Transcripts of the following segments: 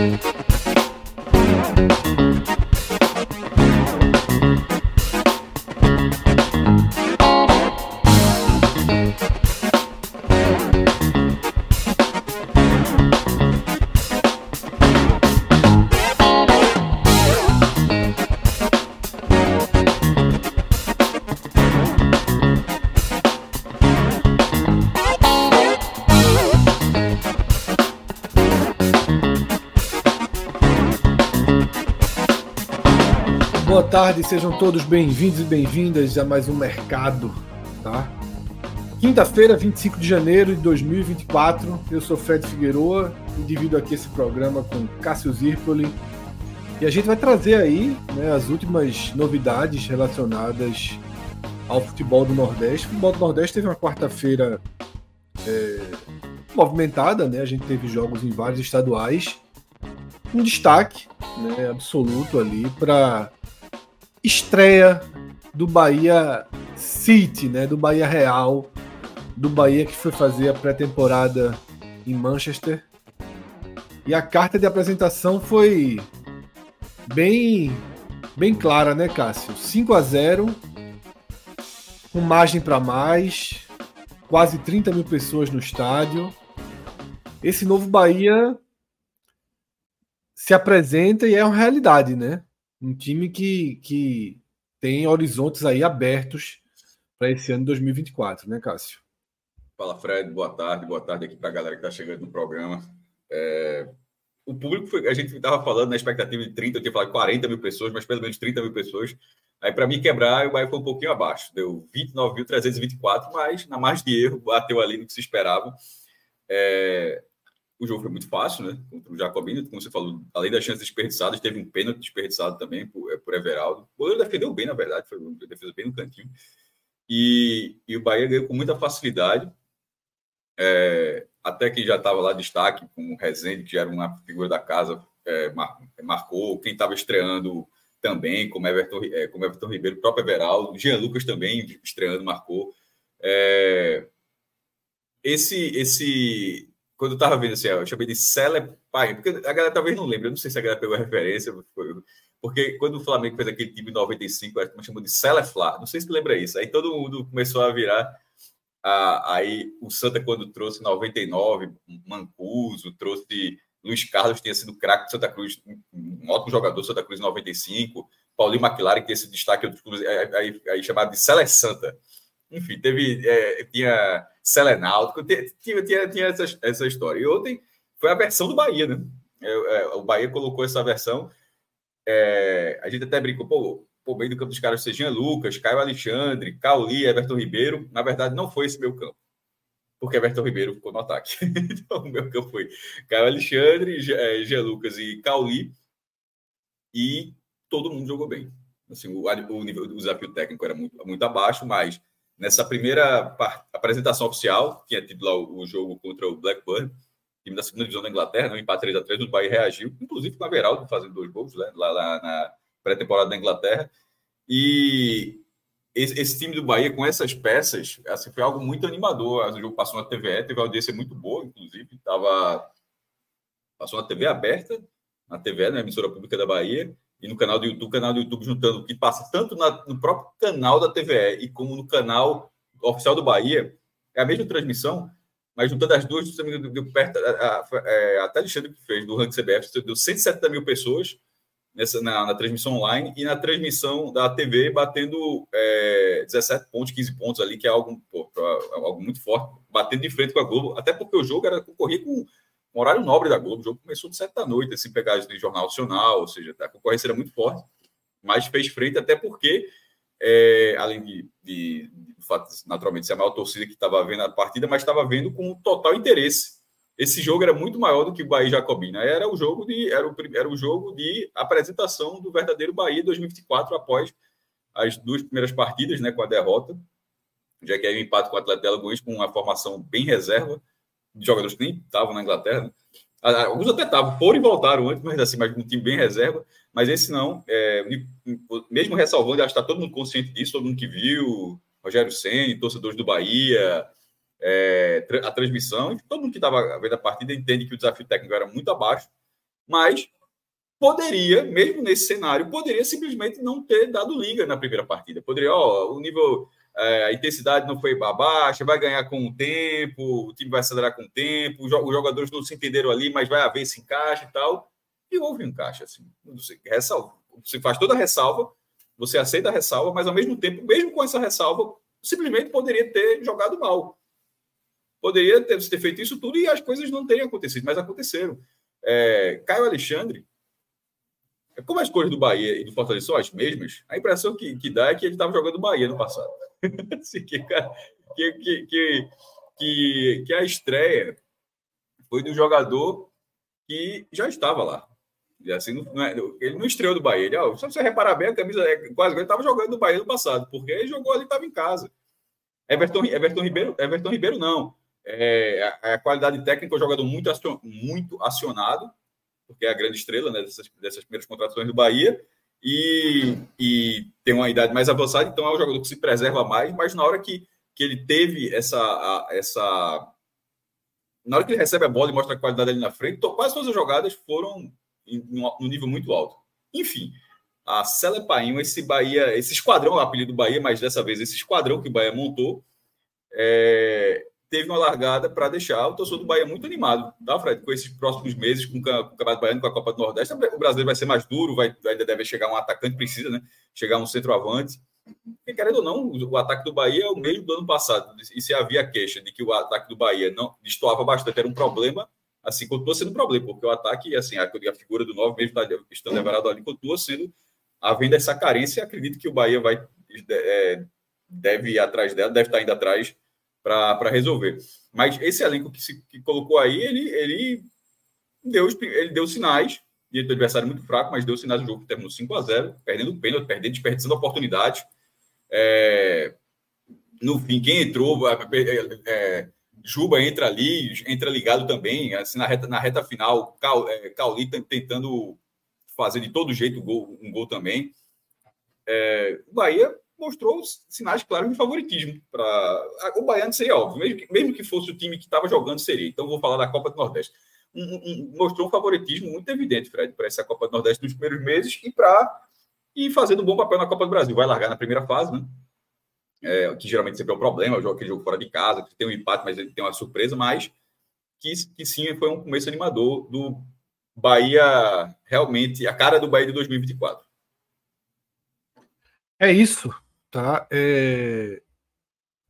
Boa tarde, sejam todos bem-vindos e bem-vindas a mais um Mercado, tá? Quinta-feira, 25 de janeiro de 2024, eu sou Fred Figueroa divido aqui esse programa com Cássio Zirpoli e a gente vai trazer aí né, as últimas novidades relacionadas ao futebol do Nordeste. O futebol do Nordeste teve uma quarta-feira é, movimentada, né? A gente teve jogos em vários estaduais. Um destaque né, absoluto ali para estreia do Bahia City, né, do Bahia Real, do Bahia que foi fazer a pré-temporada em Manchester. E a carta de apresentação foi bem bem clara, né, Cássio? 5 a 0 com margem para mais, quase 30 mil pessoas no estádio. Esse novo Bahia se apresenta e é uma realidade, né? Um time que, que tem horizontes aí abertos para esse ano de 2024, né, Cássio? Fala, Fred. Boa tarde. Boa tarde aqui para a galera que está chegando no programa. É... O público, foi... a gente estava falando na expectativa de 30, eu tinha falado 40 mil pessoas, mas pelo menos 30 mil pessoas. Aí, para mim quebrar, o Bahia foi um pouquinho abaixo. Deu 29.324, mas na margem de erro, bateu ali no que se esperava. É... O jogo foi muito fácil, né? Contra o Jacobino, como você falou, além das chances desperdiçadas, teve um pênalti desperdiçado também por, por Everaldo. O goleiro defendeu bem, na verdade, foi uma defesa bem no cantinho. E, e o Bahia ganhou com muita facilidade. É, até quem já estava lá destaque, como o Rezende, que já era uma figura da casa, é, mar, marcou. Quem estava estreando também, como Everton, é, como Everton Ribeiro, o próprio Everaldo. Jean Lucas também estreando, marcou. É, esse, esse quando eu tava vendo assim, eu chamei de Cele Pai, porque a galera talvez não lembre, eu não sei se a galera pegou a referência, porque quando o Flamengo fez aquele time 95, a gente chamou de Celeflar, não sei se lembra isso. Aí todo mundo começou a virar. A, aí o Santa, quando trouxe 99, Mancuso, trouxe Luiz Carlos, tinha sido craque do Santa Cruz, um ótimo jogador do Santa Cruz 95, Paulinho McLaren, que esse destaque aí, aí, aí chamado de Cele Santa. Enfim, teve, é, tinha Selenáutico, tinha, tinha, tinha essa, essa história. E ontem foi a versão do Bahia, né? É, é, o Bahia colocou essa versão. É, a gente até brincou, pô, pô, meio do campo dos caras, Sejinha Lucas, Caio Alexandre, Cauli, Everton Ribeiro. Na verdade, não foi esse meu campo, porque Everton Ribeiro ficou no ataque. então, o meu campo foi Caio Alexandre, Jean Lucas e Cauli. E todo mundo jogou bem. Assim, o, o, nível, o desafio técnico era muito, muito abaixo, mas nessa primeira apresentação oficial, tinha tido lá o, jogo contra o Blackburn, time da segunda divisão da Inglaterra, no empate 3 a 3 o Bahia reagiu, inclusive com a Veraldo fazendo dois gols né, lá, lá, na pré-temporada da Inglaterra. E esse, esse, time do Bahia, com essas peças, assim, foi algo muito animador. O jogo passou na TVE, teve uma audiência muito boa, inclusive, tava, passou na TV aberta, na TVE, na emissora pública da Bahia, e no canal do YouTube, canal do YouTube juntando o que passa tanto na, no próprio canal da TVE e como no canal oficial do Bahia, é a mesma transmissão, mas juntando as duas, deu, deu perto, a, a, é, até Alexandre que fez do ranking CBF, deu 170 mil pessoas nessa, na, na, transmissão online e na transmissão da TV batendo é, 17 pontos, 15 pontos ali, que é algo, pô, algo muito forte, batendo de frente com a Globo, até porque o jogo era concorria com um horário nobre da Globo. O jogo começou de sete da noite, assim, pegar de jornal nacional, ou seja, a concorrência era muito forte, mas fez frente até porque é, além de, de, de, naturalmente, ser a maior torcida que estava vendo a partida, mas estava vendo com total interesse. Esse jogo era muito maior do que o Bahia Jacobina. Era o jogo de era o, era o jogo de apresentação do verdadeiro Bahia 2024 após as duas primeiras partidas, né, com a derrota. Já que aí o empate com o Atlético Alagoas com uma formação bem reserva jogadores que nem estavam na Inglaterra. Né? Alguns até estavam, foram e voltaram antes, mas assim, mas um time bem reserva. Mas esse não, é, mesmo ressalvando, acho que está todo mundo consciente disso, todo mundo que viu, Rogério Senna, torcedores do Bahia, é, a transmissão, todo mundo que estava vendo a partida entende que o desafio técnico era muito abaixo, mas poderia, mesmo nesse cenário, poderia simplesmente não ter dado liga na primeira partida. Poderia, ó, o nível, é, a intensidade não foi baixa, vai ganhar com o tempo, o time vai acelerar com o tempo, os jogadores não se entenderam ali, mas vai haver esse encaixe e tal. E houve um encaixe, assim. Você, ressalva, você faz toda a ressalva, você aceita a ressalva, mas ao mesmo tempo, mesmo com essa ressalva, simplesmente poderia ter jogado mal. Poderia ter, ter feito isso tudo e as coisas não teriam acontecido, mas aconteceram. É, Caio Alexandre, como as cores do Bahia e do Fortaleza são as mesmas, a impressão que, que dá é que ele estava jogando Bahia no passado. que, que, que, que, que a estreia foi do jogador que já estava lá. Assim, não é, ele não estreou do Bahia. Ele, ó, se você reparar bem, a camisa é quase ele estava jogando no Bahia no passado, porque ele jogou ali, estava em casa. Everton, Everton Ribeiro, Everton Ribeiro não. É, a, a, qualidade técnica, o jogador muito, acion, muito acionado, porque é a grande estrela né, dessas, dessas primeiras contratações do Bahia, e, e tem uma idade mais avançada, então é um jogador que se preserva mais, mas na hora que, que ele teve essa, essa. Na hora que ele recebe a bola e mostra a qualidade ali na frente, quase todas as jogadas foram no nível muito alto. Enfim, a Celepainho, esse Bahia, esse esquadrão, o apelido do Bahia, mas dessa vez esse esquadrão que o Bahia montou, é, teve uma largada para deixar o torcedor do Bahia muito animado, tá, Fred? Com esses próximos meses, com o Campeonato Baiano, com a Copa do Nordeste, o brasileiro vai ser mais duro, vai, ainda deve chegar um atacante, precisa, né? Chegar um centroavante. E, querendo ou não, o ataque do Bahia é o mesmo do ano passado. E se havia queixa de que o ataque do Bahia não destoava bastante, era um problema, assim, continua sendo um problema, porque o ataque, assim, a, a figura do novo, mesmo tá estando levarado ali, continua sendo, havendo essa carência, acredito que o Bahia vai, é, deve ir atrás dela, deve estar indo atrás para resolver. Mas esse elenco que se que colocou aí, ele, ele, deu, ele deu sinais, de adversário muito fraco, mas deu sinais do jogo que terminou 5 a 0 perdendo o pênalti, perdendo, desperdiçando oportunidade. É, no fim, quem entrou, é, é, Juba entra ali, entra ligado também, assim, na reta, na reta final, Cal, é, tentando fazer de todo jeito um gol, um gol também. É, o Bahia mostrou sinais claros de favoritismo. para O Baiano seria óbvio, mesmo que, mesmo que fosse o time que estava jogando, seria. Então, vou falar da Copa do Nordeste. Um, um, mostrou um favoritismo muito evidente, Fred, para essa Copa do Nordeste nos primeiros meses e para e fazendo um bom papel na Copa do Brasil. Vai largar na primeira fase, né? É, que geralmente sempre é um problema, o jogo, aquele jogo fora de casa, que tem um empate, mas ele tem uma surpresa, mas que, que sim foi um começo animador do Bahia, realmente, a cara do Bahia de 2024. É isso. Tá? É...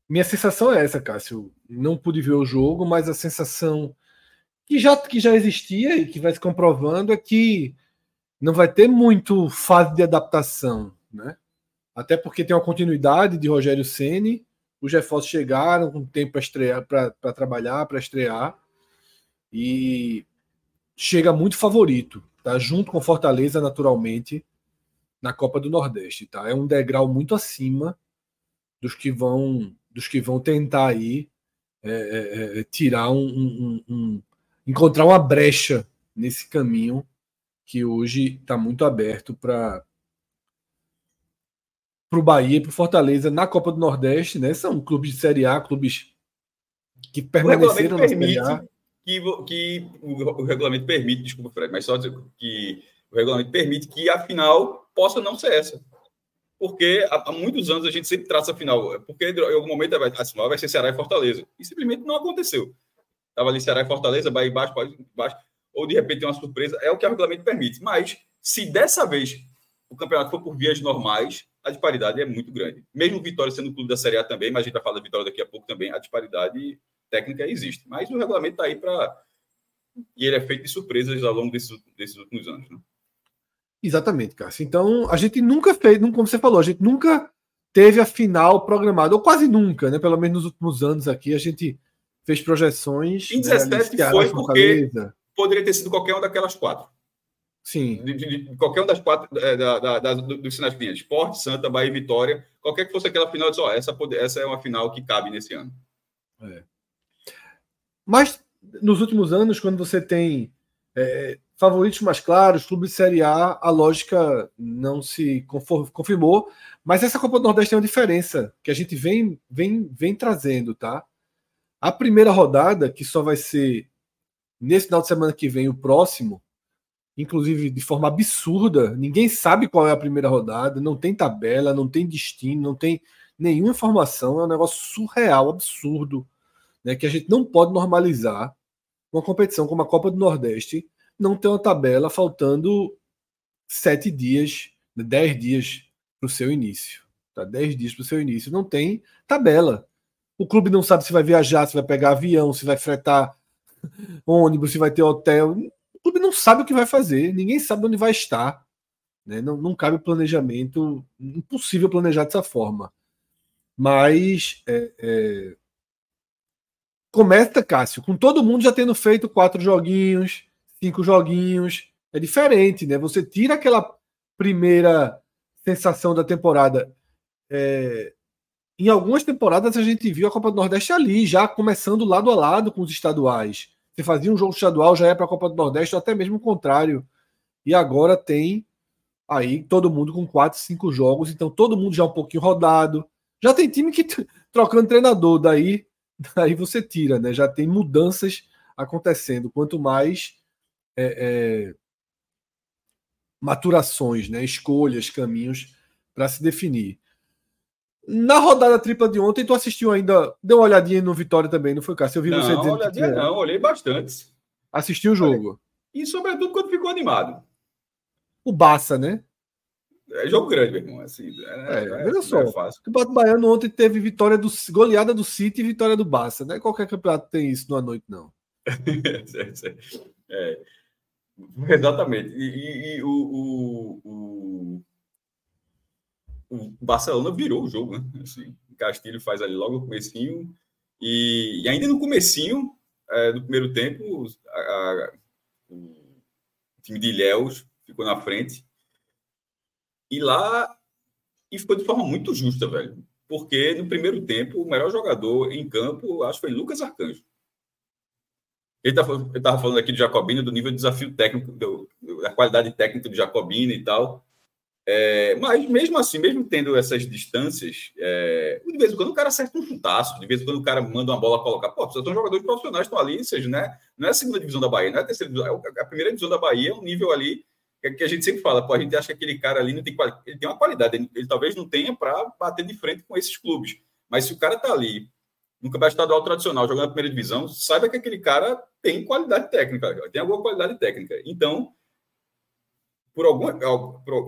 Minha sensação é essa, Cássio. Não pude ver o jogo, mas a sensação que já, que já existia e que vai se comprovando é que não vai ter muito fase de adaptação, né? Até porque tem uma continuidade de Rogério Ceni, os reforços chegaram com tempo para estrear, para trabalhar, para estrear e chega muito favorito, tá? Junto com Fortaleza, naturalmente, na Copa do Nordeste, tá? É um degrau muito acima dos que vão dos que vão tentar aí é, é, é tirar um, um, um, encontrar uma brecha nesse caminho que hoje está muito aberto para para o Bahia e para o Fortaleza na Copa do Nordeste, né? São clubes de Série A, clubes que permaneceram na Série A. Que, que o, o regulamento permite, desculpa, Fred, mas só dizer que o regulamento permite que a final possa não ser essa. Porque há, muitos anos a gente sempre traça a final. Porque em algum momento a final vai ser Ceará e Fortaleza. E simplesmente não aconteceu. Estava ali Ceará e Fortaleza, Bahia embaixo, embaixo. Ou de repente tem uma surpresa. É o que o regulamento permite. Mas se dessa vez o campeonato for por vias normais, a disparidade é muito grande. Mesmo Vitória sendo o clube da Série A também, mas a gente vai falar da Vitória daqui a pouco também, a disparidade técnica existe. Mas o regulamento está aí para. E ele é feito de surpresas ao longo desses, desses últimos anos. Né? Exatamente, Cássio. Então, a gente nunca fez, como você falou, a gente nunca teve a final programada, ou quase nunca, né? Pelo menos nos últimos anos aqui, a gente fez projeções. Em 17 né, foi porque poderia ter sido qualquer uma daquelas quatro. Sim. De, de, de qualquer uma das quatro é, da, da, da, dos sinais que Esporte, Santa, Bahia e Vitória. Qualquer que fosse aquela final, disse, ó, essa, essa é uma final que cabe nesse ano. É. Mas nos últimos anos, quando você tem é, favoritos mais claros, clube de Série A, a lógica não se confirmou. Mas essa Copa do Nordeste tem uma diferença que a gente vem, vem, vem trazendo, tá? A primeira rodada, que só vai ser nesse final de semana que vem, o próximo, inclusive de forma absurda, ninguém sabe qual é a primeira rodada, não tem tabela, não tem destino, não tem nenhuma informação, é um negócio surreal, absurdo, né, que a gente não pode normalizar uma competição como a Copa do Nordeste, não ter uma tabela faltando sete dias, dez dias para o seu início. Tá? Dez dias para o seu início. Não tem tabela. O clube não sabe se vai viajar, se vai pegar avião, se vai fretar ônibus, se vai ter hotel. O clube não sabe o que vai fazer, ninguém sabe onde vai estar. Né? Não, não cabe planejamento, impossível planejar dessa forma. Mas é, é... começa, Cássio, com todo mundo já tendo feito quatro joguinhos, cinco joguinhos. É diferente, né? Você tira aquela primeira sensação da temporada. É... Em algumas temporadas a gente viu a Copa do Nordeste ali, já começando lado a lado com os estaduais. Você fazia um jogo estadual, já ia para a Copa do Nordeste, ou até mesmo o contrário. E agora tem aí todo mundo com quatro, cinco jogos, então todo mundo já um pouquinho rodado. Já tem time que trocando treinador, daí, daí você tira, né? Já tem mudanças acontecendo. Quanto mais é, é, maturações, né? escolhas, caminhos para se definir. Na rodada tripla de ontem, tu assistiu ainda, deu uma olhadinha no Vitória também, não foi, Cássio? Eu vi não, você dizendo olhadinha que não, olhei bastante. Assistiu o jogo. E sobretudo quando ficou animado. O Bassa, né? É jogo grande, meu irmão. Assim, é, é, veja só. É o Campeonato Baiano ontem teve vitória do goleada do City e vitória do Bassa. Não é qualquer campeonato tem isso numa noite, não. é. Exatamente. E, e, e o, o, o, o, Barcelona virou o jogo, né? Assim, o Castilho faz ali logo no comecinho e, e ainda no comecinho é, do primeiro tempo a, a, o time de Ilhéus ficou na frente e lá e ficou de forma muito justa, velho. Porque no primeiro tempo o melhor jogador em campo acho que foi Lucas Arcanjo. Ele tá estava falando aqui do Jacobino, do nível de desafio técnico, do, da qualidade técnica do Jacobino e tal. É, mas mesmo assim, mesmo tendo essas distâncias, é, de vez em quando o cara acerta um chutaço, de vez em quando o cara manda uma bola colocar. Pô, são jogadores profissionais estão ali, seja, né, não é a segunda divisão da Bahia, não é a terceira divisão, é a primeira divisão da Bahia é um nível ali que a gente sempre fala, pô, a gente acha que aquele cara ali não tem ele tem uma qualidade, ele, ele talvez não tenha para bater de frente com esses clubes. Mas se o cara está ali no campeonato estadual tradicional, jogando na primeira divisão, saiba que aquele cara tem qualidade técnica, tem alguma qualidade técnica. Então, por alguma,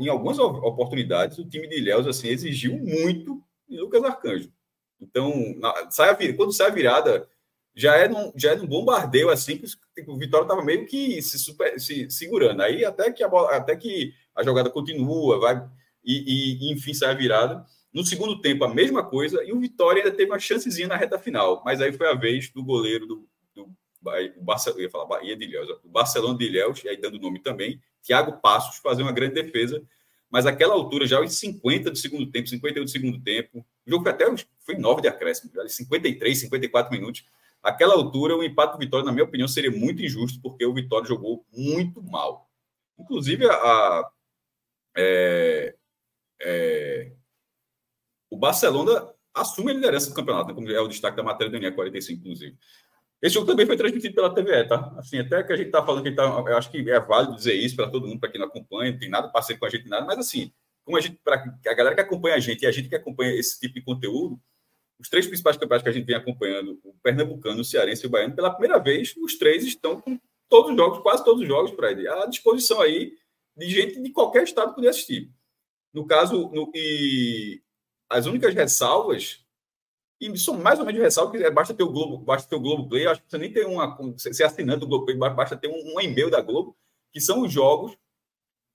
em algumas oportunidades, o time de Ilhéus assim, exigiu muito de Lucas Arcanjo. Então, na, sai a, quando sai a virada, já é num, já é num bombardeio assim que o Vitória estava meio que se, super, se, segurando. Aí até que a bola, até que a jogada continua, vai e, e enfim sai a virada. No segundo tempo, a mesma coisa, e o Vitória ainda teve uma chancezinha na reta final, mas aí foi a vez do goleiro do, do Barcelona, eu ia falar Bahia de Ilhéus, do Barcelona de Ilhéus, aí dando nome também, Thiago Passos, fazer uma grande defesa, mas aquela altura, já aos 50 do segundo tempo, 51 do segundo tempo, o jogo até foi 9 de acréscimo, 53, 54 minutos. Aquela altura, o empate do Vitória, na minha opinião, seria muito injusto, porque o Vitória jogou muito mal. Inclusive, a, a é, é, o Barcelona assume a liderança do campeonato, né, como é o destaque da matéria do NE 45, inclusive. Esse jogo também foi transmitido pela TVE, tá? Assim, até que a gente tá falando que tá, eu acho que é válido dizer isso para todo mundo, para quem não acompanha, não tem nada parceiro com a gente, nada, mas assim, como a gente, para a galera que acompanha a gente e a gente que acompanha esse tipo de conteúdo, os três principais campeonatos que a gente vem acompanhando, o Pernambucano, o Cearense e o Baiano, pela primeira vez, os três estão com todos os jogos, quase todos os jogos, ele, à disposição aí de gente de qualquer estado poder assistir. No caso, no, e as únicas ressalvas, e são mais ou menos ressalvas, que é, basta ter o Globo, basta ter o Globo Play, acho que você nem tem uma. Ser assinante do Globo Play, basta ter um, um e-mail da Globo, que são os jogos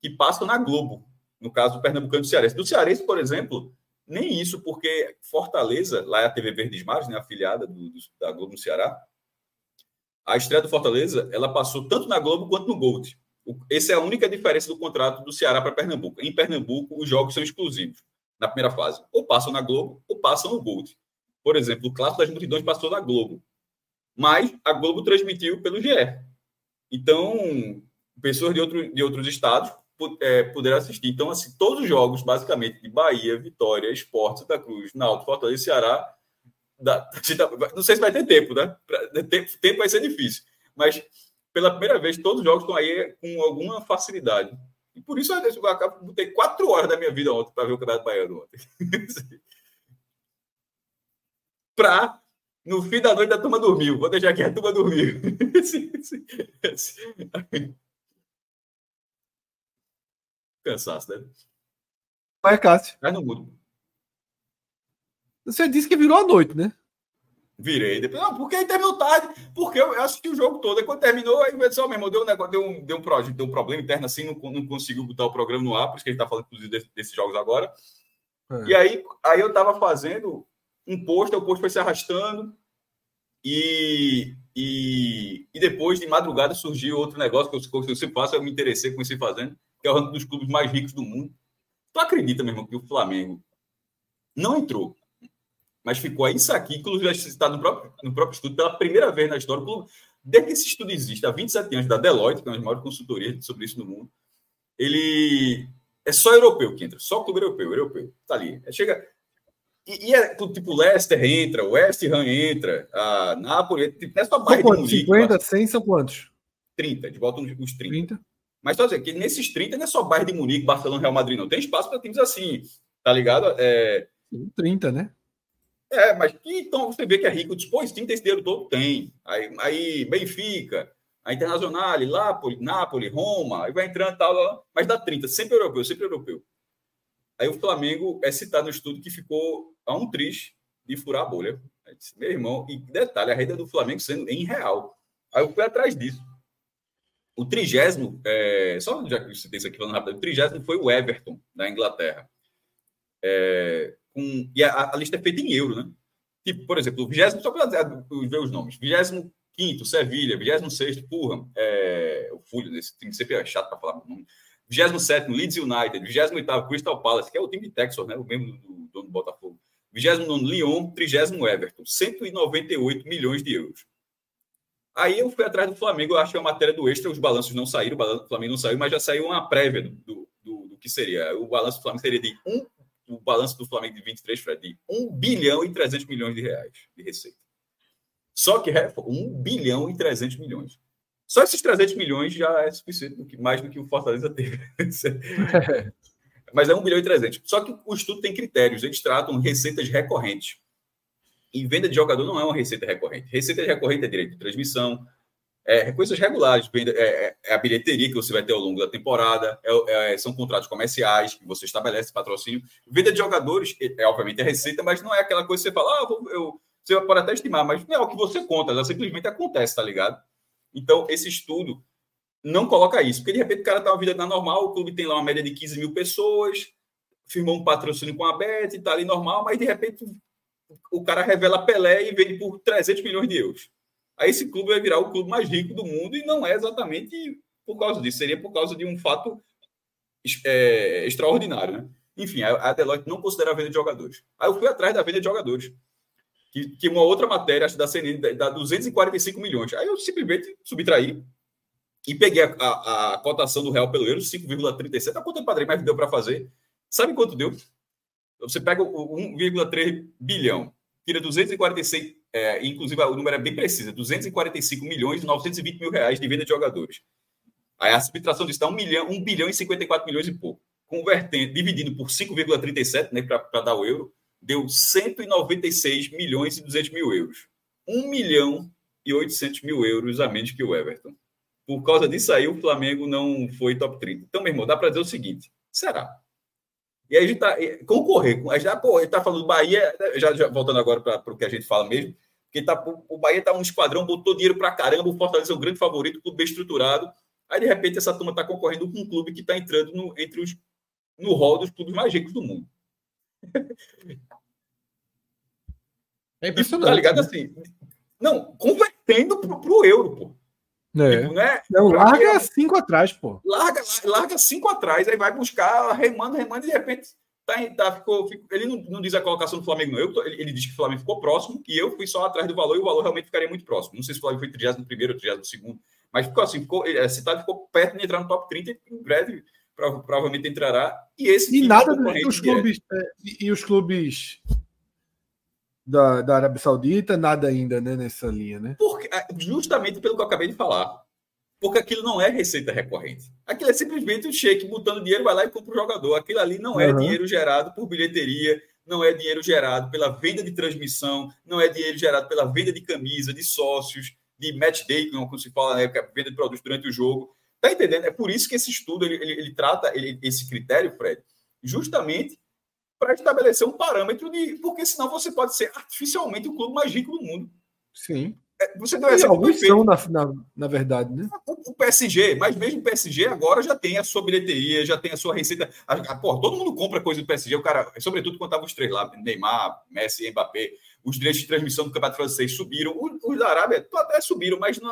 que passam na Globo. No caso do Pernambucano do Cearense. Do Cearense, por exemplo, Nem isso, porque Fortaleza, lá é a TV Verdes Mares, né, afiliada do, do, da Globo no Ceará, a estreia do Fortaleza, ela passou tanto na Globo quanto no Gold. Essa é a única diferença do contrato do Ceará para Pernambuco. Em Pernambuco, os jogos são exclusivos na primeira fase. Ou passam na Globo, ou passam no Gold. Por exemplo, o Clássico das Multidões passou na Globo. Mas a Globo transmitiu pelo GE. Então, pessoas de, outro, de outros estados é, assistir. Então, assim, todos os jogos, basicamente, de Bahia, Vitória, Esporte, Santa Cruz, Náutico, Fortaleza e Ceará, dá, não sei se vai ter tempo, né? Tempo, tempo vai ser difícil. Mas, pela primeira vez, todos os jogos estão aí com alguma facilidade. E por isso eu botei quatro horas da minha vida ontem para ver o Campeonato Baiano ontem. para no fim da noite a turma dormiu. Vou deixar aqui a turma dormiu. Cansaço, né? Vai, Cássio. Mas não mudo. Você disse que virou a noite, né? Virei. Depois, não, porque terminou tarde. Porque eu assisti o jogo todo. Aí quando terminou, aí o só mesmo deu um negócio, deu um, deu um, projeto, deu um problema interno assim, não, não conseguiu botar o programa no ar, por isso que a gente tá falando, inclusive, desses, desses jogos agora. É. E aí, aí eu tava fazendo um post, o post foi se arrastando. E, e, e depois, de madrugada, surgiu outro negócio que eu, que eu sempre faço, eu me interessei, comecei fazendo, que é o ranking dos clubes mais ricos do mundo. Tu acredita, meu irmão, que o Flamengo não entrou, mas ficou aí isso aqui, inclusive citado no próprio, no próprio estudo, pela primeira vez na história, desde que esse estudo existe, há 27 anos, da Deloitte, que é uma das maiores consultorias sobre isso no mundo, ele é só europeu que entra, só clube europeu, europeu, tá ali. Chega, e, e é tipo, Leicester entra, West Ham entra, a Napoli, tipo, é só bairro de Munique. 50, 100 são quantos? 30, de volta uns 30. 30. Mas só dizer que nesses 30 não é só bairro de Munique, Barcelona, Real Madrid, não. Tem espaço para times assim, tá ligado? É... 30, né? É, mas então você vê que é rico. Depois, 30 esse dinheiro todo tem. Aí, aí Benfica, a Internacional, Nápoles, Nápoles, Roma, aí vai entrando tal, mas dá 30, sempre europeu, sempre europeu. Aí o Flamengo é citado no estudo que ficou a um triste de furar a bolha. Disse, Meu irmão, e detalhe, a renda do Flamengo sendo em real. Aí eu fui atrás disso. O trigésimo, é, só já que tem isso aqui falando rápido, o trigésimo foi o Everton, da Inglaterra. É, e a, a, lista é feita em euro, né? Tipo, por exemplo, o vigésimo, só para ver os nomes, vigésimo quinto, Sevilha, vigésimo sexto, Fulham, é, o Fulham, esse time sempre é chato para falar o nome. 27 Leeds United, 28 Crystal Palace, que é o time de Texas, né? O mesmo do dono do Botafogo. 29 Lyon, 30 Everton, 198 milhões de euros. Aí eu fui atrás do Flamengo, eu achei a matéria do extra, os balanços não saíram, o balanço do Flamengo não saiu, mas já saiu uma prévia do, do, do que seria. O balanço do Flamengo seria de um, o balanço do Flamengo de 23, Fred, de 1 bilhão e 300 milhões de reais de receita. Só que 1 bilhão e 300 milhões. Só esses 300 milhões já é suficiente, mais do que o Fortaleza teve. Mas é 1 bilhão e 300. Só que o estudo tem critérios, eles tratam receitas recorrentes. E venda de jogador não é uma receita recorrente. Receita recorrente é direito de transmissão, é, coisas regulares, venda, é, é, a bilheteria que você vai ter ao longo da temporada, é, é, são contratos comerciais que você estabelece patrocínio. Venda de jogadores, é, é obviamente, é receita, mas não é aquela coisa que você fala, ah, eu, você pode até estimar, mas não é o que você conta, ela simplesmente acontece, tá ligado? Então, esse estudo não coloca isso, porque de repente o cara está uma vida normal, o clube tem lá uma média de 15 mil pessoas, firmou um patrocínio com a Bet, está ali normal, mas de repente o cara revela Pelé e vende por 300 milhões de euros. Aí esse clube vai virar o clube mais rico do mundo e não é exatamente por causa disso, seria por causa de um fato é, extraordinário, né? Enfim, a Deloitte não considera a venda de jogadores. Aí eu fui atrás da venda de jogadores que, que uma outra matéria, acho da CNN, dá 245 milhões. Aí eu simplesmente subtraí e peguei a, a, a cotação do real pelo euro, 5,37. A conta padrão, mas deu para fazer. Sabe quanto deu? Você pega o 1,3 bilhão, tira 246, é, inclusive o número é bem preciso, 245 milhões e 920 mil reais de venda de jogadores. Aí a subtração disso dá 1, milhão, 1 bilhão e 54 milhões e pouco. Convertendo, dividindo por 5,37, né, para dar o euro, deu 196 milhões e 200 mil euros. 1 milhão e 800 mil euros a menos que o Everton. Por causa disso aí, o Flamengo não foi top 30. Então, meu irmão, dá para dizer o seguinte: será? E aí a gente está concorrer, a gente está falando do Bahia, já, já voltando agora para o que a gente fala mesmo, porque tá, o Bahia está um esquadrão, botou dinheiro para caramba, o Fortaleza é o grande favorito, tudo bem estruturado. Aí, de repente, essa turma está concorrendo com um clube que está entrando no, entre os, no rol dos clubes mais ricos do mundo. É impressionante. Tá ligado né? assim? Não, convertendo pro, pro euro, pô. É. Tipo, né? Não, larga cinco atrás, pô. Larga, larga cinco atrás, aí vai buscar, remando, remando, e de repente tá, tá, ficou, ficou, ele não, não, diz a colocação do Flamengo, não. Eu, ele, ele diz que o Flamengo ficou próximo e eu fui só atrás do valor e o valor realmente ficaria muito próximo. Não sei se o Flamengo foi 31 primeiro ou 32 segundo, mas ficou assim, ficou, a cidade ficou perto de entrar no top 30 e em breve provavelmente entrará. E esse e nada dos clubes é, e, e os clubes da, da Arábia Saudita, nada ainda né, nessa linha, né? Porque, é, justamente pelo que eu acabei de falar. Porque aquilo não é receita recorrente. Aquilo é simplesmente o cheque botando dinheiro, vai lá e compra o jogador. Aquilo ali não é uhum. dinheiro gerado por bilheteria, não é dinheiro gerado pela venda de transmissão, não é dinheiro gerado pela venda de camisa, de sócios, de match day, como se fala, né, venda de produtos durante o jogo. Tá entendendo? É por isso que esse estudo ele, ele, ele trata ele, esse critério, Fred, justamente para estabelecer um parâmetro de. Porque senão você pode ser artificialmente o clube mais rico do mundo. Sim. É, você deu exemplo alguns são, na, na, na, verdade, né? O, o, PSG, mas mesmo o PSG agora já tem a sua bilheteria, já tem a sua receita. A, a, porra, todo mundo compra coisa do PSG, o cara, sobretudo quando estavam os três lá, Neymar, Messi e Mbappé, os direitos de transmissão do Campeonato Francês subiram, os, os da Arábia até subiram, mas não,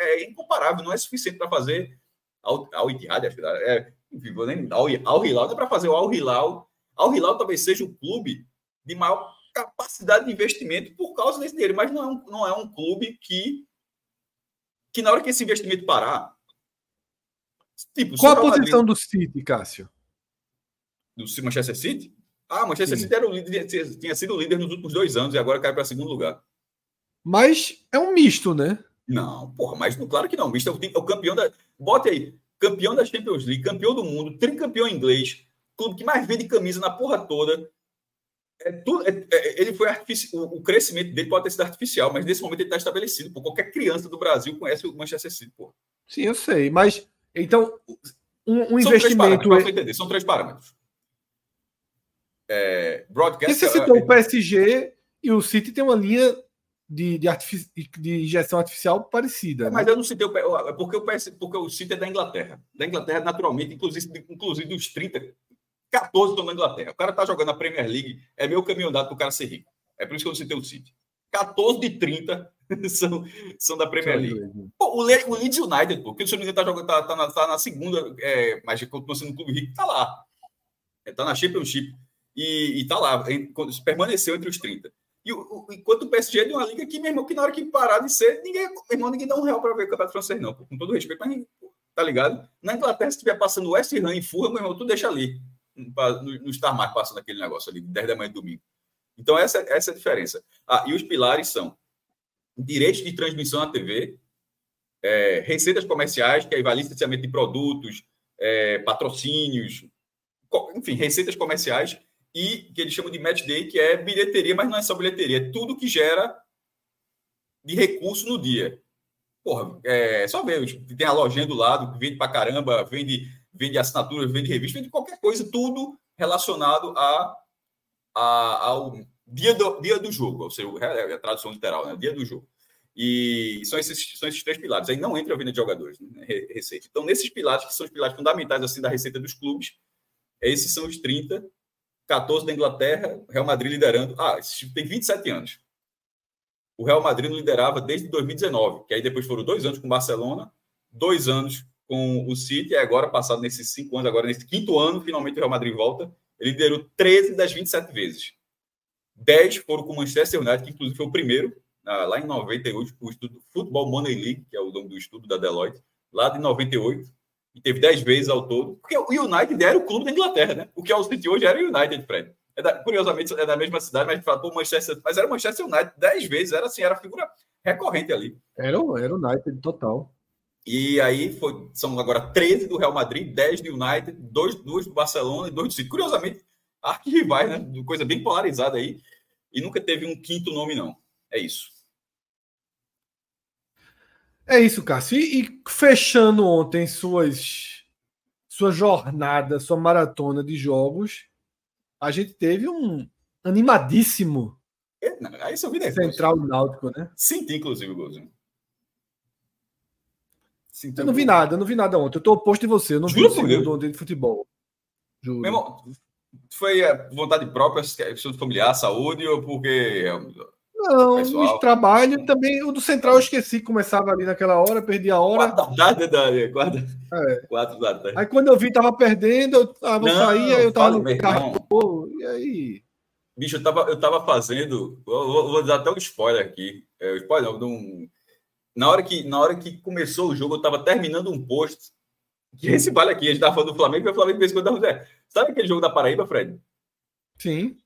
é, é incomparável, não é suficiente para fazer ao, ao é, enfim, vou nem ao, ao Hilal, não é para fazer o Al Hilal. Al Hilal talvez seja o clube de maior capacidade de investimento por causa desse dinheiro, mas não é um, não é um clube que, que na hora que esse investimento parar. Tipo, Qual a posição Madrid, do City, Cássio? Do Manchester City? Ah, Manchester Sim. City era o líder, tinha sido líder nos últimos dois anos e agora cai para segundo lugar. Mas é um misto, né? Não, porra, mas claro que não. Misto é o, é o campeão da. Bote aí, campeão da Champions League, campeão do mundo, tricampeão inglês, clube que mais vende camisa na porra toda, é tudo, é, é, ele foi artificial. O, o, crescimento dele pode ter sido artificial, mas nesse momento ele está estabelecido. Por qualquer criança do Brasil conhece o Manchester City. Sim, eu sei. Mas então um, um São investimento. Três entender. São três parâmetros. É, broadcast. você citou é, o PSG e o City tem uma linha de, de, artific... de injeção artificial parecida. É, né? Mas eu não citei o porque o, PS, porque o City é da Inglaterra. Da Inglaterra, naturalmente, inclusive, inclusive dos 30 14 estão na Inglaterra. O cara está jogando na Premier League, é meu caminho dado para o cara ser rico. É por isso que eu não citei o City. 14 de 30 são, são da Premier League. Pô, o, Le, o Leeds United, pô, que me engano, está jogando, tá, tá, na, tá na segunda, é, mas continua sendo um clube rico, está lá. Está é, na Championship e está lá, em, permaneceu entre os 30. E o, enquanto o PSG é de uma liga que, meu irmão, que na hora que parar de ser, ninguém, meu irmão, ninguém dá um real para ver o campeonato francês, não. Com todo respeito, mas tá ligado? Na Inglaterra, se estiver passando o West Ham e Fulham, meu irmão, tu deixa ali não estar mais passando aquele negócio ali, 10 da manhã de domingo. Então, essa, essa é a diferença. Ah, e os pilares são direitos de transmissão na TV, é, receitas comerciais, que aí vai licenciamento de produtos, é, patrocínios, enfim, receitas comerciais, e que eles chamam de match day, que é bilheteria, mas não é só bilheteria, é tudo que gera de recurso no dia. Porra, é, só ver, tem a lojinha do lado, que vende pra caramba, vende vende assinatura, vende revista, vende qualquer coisa, tudo relacionado a, a, ao dia do, dia do jogo, ou seja, é a tradução literal, né? dia do jogo. E são esses, são esses três pilares. Aí não entra a venda de jogadores, né? receita. Então, nesses pilares, que são os pilares fundamentais assim da receita dos clubes, esses são os 30, 14 da Inglaterra, Real Madrid liderando. Ah, tem 27 anos. O Real Madrid não liderava desde 2019, que aí depois foram dois anos com o Barcelona, dois anos com o City, e agora, passado nesses cinco anos, agora nesse quinto ano, finalmente o Real Madrid volta. Ele liderou 13 das 27 vezes. 10 foram com o Manchester United, que inclusive foi o primeiro, lá em 98, o estudo Football Money League, que é o nome do estudo da Deloitte, lá de 98, e teve 10 vezes ao todo. Porque o United era o clube da Inglaterra, né? O que é o City hoje era o United, Fred. É da, curiosamente, é da mesma cidade, mas fala, Manchester, mas era o Manchester United 10 vezes, era assim, era figura recorrente ali. Era, era o United total. E aí foi, são agora 13 do Real Madrid, 10 do United, 2, 2 do Barcelona e 2 do City. Curiosamente, arquirrivais, né? Coisa bem polarizada aí. E nunca teve um quinto nome, não. É isso. É isso, Cássio. E, e fechando ontem suas, sua jornada, sua maratona de jogos, a gente teve um animadíssimo é, aí Central Náutico, né? Senti, inclusive, o golzinho. Sim, eu não vi nada, eu não vi nada ontem. Eu tô oposto de você, eu não Juro vi o segundo ontem de futebol. Juro. Meu irmão, Foi vontade própria, questão familiar, saúde, ou porque. Não, o trabalho também. O do Central eu esqueci, começava ali naquela hora, perdi a hora. Quatro da tarde. Quatro, é. quatro da tarde. Aí quando eu vi, tava perdendo, eu tava sair, aí eu tava no carro. Pô, e aí? Bicho, eu tava, eu tava fazendo. Eu vou, vou dar até um spoiler aqui. É, spoiler, não, um, na, hora que, na hora que começou o jogo, eu tava terminando um post. Que esse vale aqui, a gente tava falando do Flamengo, e o Flamengo fez quando tava. Sabe aquele jogo da Paraíba, Fred? Sim.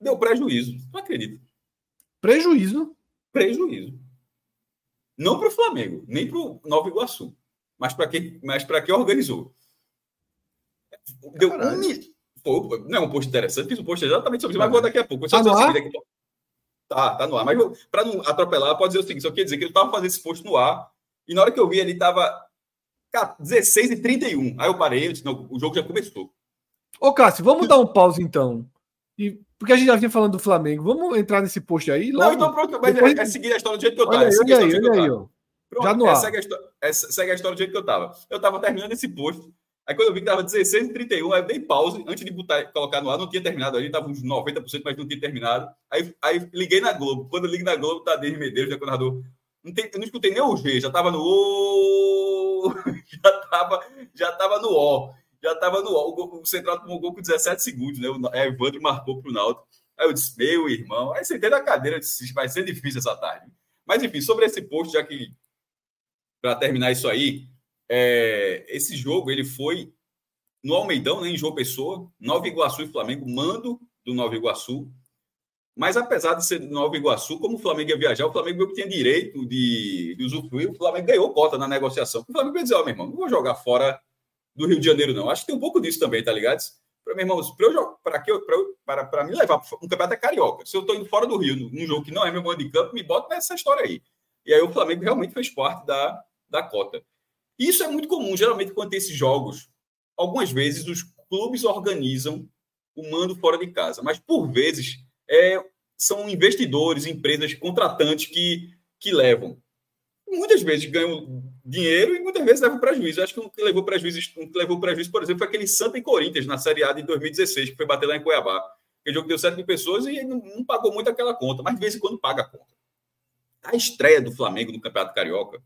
Deu prejuízo. Não acredito. Prejuízo? Prejuízo. Não para o Flamengo, nem para o Nova Iguaçu. Mas para quem, mas quem organizou. Deu um, Pô, não é um post interessante, fiz um post exatamente sobre isso, mas vou daqui a pouco. Tá no ar? Aqui. Tá, tá no ar. Mas para não atropelar, pode dizer o seguinte: só quer dizer que ele estava fazendo esse post no ar, e na hora que eu vi, ele estava 16 e 31. Aí eu parei, eu disse, não, o jogo já começou. Ô, Cássio, vamos dar um pause então. E, porque a gente já vinha falando do Flamengo. Vamos entrar nesse post aí? Logo? Não, então pronto, mas Depois... é, é, seguir a história do jeito que eu estava. Olha aí, olha aí, olha aí, ó. Pronto, já no é, ar. Segue a, é, segue a história do jeito que eu estava. Eu estava terminando esse post. Aí quando eu vi que estava 16 e 31, aí eu dei pause antes de botar, colocar no ar, não tinha terminado, a gente estava uns 90%, mas não tinha terminado. Aí, aí liguei na Globo. Quando eu ligo na Globo, tá Denis Medeiros, já narrador. Não tem, não escutei nem o G, já estava no O, já estava já tava no O, já estava no O. O Central tomou gol com 17 segundos, né? O Evandro marcou para o Náutico. Aí eu disse, meu irmão, aí sentei na cadeira, disse, vai ser difícil essa tarde. Mas enfim, sobre esse post, já que para terminar isso aí, é, esse jogo ele foi no Almeidão, né, em João Pessoa, Nova Iguaçu e Flamengo, mando do Nova Iguaçu. Mas apesar de ser do Nova Iguaçu, como o Flamengo ia viajar, o Flamengo tinha direito de, de usufruir, o Flamengo ganhou cota na negociação. O Flamengo ia dizer, ó, oh, meu irmão, não vou jogar fora do Rio de Janeiro, não. Acho que tem um pouco disso também, tá ligado? Para meu irmão, para eu para que para para me levar um campeonato é carioca. Se eu estou indo fora do Rio, num jogo que não é meu mando de campo, me bota nessa história aí. E aí o Flamengo realmente fez parte da, da cota. Isso é muito comum, geralmente, quando tem esses jogos. Algumas vezes os clubes organizam o mando fora de casa, mas por vezes é, são investidores, empresas, contratantes que, que levam. Muitas vezes ganham dinheiro e muitas vezes levam prejuízo. Acho que um que levou prejuízo, um que levou prejuízo, por exemplo, foi aquele Santa e Corinthians na Série A de 2016, que foi bater lá em Cuiabá. Aquele jogo deu 7 mil pessoas e não, não pagou muito aquela conta, mas de vez em quando paga a conta. A estreia do Flamengo no Campeonato Carioca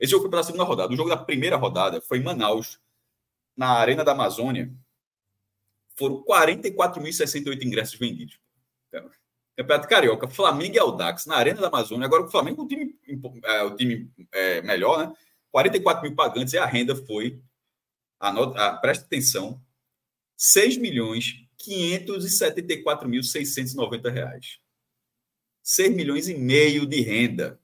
esse jogo foi pela segunda rodada. O jogo da primeira rodada foi em Manaus, na Arena da Amazônia. Foram 44.068 ingressos vendidos. Então, Campeonato Carioca, Flamengo e Aldax, na Arena da Amazônia. Agora o Flamengo, o time, é, o time é, melhor, né? 44 mil pagantes e a renda foi, anota, a, presta atenção, 6 milhões 574.690 reais. 6 milhões e meio de renda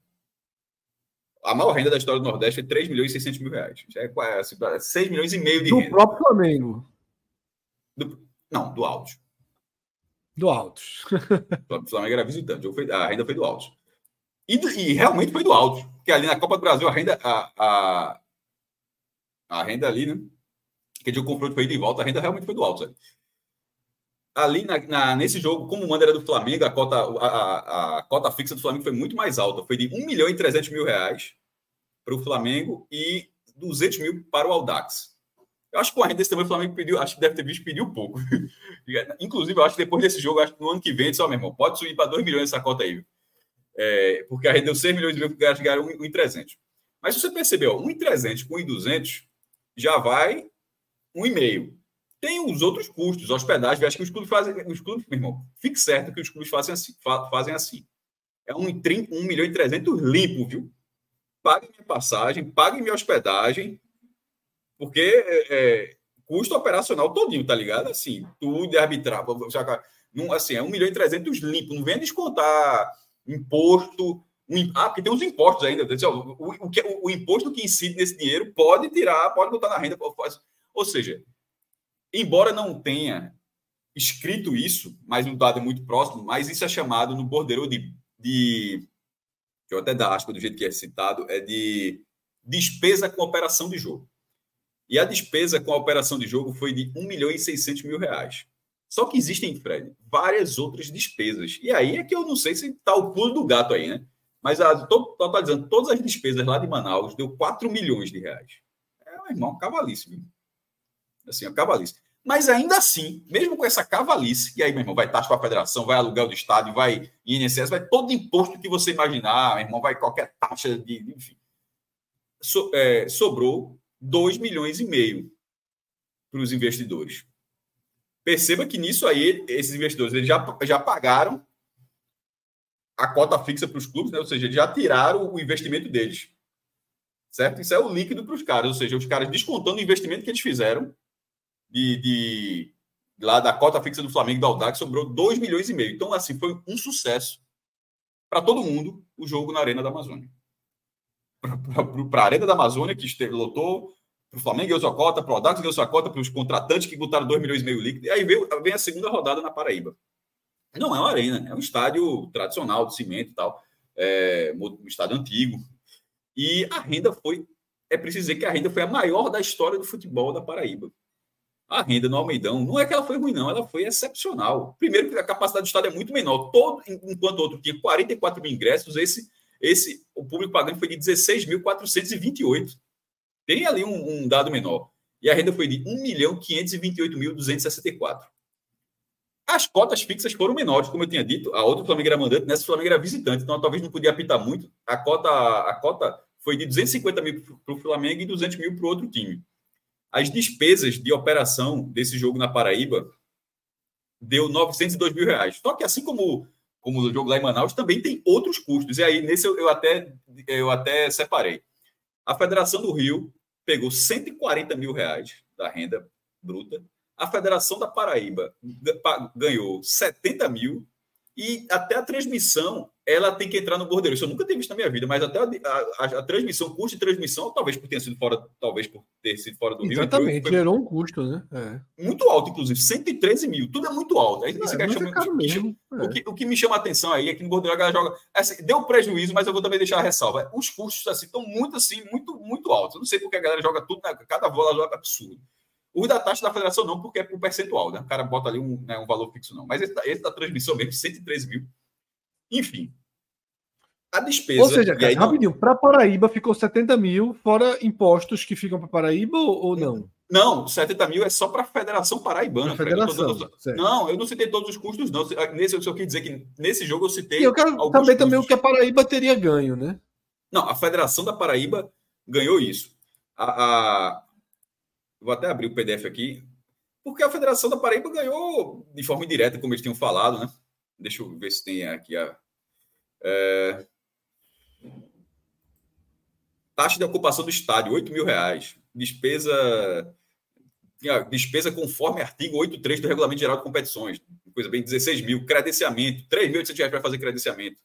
a maior renda da história do Nordeste é 3 milhões e 600 mil reais. Já é quase 6 milhões e meio de do renda. Próprio Flamengo. Do, não, do Altos. Do Altos. o Flamengo era visitante. A renda foi do Altos. E, e, realmente foi do Altos. Porque ali na Copa do Brasil, a renda, a, a, a renda ali, né? Que de um confronto foi de volta, a renda realmente foi do Altos. Ali na, na, nesse jogo, como o mando era do Flamengo, a cota, a, a, a, cota fixa do Flamengo foi muito mais alta. Foi de 1 milhão e 300 mil reais para o Flamengo e 200 mil para o Aldax. Eu acho que com a renda desse tamanho o Flamengo pediu, acho que deve ter visto pediu pouco. Inclusive, eu acho que depois desse jogo, acho que no ano que vem, só, meu irmão, pode subir para 2 milhões essa cota aí. É, porque a renda deu 6 milhões de euros, ganharam 1,300. Mas se você percebeu, 1,300 com 1,200 já vai 1,5. Tem os outros custos, hospedagem. Acho que os clubes fazem. Os clubes, meu irmão, fique certo que os clubes fazem assim. Fazem assim. É um, 1 milhão e 300 limpo, viu? Pague minha passagem, pague minha hospedagem, porque é, é, custo operacional todinho, tá ligado? Assim, tudo de arbitrar. Não, assim, é 1 milhão e 300 limpo. Não venha descontar imposto. Um, ah, porque tem os impostos ainda. O, o, o, o imposto que incide nesse dinheiro pode tirar, pode botar na renda. Ou seja, embora não tenha escrito isso, mas um dado é muito próximo, mas isso é chamado no bordeiro de, de que eu até dá aspa do jeito que é citado, é de despesa com operação de jogo. E a despesa com a operação de jogo foi de 1 milhão e 600 mil reais. Só que existem, Fred, várias outras despesas. E aí é que eu não sei se está o pulo do gato aí, né? Mas totalizando todas as despesas lá de Manaus, deu 4 milhões de reais. É, meu irmão, cavalíssimo. Assim, é cavalíssimo. Mas ainda assim, mesmo com essa cavalice, e aí, meu irmão, vai taxa para a federação, vai aluguel do estádio, vai INSS, vai todo imposto que você imaginar, meu irmão, vai qualquer taxa de. Enfim. So, é, sobrou 2 milhões e meio para os investidores. Perceba que nisso aí, esses investidores eles já, já pagaram a cota fixa para os clubes, né? ou seja, já tiraram o investimento deles. Certo? Isso é o líquido para os caras, ou seja, os caras descontando o investimento que eles fizeram de, de lá da cota fixa do Flamengo da Audax sobrou 2 milhões e meio. Então, assim, foi um sucesso para todo mundo o jogo na Arena da Amazônia. Para a Arena da Amazônia, que esteve, lotou, para o Flamengo ganhou sua cota, para o Audax ganhou sua cota, para os contratantes que botaram 2 milhões e meio líquido. E aí veio, vem a segunda rodada na Paraíba. Não é uma arena, é um estádio tradicional de cimento e tal, é, um estádio antigo. E a renda foi, é preciso dizer que a renda foi a maior da história do futebol da Paraíba. A renda no Almeidão, não é que ela foi ruim, não, ela foi excepcional. Primeiro, que a capacidade do estádio é muito menor. Todo, enquanto outro tinha 44 mil ingressos, esse, esse o público pagando foi de 16.428. Tem ali um, um, dado menor. E a renda foi de 1 milhão 528.264. As cotas fixas foram menores, como eu tinha dito. A outra Flamengo era mandante, nessa Flamengo era visitante, então talvez não podia apitar muito. A cota, a cota foi de 250 mil para o Flamengo e 200 mil para o outro time. As despesas de operação desse jogo na Paraíba deu 902 mil reais. Só que assim como, como o jogo lá em Manaus, também tem outros custos. E aí, nesse eu, eu até, eu até separei. A Federação do Rio pegou 140 mil reais da renda bruta. A Federação da Paraíba ganhou 70 mil e até a transmissão, ela tem que entrar no bordeiro. Isso eu nunca tinha visto na minha vida, mas até a, a, a transmissão, custo de transmissão, talvez por ter sido fora, talvez por ter sido fora do Rio. Exatamente, foi, gerou um custo, né? É. Muito alto, inclusive, 113 mil, tudo é muito alto. Aí, é, é, chama, é mesmo. O, que, o que me chama a atenção aí é que no bordeiro a galera joga. Assim, deu prejuízo, mas eu vou também deixar a ressalva. Os custos assim, estão muito assim, muito, muito altos. Eu não sei porque a galera joga tudo, né? cada bola joga absurdo. O da taxa da federação não, porque é por percentual, né? O cara bota ali um, né, um valor fixo, não. Mas esse, esse da transmissão mesmo, 113 mil. Enfim. A despesa. Ou seja, cara, rapidinho, para Paraíba ficou 70 mil, fora impostos que ficam para Paraíba ou, não? Não, 70 mil é só para a Federação Paraibana. Federação, eu não, eu não citei todos os custos, não. Nesse, eu só quis dizer que nesse jogo eu citei. E eu quero saber custos. também o que a Paraíba teria ganho, né? Não, a Federação da Paraíba ganhou isso. A, a, Vou até abrir o PDF aqui. Porque a Federação da Paraíba ganhou de forma indireta, como eles tinham falado, né? Deixa eu ver se tem aqui a. É... Taxa de ocupação do estádio, 8 mil reais. Despesa. Despesa conforme artigo 83 do Regulamento Geral de Competições. Coisa bem, 16 mil. Credenciamento, 3.800 reais para fazer credenciamento.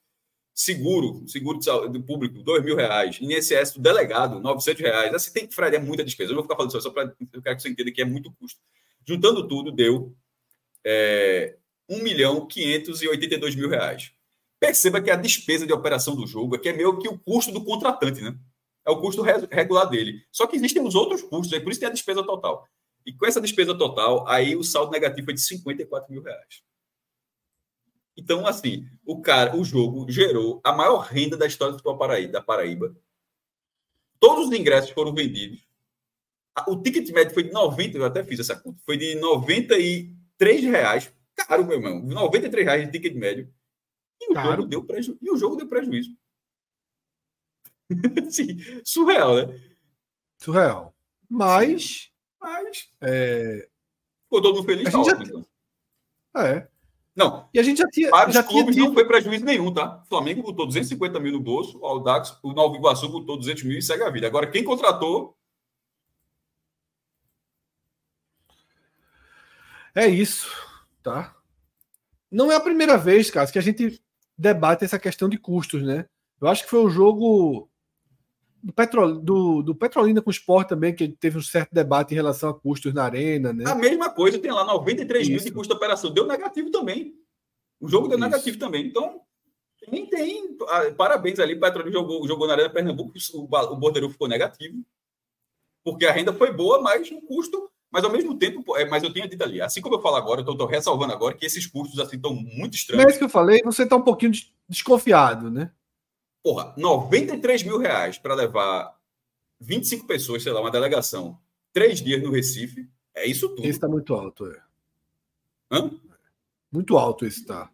Seguro, seguro do público, dois mil reais. INSS do delegado, 900 reais. Assim, tem, Fred, é muita despesa. Eu não vou ficar falando isso, só para eu quero que você entenda que é muito custo. Juntando tudo, deu é, 1 milhão 582 mil reais. Perceba que a despesa de operação do jogo aqui é meio que o custo do contratante, né? É o custo regular dele. Só que existem os outros custos, aí por isso tem a despesa total. E com essa despesa total, aí o saldo negativo foi de 54 mil reais. Então, assim, o cara, o jogo gerou a maior renda da história do Paraíba, da Paraíba. Todos os ingressos foram vendidos. O ticket médio foi de 90, eu até fiz essa conta, foi de 93 reais. Caro, meu irmão. 93 reais de ticket médio. E o, jogo deu, preju... e o jogo deu prejuízo. Sim, surreal, né? Surreal. Mas. Mas. É... Ficou todo mundo feliz. A gente já... Então. É. Não. E a gente já tinha. Vários já clubes tinha não foi prejuízo nenhum, tá? O Flamengo botou 250 mil no bolso, o Aldax, o Nova Iguaçu botou 200 mil e segue a vida. Agora, quem contratou. É isso, tá? Não é a primeira vez, cara, que a gente debate essa questão de custos, né? Eu acho que foi o jogo do, Petro, do, do Petrolina com o Sport também, que teve um certo debate em relação a custos na arena, né? A mesma coisa, tem lá 93 Isso. mil de custo de operação. Deu negativo também. O jogo deu Isso. negativo também. Então, nem tem. Ah, parabéns ali, o Petrolina jogou, jogou na Arena Pernambuco, o, o bordeiro ficou negativo. Porque a renda foi boa, mas o custo. Mas ao mesmo tempo, é, mas eu tinha dito ali, assim como eu falo agora, eu estou ressalvando agora que esses custos assim estão muito estranhos. Mas é isso que eu falei, você está um pouquinho desconfiado, né? Porra, 93 mil reais para levar 25 pessoas, sei lá, uma delegação, três dias no Recife, É isso tudo. Esse tá muito alto, é. Hã? Muito alto esse tá.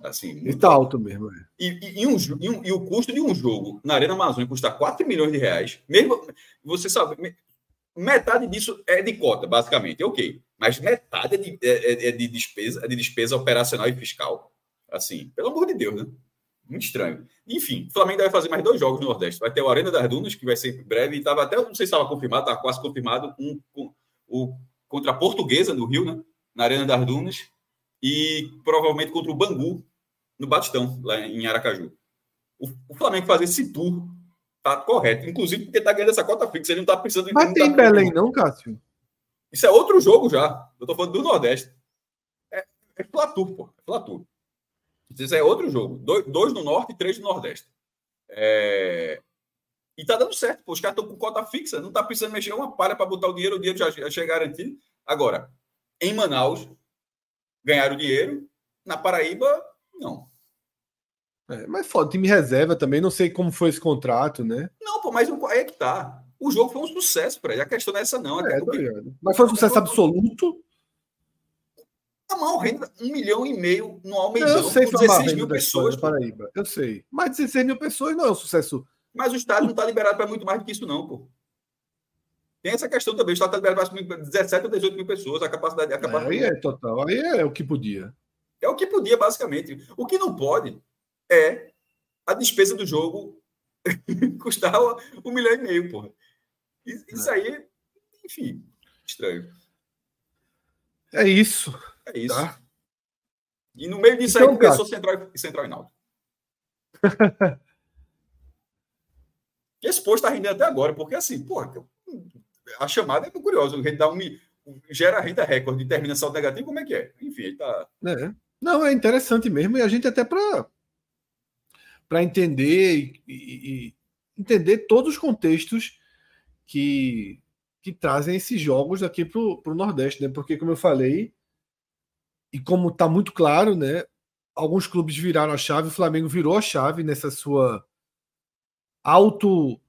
Assim, Esse tá alto mesmo, é. E, e, e um, e, um- e o custo de um jogo na Arena Amazônia custa 4 milhões de reais. Mesmo, você sabe, metade disso é de cota, basicamente, ok. Mas metade é de, é- é- é de despesa, é de despesa operacional e fiscal. Assim, pelo amor de Deus, né? Muito estranho. Enfim, o Flamengo deve fazer mais dois jogos no Nordeste. Vai ter o Arena das Dunas, que vai ser breve, e estava até, não sei se estava confirmado, estava quase confirmado, um, com- o, contra a Portuguesa no Rio, né? Na Arena das Dunas, e provavelmente contra o Bangu, no Batistão, lá em Aracaju. O, o Flamengo fazer esse tour tá correto, inclusive porque tá ganhando essa cota fixa, ele não tá pensando em. Mas tem tá- Belém, não, Cássio? Isso é outro jogo já. Eu tô falando do Nordeste. É, é Flatur, pô. É. Isso é outro jogo. Dois, dois no Norte e três no Nordeste. É, E tá dando certo, pô. Os caras estão com cota fixa, não tá precisando mexer uma palha para botar o dinheiro, o dinheiro já, já chega garantido. Agora, em Manaus, ganharam dinheiro. Na Paraíba, não. É, mas foda, time reserva também, não sei como foi esse contrato, né? Não, pô, mas aí é que tá. O jogo foi um sucesso, Fred. A questão não é essa, não. É, É, porque ligado. Mas foi um sucesso absoluto. a maior renda, um milhão e meio no Almeidão, Eu sei com que foi uma 16 mil pessoas. Paraíba. Eu sei. Mas 16 mil pessoas não é um sucesso. Mas o estádio não está liberado para muito mais do que isso, não, pô. Tem essa questão também. O estádio está liberado para 17 ou 18 mil pessoas. A capacidade, a Aí capacidade é total. Aí é o que podia. é o que podia, basicamente. O que não pode é a despesa do jogo custar um milhão e meio, porra. Isso isso aí, enfim, estranho. É isso. É isso. Tá? E no meio disso Então, aí começou Central e Central e Náutico. Esse post está rendendo até agora, porque assim, porra, a chamada é curiosa. Ele dá um, gera renda recorde de terminação negativa, como é que é? Enfim, tá. É. Não, é interessante mesmo. E a gente até para para entender e, e- entender todos os contextos que, que trazem esses jogos aqui para o Nordeste, né? Porque, como eu falei, e como está muito claro, né? Alguns clubes viraram a chave, o Flamengo virou a chave nessa sua auto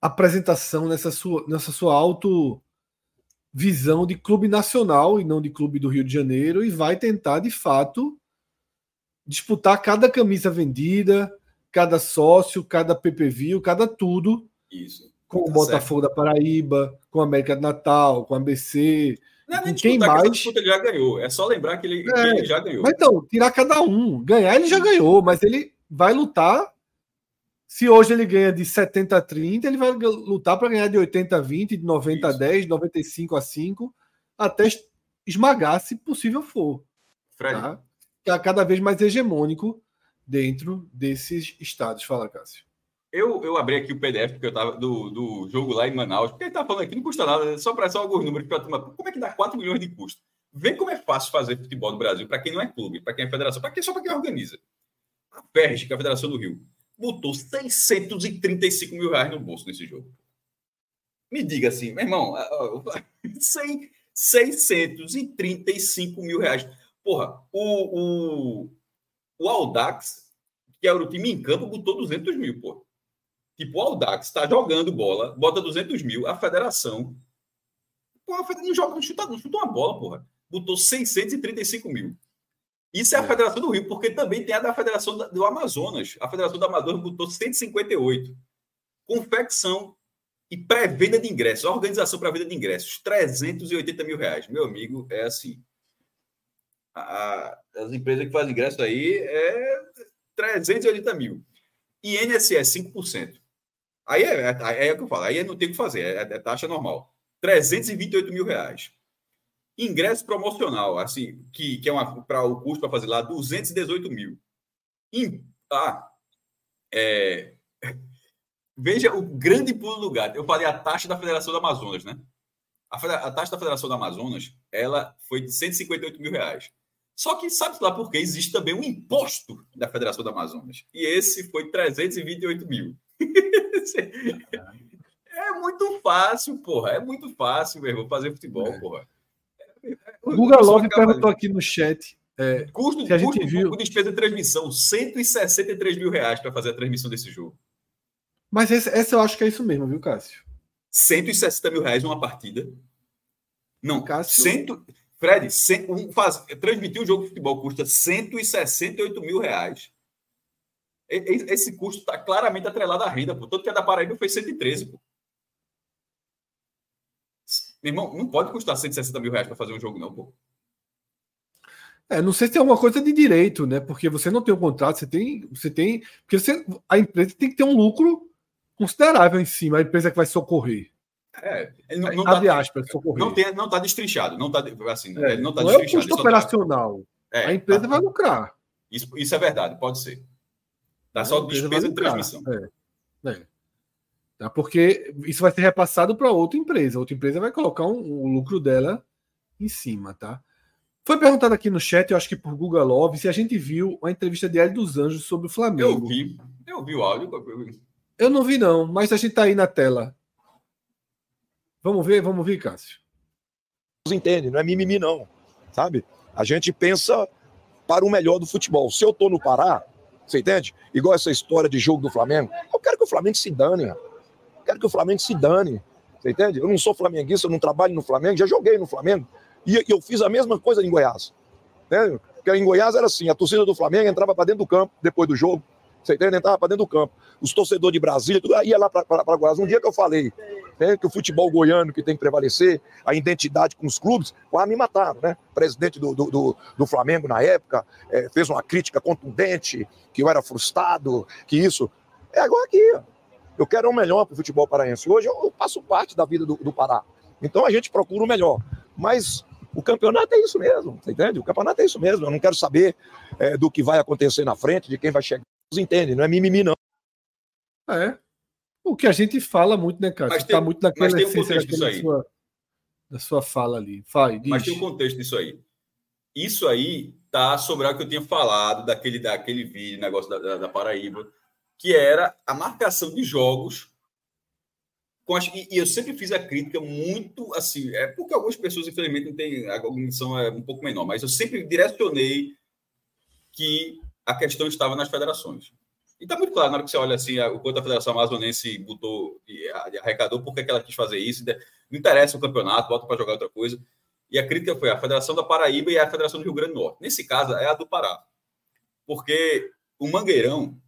apresentação, nessa sua, nessa sua auto visão de clube nacional e não de clube do Rio de Janeiro e vai tentar de fato disputar cada camisa vendida, cada sócio, cada PPV, cada tudo Isso. com o Tá Botafogo da Paraíba, com a América de Natal, com a ABC. Não é nem quem que mais? disputa ele já ganhou. É só lembrar que ele, que É, ele já ganhou. Mas então, tirar cada um. Ganhar ele já ganhou, mas ele vai lutar. Se hoje ele ganha de 70 a 30, ele vai lutar para ganhar de 80 a 20, de 90 a Isso. 10, 95 a 5, até esmagar, se possível for. Fred, Tá? Cada vez mais hegemônico dentro desses estados. Fala, Cássio. eu, eu abri aqui o PDF porque eu tava do, do jogo lá em Manaus, porque ele tá falando aqui, não custa nada, só para só alguns números para turma. Como é que dá 4 milhões de custo? Vê como é fácil fazer futebol no Brasil, para quem não é clube, para quem é federação, para quem só para quem organiza. A FERJ, que é a Federação do Rio, botou 635 mil reais no bolso nesse jogo. Me diga assim, meu irmão, ah, ah, 100, 635 mil reais. Porra, o, o, o Aldax, que era o time em campo, botou 200 mil, pô. Tipo, o Aldax está jogando bola, bota 200 mil, a federação. Pô, a federação não joga, não chuta, não chuta uma bola, porra. Botou 635 mil. Isso é a É. Federação do Rio, porque também tem a da Federação do Amazonas. A Federação do Amazonas botou 158. Confecção e pré-venda de ingressos, organização para venda de ingressos, 380 mil reais. Meu amigo, é assim. A- as empresas que fazem ingresso aí é 380 mil. E INSS, 5%. Aí é, aí é o que eu falo, aí não tem o que fazer, é, é taxa normal. 328 mil reais. Ingresso promocional, assim, que, que é uma para o custo para fazer lá, 218 mil. Em- ah, é, veja o grande pulo do gato. Eu falei a taxa da Federação do Amazonas, né? A, a taxa da Federação do Amazonas, ela foi de 158 mil reais. Só que sabe lá por quê? Existe também um imposto da Federação do Amazonas. E esse foi 328 mil. é muito fácil, porra. É muito fácil, meu irmão, fazer futebol, É. porra. O Guga Love perguntou ali. aqui no chat. é, Custo, que a gente custo viu- despesa de transmissão, 163 mil reais para fazer a transmissão desse jogo. mas esse, essa eu acho que é isso mesmo, viu, Cássio? 160 mil reais uma partida. Não, Cássio... cento, Fred, um, faz, transmitir um jogo de futebol custa 168 mil reais. Esse custo está claramente atrelado à renda, pô. Tanto que a da Paraíba foi 113, pô. Meu irmão, não pode custar 160 mil reais para fazer um jogo, não, pô. É, não sei se é uma coisa de direito, né? Porque você não tem um contrato, você tem. Você tem. Porque você, a empresa tem que ter um lucro considerável em cima, a empresa que vai socorrer. É, não, não Abre tá, aspas, socorrer. Não, tem, não tá destrinchado, não tá assim, é, não tá não é o custo tá- operacional. Tá, é, a empresa tá, vai lucrar. Isso, isso é verdade, pode ser. Dá só despesa de transmissão. É. é. Tá, porque isso vai ser repassado para outra empresa. Outra empresa vai colocar um, o lucro dela em cima, tá? Foi perguntado aqui no chat, eu acho que por Google Love, se a gente viu a entrevista de Hélio dos Anjos sobre o Flamengo. Eu vi, eu vi o áudio. Eu não vi, não, mas a gente tá aí na tela. Vamos ver, vamos ver, Cássio. Entende, não é mimimi, não. Sabe? A gente pensa para o melhor do futebol. Se eu tô no Pará, você entende? Igual essa história de jogo do Flamengo, eu quero que o Flamengo se dane. Eu quero que o Flamengo se dane. Você entende? Eu não sou flamenguista, eu não trabalho no Flamengo, já joguei no Flamengo. E eu fiz a mesma coisa em Goiás. Né? Porque em Goiás era assim: a torcida do Flamengo entrava para dentro do campo depois do jogo. Você entende? Entrava para dentro do campo. Os torcedores de Brasília, tudo, ia lá para Goiás. Um dia que eu falei né, que o futebol goiano que tem que prevalecer, a identidade com os clubes, quase me mataram, né? O presidente do, do, do, do Flamengo na época é, fez uma crítica contundente, que eu era frustrado, que isso. É agora aqui. Eu quero o melhor para o futebol paraense. Hoje eu, eu passo parte da vida do, do Pará. Então a gente procura o melhor. Mas o campeonato é isso mesmo, você entende? O campeonato é isso mesmo. Eu não quero saber é, do que vai acontecer na frente, de quem vai chegar. Entendem, não é mimimi, não. É. O que a gente fala muito, né, cara? Está muito naquela mas tem um contexto disso aí. Sua, da sua fala ali. Fale, mas tem um contexto disso aí. Isso aí tá sobre o que eu tinha falado daquele, daquele vídeo, negócio da, da, da Paraíba, que era a marcação de jogos e, e, eu sempre fiz a crítica muito assim, é porque algumas pessoas, infelizmente, não têm a cognição é um pouco menor, mas eu sempre direcionei que a questão estava nas federações. E está muito claro, na hora que você olha assim, o quanto a Federação Amazonense botou e arrecadou, por que ela quis fazer isso, não interessa o campeonato, bota para jogar outra coisa. E a crítica foi a Federação da Paraíba e a Federação do Rio Grande do Norte. Nesse caso, é a do Pará. Porque o Mangueirão,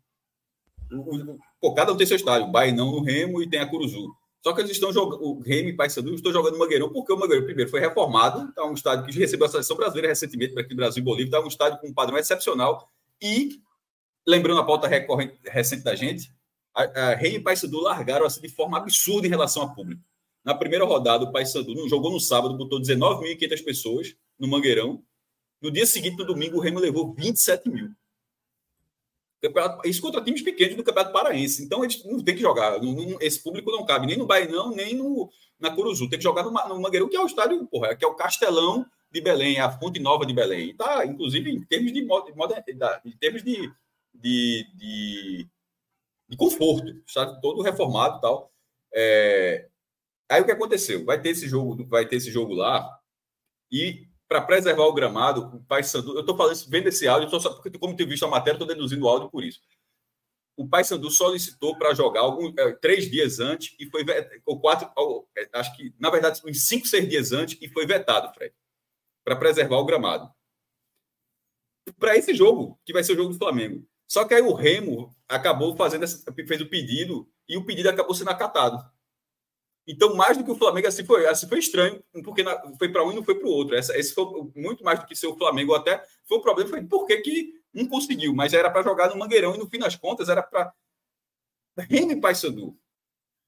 o, o, pô, cada um tem seu estádio, o Bainão no Remo e tem a Curuzu. Só que eles estão jogando, o Remy e Paysandu estão jogando Mangueirão, porque o Mangueirão, primeiro, foi reformado, está um estádio que recebeu a seleção brasileira recentemente para aqui no Brasil e Bolívia, está um estádio com um padrão excepcional. E, lembrando a pauta recorrente, recente da gente, a, a Remy e Paysandu largaram assim, de forma absurda em relação ao público. Na primeira rodada, o Paysandu jogou no sábado, botou 19.500 pessoas no Mangueirão. No dia seguinte, no domingo, o Remo levou 27 mil. Isso contra times pequenos do Campeonato Paraense. Então, eles não tem que jogar. esse público não cabe nem no Bainão, nem no, na Curuzu. Tem que jogar no, no Mangueirão, que é o estádio, porra, que é o Castelão de Belém, a Fonte Nova de Belém. E tá, inclusive, em termos de, modernidade, em termos de, de, de, de conforto. Estádio todo reformado e tal. É... Aí o que aconteceu? Vai ter esse jogo, vai ter esse jogo lá. E para preservar o gramado, o Paysandu, eu estou falando vendo esse áudio, só porque como tenho visto a matéria, estou deduzindo o áudio por isso. O Paysandu solicitou para jogar algum, é, três dias antes e foi ou quatro, ou, é, acho que na verdade uns cinco, seis dias antes e foi vetado, Fred, para preservar o gramado. Para esse jogo, que vai ser o jogo do Flamengo. Só que aí o Remo acabou fazendo essa, fez o pedido e o pedido acabou sendo acatado. Então, mais do que o Flamengo, assim foi, assim foi estranho, porque na, foi para um e não foi para o outro. Essa, esse foi muito mais do que ser o Flamengo, até foi o problema, foi por que, que não conseguiu, mas era para jogar no Mangueirão e no fim das contas era para Remy Paysandu.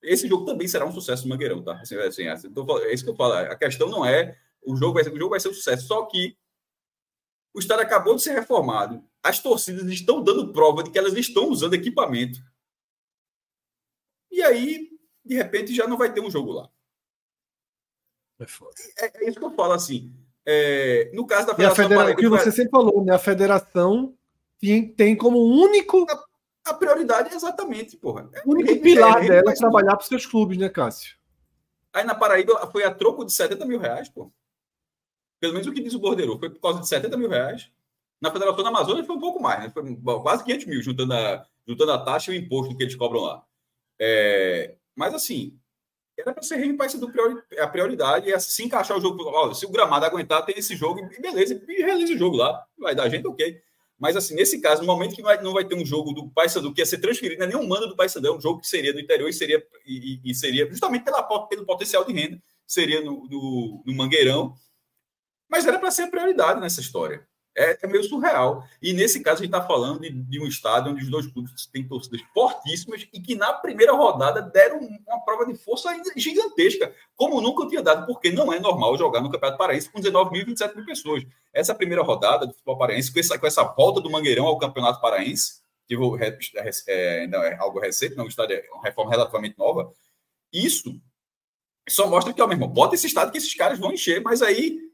Esse jogo também será um sucesso no Mangueirão, tá? Assim, assim, assim, tô, é isso que eu falo. A questão não é o jogo vai ser, o jogo vai ser um sucesso, só que o estádio acabou de ser reformado. As torcidas estão dando prova de que elas estão usando equipamento. E aí de repente já não vai ter um jogo lá. É, é, é isso que eu falo assim. É, no caso da Federação. Federa... O que você sempre falou, né? A federação tem, tem como único. A, a prioridade é exatamente, porra. O único é, pilar é, dela é trabalhar para os seus clubes, né, Cássio? Aí na Paraíba foi a troco de 70 mil reais, pô. Pelo menos o que diz o bordeiro. Foi por causa de 70 mil reais. Na Federação da Amazônia foi um pouco mais, né? Foi quase 500 mil, juntando a, juntando a taxa e o imposto que eles cobram lá. É, mas assim, era para ser Remy Paysandu a prioridade e se encaixar o jogo. Ó, se o gramado aguentar, tem esse jogo, e beleza, e realiza o jogo lá. Vai dar gente, ok. Mas, assim, nesse caso, no momento que vai, não vai ter um jogo do Paysandu que ia ser transferido, não é nem um mando do Paysandu, é um jogo que seria do interior e seria, e, e seria justamente pela, pelo potencial de renda, seria no, no, no Mangueirão. Mas era para ser prioridade nessa história. É, é, meio surreal. E nesse caso, a gente está falando de, de, um estádio onde os dois clubes têm torcidas fortíssimas e que na primeira rodada deram uma prova de força gigantesca, como nunca tinha dado, porque não é normal jogar no Campeonato Paraense com 19 mil, 27 mil pessoas. Essa primeira rodada do futebol paraense, com essa, com essa volta do Mangueirão ao Campeonato Paraense, que é, é, é algo recente, não, o estádio é uma reforma relativamente nova, isso só mostra que, meu irmão, bota esse estádio que esses caras vão encher, mas aí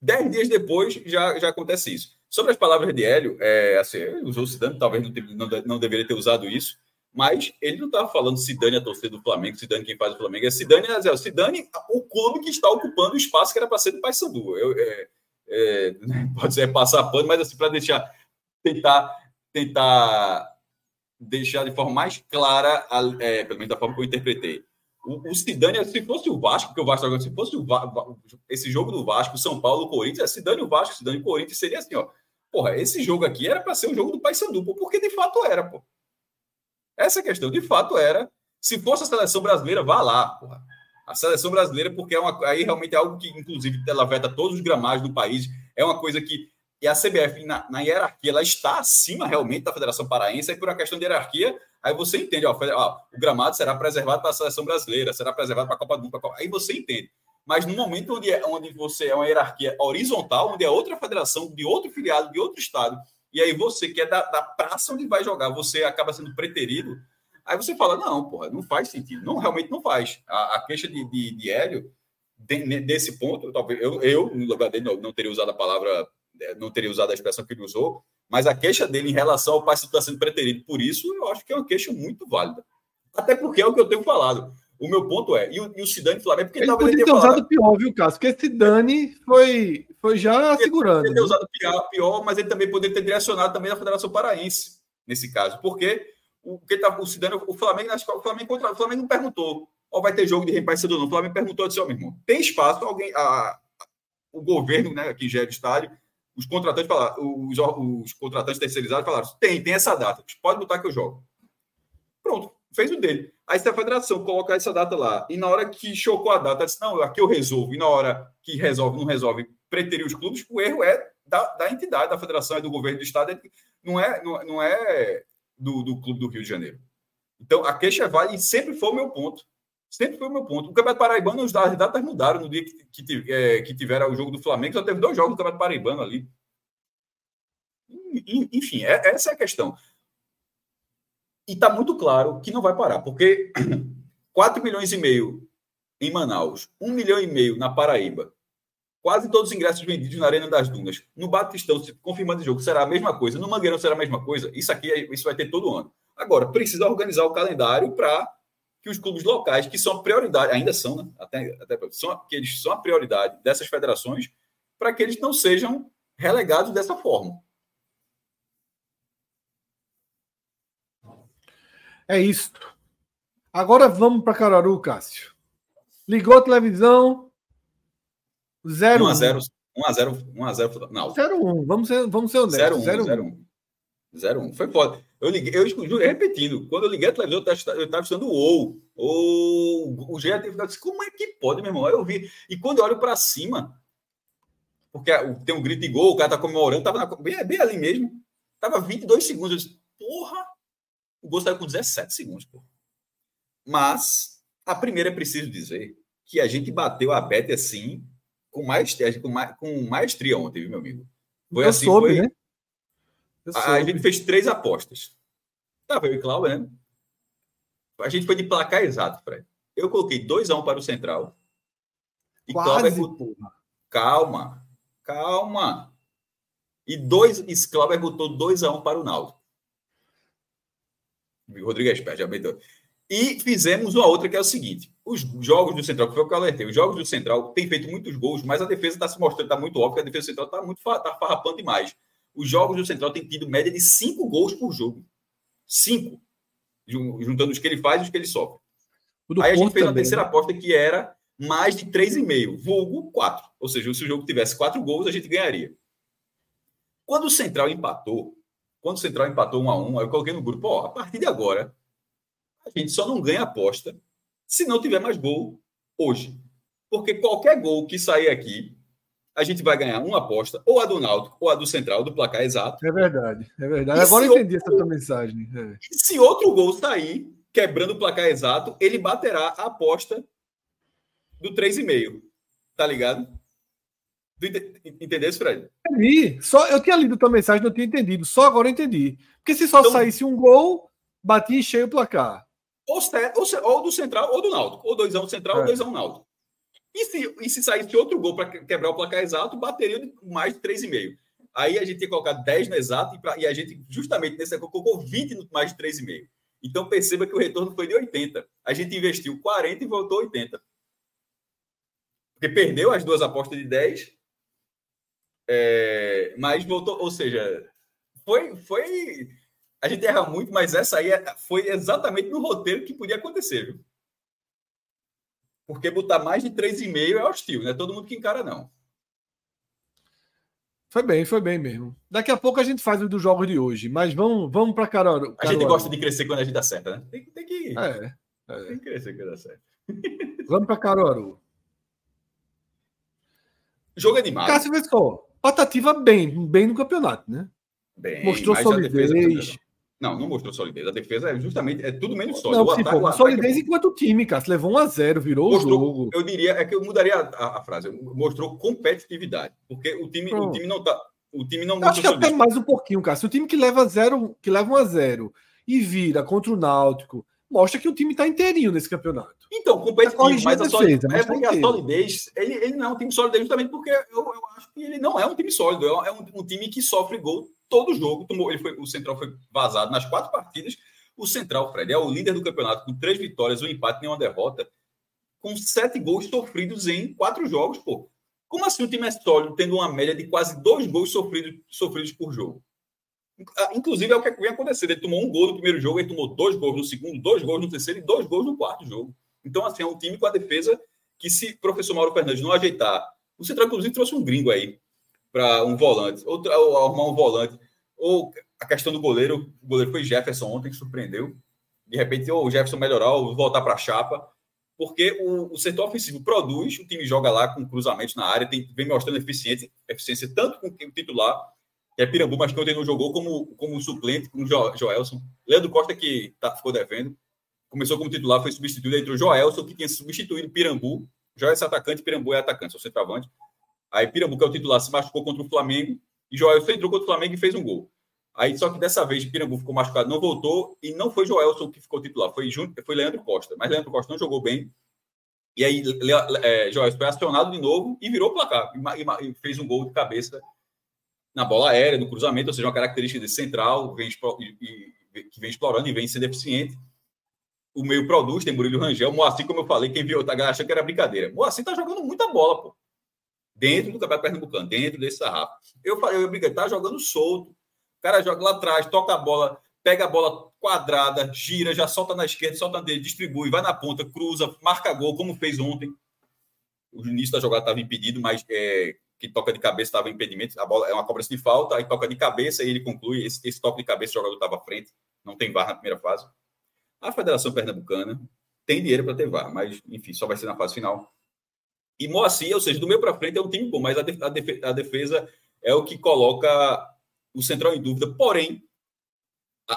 Dez dias depois já, já acontece isso. Sobre as palavras de Hélio, é, assim, usou Zidane, talvez não, não, não deveria ter usado isso, mas ele não estava falando Zidane a torcida do Flamengo, Zidane quem faz o Flamengo, é Zidane, é, Zidane o clube que está ocupando o espaço que era para ser do Paysandu. Eu, é, é, pode ser passar pano, mas assim, para deixar, tentar, tentar deixar de forma mais clara, é, pelo menos da forma que eu interpretei. O, o Sidânia, se fosse o Vasco, que o Vasco agora, se fosse o esse jogo do Vasco, São Paulo, Corinthians, Sidânia o Vasco, Sidânia o Corinthians, seria assim, ó. Porra, esse jogo aqui era para ser um jogo do Paysandu, porque de fato era, pô. Essa questão, de fato era. Se fosse a seleção brasileira, vá lá, porra. A seleção brasileira, porque é uma, aí realmente é algo que, inclusive, ela veta todos os gramados do país. É uma coisa que. E a CBF, na, na hierarquia, ela está acima realmente da Federação Paraense, aí por uma questão de hierarquia, Aí você entende, ó, o gramado será preservado para a seleção brasileira, será preservado para a Copa do Mundo. Aí você entende. Mas no momento onde, é, onde você é uma hierarquia horizontal, onde é outra federação, de outro filiado, de outro estado, e aí você que é da, da praça onde vai jogar, você acaba sendo preterido, aí você fala, não, porra, não faz sentido. Não, realmente não faz. A, a queixa de, de, de Hélio, de, desse ponto, eu, eu, no lugar não, teria usado a palavra, não teria usado a expressão que ele usou, mas a queixa dele em relação ao Paysandu estar sendo preterido por isso, eu acho que é uma queixa muito válida. Até porque é o que eu tenho falado. O meu ponto é, e o, e o Sidani Flamengo, porque ele poderia ter usado pior, viu, Cássio? Porque esse Dani foi, foi já ele segurando. Ele poderia ter usado pior, pior, mas ele também poderia ter direcionado também a Federação Paraense, nesse caso. Porque o que tá, o Sidani, o Flamengo, o Flamengo contra o Flamengo não perguntou, ó, vai ter jogo de repasse ou não. O Flamengo perguntou, disse, ó, meu irmão, tem espaço, alguém, a, o governo, né, que gera o estádio, os contratantes falaram, os, os contratantes terceirizados falaram: tem, tem essa data, pode botar que eu jogo. Pronto, fez o dele. Aí se a federação colocar essa data lá, e na hora que chocou a data, disse: não, aqui eu resolvo, e na hora que resolve, não resolve, preterir os clubes, o erro é da, da entidade, da federação, é do governo do estado, é, não é, não, não é do, do clube do Rio de Janeiro. Então, a queixa vale e sempre foi o meu ponto. Sempre foi o meu ponto. O Campeonato Paraibano, as datas mudaram no dia que, que, é, que tiveram o jogo do Flamengo, só teve dois jogos do Campeonato Paraibano ali. Enfim, é, essa é a questão. E está muito claro que não vai parar, porque 4 milhões e meio em Manaus, 1 milhão e meio na Paraíba, quase todos os ingressos vendidos na Arena das Dunas, no Batistão, confirmando o jogo, será a mesma coisa, no Mangueirão será a mesma coisa, isso aqui é, isso vai ter todo ano. Agora, precisa organizar o calendário para que os clubes locais, que são a prioridade, ainda são, né? até, até são, que eles são a prioridade dessas federações, para que eles não sejam relegados dessa forma. É isso. Agora vamos para Cararu, Cássio. Ligou a televisão. 0 1 a 0 1 a 0 1 a 0 não. 0 1. Vamos ser, vamos ser honestos. 0 1 0 1. 0 1. Foi foda. Eu liguei, eu juro, repetindo, quando eu liguei a televisão, eu estava estudando o OU. Ou o G teve disse, como é que pode, meu irmão? Aí eu vi. E quando eu olho para cima, porque tem um grito de gol, o cara tá comemorando, tava na, bem, bem ali mesmo. Tava 22 segundos. Eu disse, porra! O gol saiu com 17 segundos, porra. Mas, a primeira é preciso dizer que a gente bateu a Bet assim, com maestria, com, ma, com maestria ontem, viu, meu amigo? Foi eu assim, soube, foi, né? A gente fez três apostas. Tava eu e Cláudio, né? A gente foi de placar exato, Fred. Eu coloquei 2x1 um para o Central. E Quase, Cláudio Calma, calma. E dois, e Cláudio botou 2x1 um para o Naldo. Rodrigo Espert, já meteu. E fizemos uma outra que é o seguinte: os jogos do Central, que foi o que eu alertei, os jogos do Central têm feito muitos gols, mas a defesa está se mostrando, está muito óbvio que a defesa Central está muito tá farrapando demais os jogos do Central têm tido média de cinco gols por jogo. Cinco. Juntando os que ele faz e os que ele sofre. Aí a gente fez também, uma terceira né? aposta que era mais de 3,5, vulgo 4. Ou seja, se o jogo tivesse 4 gols, a gente ganharia. Quando o Central empatou, quando o Central empatou 1 a 1 eu coloquei no grupo, ó, a partir de agora, a gente só não ganha aposta se não tiver mais gol hoje. Porque qualquer gol que sair aqui, a gente vai ganhar uma aposta, ou a do Náutico, ou a do Central, do placar exato. É verdade, é verdade. E Agora eu entendi outro, essa tua mensagem. É. Se outro gol sair, quebrando o placar exato, ele baterá a aposta do 3,5. Tá ligado? Entendeu, Fred? Entendi. Só, eu tinha lido tua mensagem, não tinha entendido. Só agora eu entendi. Porque se só então, saísse um gol, batia cheio o placar. Ou, ou, ou, do Central ou do Náutico. Ou 2x1 um Central é. ou 2x1 um Náutico. E se, e se saísse outro gol para quebrar o placar exato, bateria mais de 3,5. Aí a gente ia colocar 10 no exato e, pra, e a gente, justamente nesse colocou 20 no mais de 3,5. Então perceba que o retorno foi de 80. A gente investiu 40 e voltou 80. Porque perdeu as duas apostas de 10, é, mas voltou, ou seja, foi, foi. A gente erra muito, mas essa aí é, foi exatamente no roteiro que podia acontecer. Viu? Porque botar mais de 3,5 é hostil, não é todo mundo que encara, não. Foi bem, foi bem mesmo. Daqui a pouco a gente faz o dos jogos de hoje, mas vamos, vamos para Caruaru. A gente gosta de crescer quando a gente acerta, né? Tem, tem que. É, é. Tem que crescer quando acerta. Vamos para Caruaru. Jogo animado. Cássio Vescol, Patativa bem, bem no campeonato, né? Bem, Mostrou solidez. Não, não mostrou solidez. A defesa é justamente é tudo menos sólido. Não, o ataque, o solidez ataque... enquanto time, Cássio. Levou 1 a 0 virou mostrou, o jogo. Eu diria, é que eu mudaria a, a, frase. Mostrou competitividade. Porque o time, o time não tá. O time não Acho que até mais um pouquinho, Cássio. O time que leva zero, que leva 1 a 0 e vira contra o Náutico, mostra que o time está inteirinho nesse campeonato. Então, competitivo, tá mas a, defesa, solidez, mas é porque a solidez, ele, ele não é um time sólido justamente porque eu, eu acho que ele não é um time sólido, é um, um time que sofre gol todo jogo. Tomou, ele foi, o Central foi vazado nas quatro partidas. O Central, Fred, é o líder do campeonato com três vitórias, um empate e nenhuma derrota, com sete gols sofridos em quatro jogos, pô. Como assim o time é sólido, tendo uma média de quase dois gols sofridos, sofridos por jogo? Ah, inclusive, é o que vem acontecendo. Ele tomou um gol no primeiro jogo, ele tomou dois gols no segundo, dois gols no terceiro e dois gols no quarto jogo. Então, assim, é um time com a defesa que, se o professor Mauro Fernandes não ajeitar, o Central, inclusive, trouxe um gringo aí para um volante, ou, ou, arrumar um volante, ou a questão do goleiro, o goleiro foi Jefferson ontem, que surpreendeu. De repente, ou o Jefferson melhorar, ou voltar para a chapa, porque o, o, setor ofensivo produz, o time joga lá com cruzamento na área, tem, vem mostrando eficiência, eficiência tanto com o titular, que é Pirambu, mas que ontem não jogou como, como suplente, com o jo, Joelson. Leandro Costa, que tá, ficou devendo, começou como titular, foi substituído entre o Joelson, que tinha substituído Pirambu. Joelson é atacante, Pirambu é atacante, sou centroavante. Aí Pirambu, que é o titular, se machucou contra o Flamengo, e Joelson entrou contra o Flamengo e fez um gol. Aí, só que dessa vez, Pirambu ficou machucado, não voltou, e não foi Joelson que ficou titular, foi, foi Leandro Costa. Mas Leandro Costa não jogou bem. E aí, é, Joelson foi acionado de novo e virou o placar. E, e, fez um gol de cabeça na bola aérea, no cruzamento, ou seja, uma característica de central, vem, e, que vem explorando e vem sendo eficiente o meio produz, tem Murilo Rangel, Moacir, como eu falei, quem viu, tá achando que era brincadeira. Moacir tá jogando muita bola, pô. Dentro do Campeonato Pernambucano, dentro desse sarrafo. Eu falei, eu brinquei, tá jogando solto. O cara joga lá atrás, toca a bola, pega a bola quadrada, gira, já solta na esquerda, solta na direita, distribui, vai na ponta, cruza, marca gol, como fez ontem. O início da jogada estava impedido, mas é, que toca de cabeça estava impedimento. A bola é uma cobrança de falta, aí toca de cabeça e ele conclui. Esse, esse toque de cabeça, o jogador estava à frente, não tem VAR na primeira fase. A Federação Pernambucana tem dinheiro para ter VAR, mas, enfim, só vai ser na fase final. E Moacir, ou seja, do meio para frente é um time bom, mas a defesa é o que coloca o Central em dúvida. Porém,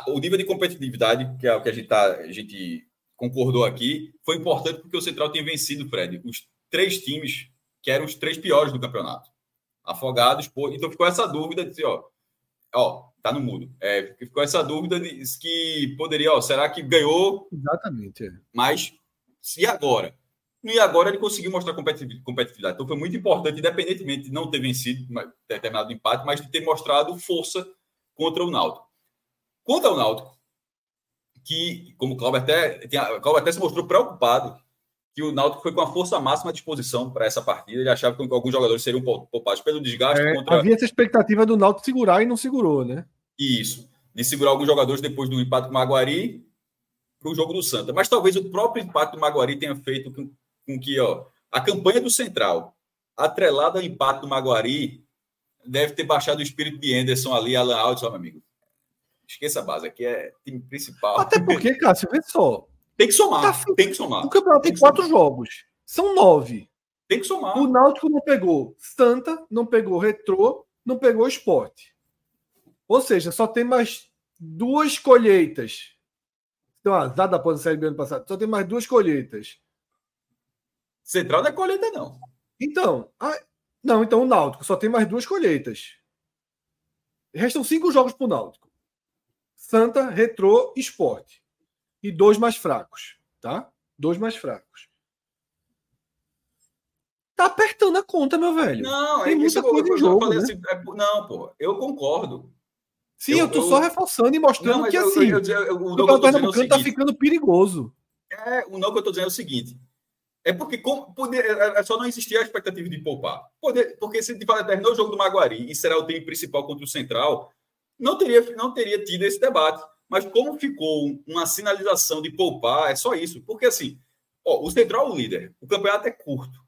o nível de competitividade, que é o que a gente, tá, a gente concordou aqui, foi importante porque o Central tem vencido, Fred, os três times que eram os três piores do campeonato. Afogados, por... então ficou essa dúvida de, ó, ó, tá no mudo. É, ficou essa dúvida de que poderia, ó, será que ganhou? Exatamente. É. Mas e agora? E agora ele conseguiu mostrar competitividade. Então foi muito importante, independentemente de não ter vencido determinado empate, mas de ter mostrado força contra o Náutico. Contra o Náutico, que, como o Cláudio até, o Cláudio até se mostrou preocupado que o Náutico foi com a força máxima à disposição para essa partida. Ele achava que alguns jogadores seriam poupados pelo desgaste. É, contra... Havia essa expectativa do Náutico segurar e não segurou, né? Isso. De segurar alguns jogadores depois do empate com o Maguari. para o jogo do Santa. Mas talvez o próprio empate do Maguari tenha feito com, que ó, a campanha do Central, atrelada ao empate do Maguari, deve ter baixado o espírito de Anderson ali, Alan Alves, meu amigo. Esqueça a base, aqui é time principal. Até porque, Cássio, vê só. Tem que somar, tá, tem que somar. O campeonato tem, tem quatro somar. jogos. São nove. Tem que somar. O Náutico não pegou Santa, não pegou Retrô, não pegou Esporte. Ou seja, só tem mais duas colheitas. Então, azar após a Série B ano passado. Só tem mais duas colheitas. Central não é colheita, não. Então, a... não, então o Náutico só tem mais duas colheitas. Restam cinco jogos para o Náutico. Santa, Retrô, Esporte. E dois mais fracos, tá? Dois mais fracos tá apertando a conta, meu velho. Não, Tem é muita coisa eu, em jogo. Né? Assim, é, não, pô, eu concordo. Sim, eu, eu tô eu, só reforçando e mostrando não, que assim. Eu, eu, o campeonato é pernambucano tá ficando perigoso. É, o não que eu tô dizendo é o seguinte. É porque como, poder, é, é só não existia a expectativa de poupar. Poder, porque se terminou o jogo do Maguari e será o time principal contra o Central, não teria, não teria tido esse debate. Mas como ficou uma sinalização de poupar, é só isso. Porque assim, ó, o Central é o líder, o campeonato é curto.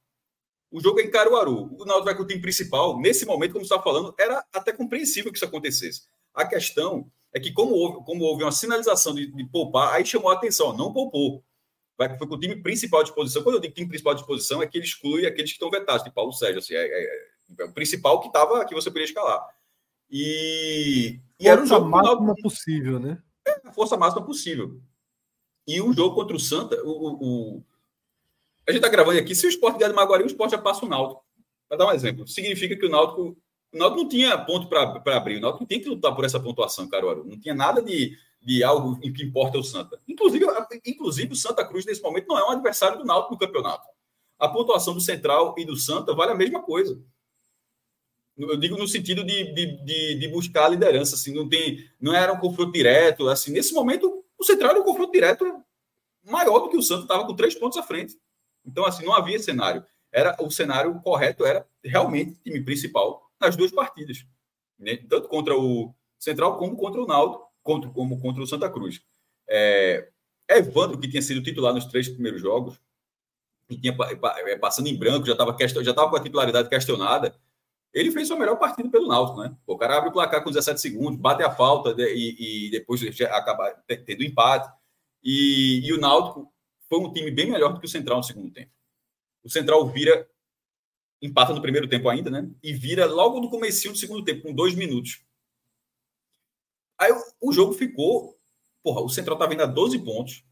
O jogo é em Caruaru. O Náutico vai com o time principal. Nesse momento, como você está falando, era até compreensível que isso acontecesse. A questão é que, como houve, como houve uma sinalização de, de poupar, aí chamou a atenção, não poupou. Vai, foi com o time principal à disposição. Quando eu digo time principal à disposição, é que ele exclui aqueles que estão vetados, de Paulo Sérgio. Assim, é, é, é, o principal que estava que você poderia escalar. E, e era um jogo máxima possível, né? É, a força máxima possível. E o jogo contra o Santa, o, o a gente está gravando aqui, se o esporte ganhar do Maguari, o esporte já passa o Náutico. Para dar um exemplo, significa que o Náutico, o Náutico não tinha ponto para abrir, o Náutico não tem que lutar por essa pontuação, Caruaru. Não tinha nada de, de algo em que importa o Santa. Inclusive, inclusive, o Santa Cruz, nesse momento, não é um adversário do Náutico no campeonato. A pontuação do Central e do Santa vale a mesma coisa. Eu digo no sentido de, de, de, de buscar a liderança, assim, não tem, não era um confronto direto, assim, nesse momento o Central era um confronto direto maior do que o Santa estava com três pontos à frente. Então, assim, não havia cenário. Era O cenário correto era realmente time principal nas duas partidas. Né? Tanto contra o Central como contra o Naldo, contra, como contra o Santa Cruz. É, Evandro, que tinha sido titular nos três primeiros jogos, e tinha é, passando em branco, já estava já com a titularidade questionada, ele fez sua melhor partida pelo Náutico, né? O cara abre o placar com 17 segundos, bate a falta e, e depois acaba tendo empate. E, e o Náutico foi um time bem melhor do que o Central no segundo tempo. O Central vira, empata no primeiro tempo ainda, né? E vira logo no começo do segundo tempo, com dois minutos. Aí o, jogo ficou. Porra, o Central estava indo a 12 pontos.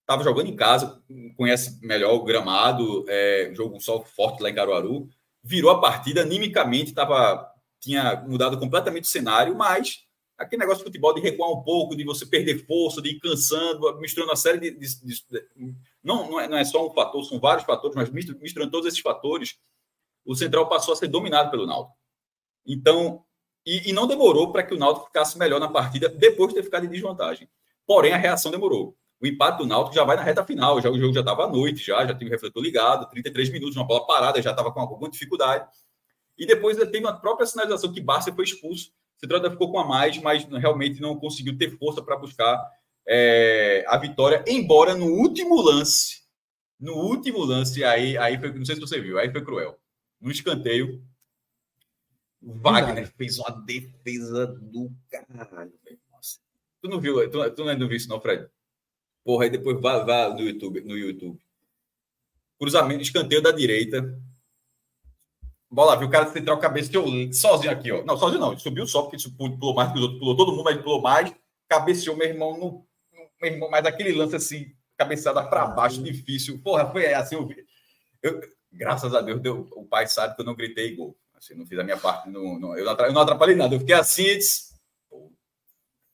Estava jogando em casa, conhece melhor o gramado, é, jogo um sol forte lá em Caruaru. Virou a partida, animicamente, tava, tinha mudado completamente o cenário, mas aquele negócio de futebol de recuar um pouco, de você perder força, de ir cansando, misturando uma série de. de, de, de não, não é, não, é, só um fator, são vários fatores, mas misturando todos esses fatores, o Central passou a ser dominado pelo Náutico. Então, e, e não demorou para que o Náutico ficasse melhor na partida depois de ter ficado em desvantagem. Porém, a reação demorou. O empate do Náutico já vai na reta final, já o jogo já estava à noite, já, já tinha o refletor ligado, 33 minutos, uma bola parada, já estava com alguma dificuldade. E depois teve uma própria sinalização que Barça foi expulso Central ficou com a mais, mas realmente não conseguiu ter força para buscar é, a vitória, embora no último lance, no último lance, aí, aí foi, não sei se você viu, aí foi cruel. No escanteio, o Wagner fez uma defesa do caralho, Nossa. Tu não viu, tu, tu não viu isso, não, Fred? Porra, aí depois vá, vá no YouTube, no YouTube. Cruzamento, escanteio da direita, Bola, viu o cara central cabeça que eu sozinho aqui, ó. Não, sozinho não, subiu só, porque pulou mais que os outros, pulou todo mundo, mas pulou mais, cabeceou meu irmão no. Meu irmão, mas aquele lance assim, cabeçada para baixo, difícil. Porra, foi assim, eu, eu, graças a Deus, deu, o pai sabe que eu não gritei gol. Assim, não fiz a minha parte, não, não, eu, não atrapalhei nada. Eu fiquei assim,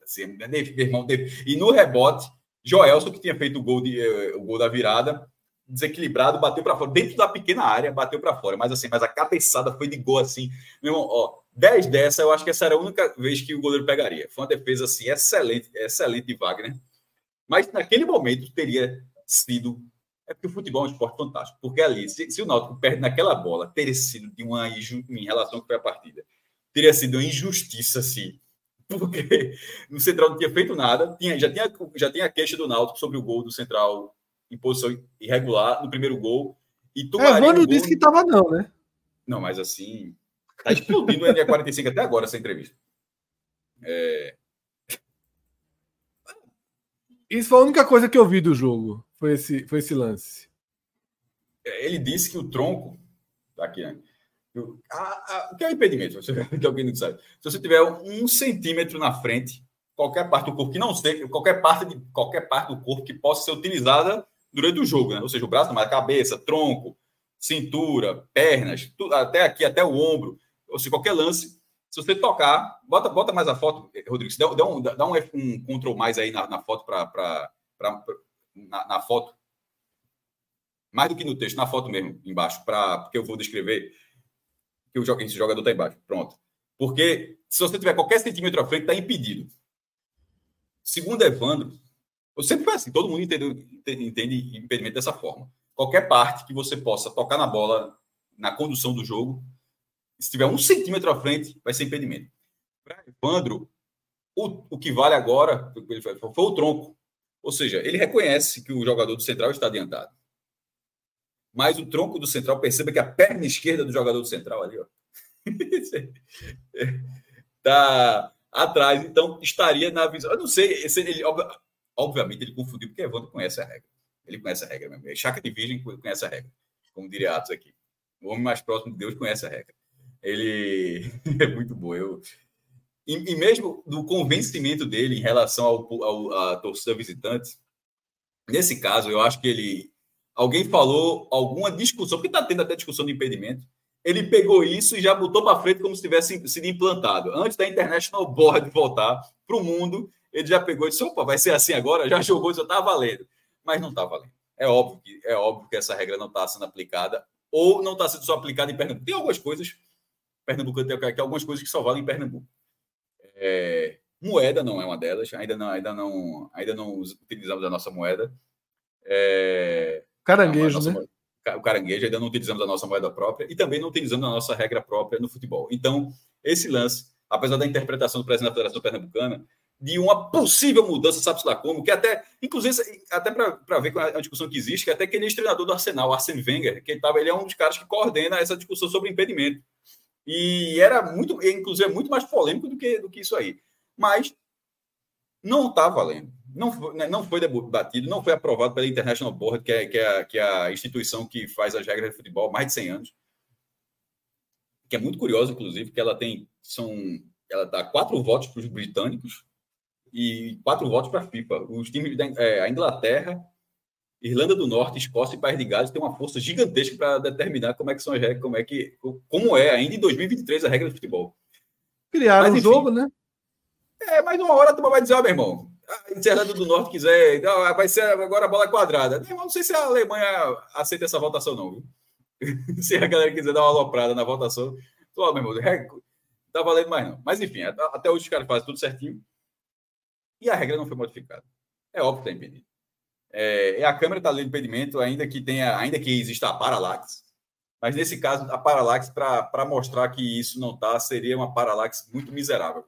assim meu irmão, e no rebote, Joelson, que tinha feito o gol, de, eh, o gol da virada, desequilibrado, bateu para fora, dentro da pequena área, bateu para fora, mas assim, mas a cabeçada foi de gol assim, meu irmão, ó, 10 dessa, eu acho que essa era a única vez que o goleiro pegaria. Foi uma defesa assim excelente, excelente de Wagner. Mas naquele momento teria sido é porque o futebol é um esporte fantástico, porque ali, se, se o Náutico perde naquela bola, teria sido de uma em relação ao que foi a partida, teria sido uma injustiça assim porque no Central não tinha feito nada, tinha, já, tinha, já tinha a queixa do Náutico sobre o gol do Central em posição irregular no primeiro gol. E Tumarinho, é, disse que estava não, né? Não, mas assim, tá explodindo o NE45 até agora essa entrevista. É... Isso foi a única coisa que eu vi do jogo, foi esse, foi esse lance. Ele disse que o tronco, tá aqui, né? O que é o impedimento? Que alguém não sabe. Se você tiver um centímetro na frente, qualquer parte do corpo que não seja, qualquer parte de qualquer parte do corpo que possa ser utilizada durante o jogo, né? Ou seja, o braço, a cabeça, tronco, cintura, pernas, tudo, até aqui, até o ombro, ou seja, qualquer lance. Se você tocar, bota, bota mais a foto, Rodrigo, dá, dá, um, dá um, um control mais aí na, na foto para na, na foto. Mais do que no texto, na foto mesmo, embaixo, pra, porque eu vou descrever que o, esse jogador está embaixo. Pronto. Porque se você tiver qualquer centímetro à frente, está impedido. Segundo Evandro, eu sempre foi assim, todo mundo entende, entende impedimento dessa forma. Qualquer parte que você possa tocar na bola na condução do jogo, se tiver um centímetro à frente, vai ser impedimento. Para Evandro, o, o que vale agora foi o tronco. Ou seja, ele reconhece que o jogador do central está adiantado mas o tronco do central, perceba que a perna esquerda do jogador do central ali, ó, tá atrás, então estaria na visão. Eu não sei, ele, obviamente ele confundiu, porque Evandro conhece a regra. Ele conhece a regra mesmo. É chaca de virgem conhece a regra, como diria Atos aqui. O homem mais próximo de Deus conhece a regra. Ele é muito bom. Eu... E, e mesmo do convencimento dele em relação ao, ao, à torcida visitante, nesse caso, eu acho que ele alguém falou alguma discussão, porque está tendo até discussão de impedimento. Ele pegou isso e já botou para frente como se tivesse sido implantado. Antes da International Board voltar para o mundo, ele já pegou e disse: opa, vai ser assim agora? Já jogou já está valendo. Mas não está valendo. É óbvio, que, é óbvio que essa regra não está sendo aplicada, ou não está sendo só aplicada em Pernambuco. Tem algumas coisas, Pernambuco tem algumas coisas que só valem em Pernambuco. É, moeda não é uma delas, ainda não, ainda não, ainda não utilizamos a nossa moeda. É, Caranguejo, nossa, né? O caranguejo, ainda não utilizamos a nossa moeda própria e também não utilizamos a nossa regra própria no futebol. Então, esse lance, apesar da interpretação do presidente da Federação Pernambucana, de uma possível mudança, sabe-se lá como, que até, inclusive, até para ver com a, discussão que existe, que até aquele ex-treinador do Arsenal, Arsene Wenger, que ele, tava, ele é um dos caras que coordena essa discussão sobre impedimento. E era muito, inclusive, é muito mais polêmico do que, do que isso aí. Mas não está valendo não foi, né, não foi debatido, não foi aprovado pela International Board, que é, que, é a, que é a instituição que faz as regras de futebol há mais de 100 anos. Que é muito curioso, inclusive, que ela tem são ela dá quatro votos para os britânicos e quatro votos para a FIFA. Os times da é, a Inglaterra, Irlanda do Norte, Escócia e País de Gales têm uma força gigantesca para determinar como é que são as regras, como é que como é ainda em 2023 a regra de futebol. Criaram mas, enfim, um jogo, né? É, mas uma hora a turma vai dizer, ó, oh, meu irmão, se a Irlanda do Norte quiser, vai ser agora a bola quadrada. Não sei se a Alemanha aceita essa votação, não. Viu? se a galera quiser dar uma aloprada na votação, tô, meu irmão, tá valendo mais não. Mas enfim, até hoje os caras fazem tudo certinho. E a regra não foi modificada. É óbvio que está impedido. É, a Câmara está lendo impedimento, ainda que tenha, ainda que exista a paralaxe. Mas nesse caso, a paralaxe, para mostrar que isso não está, seria uma paralaxe muito miserável.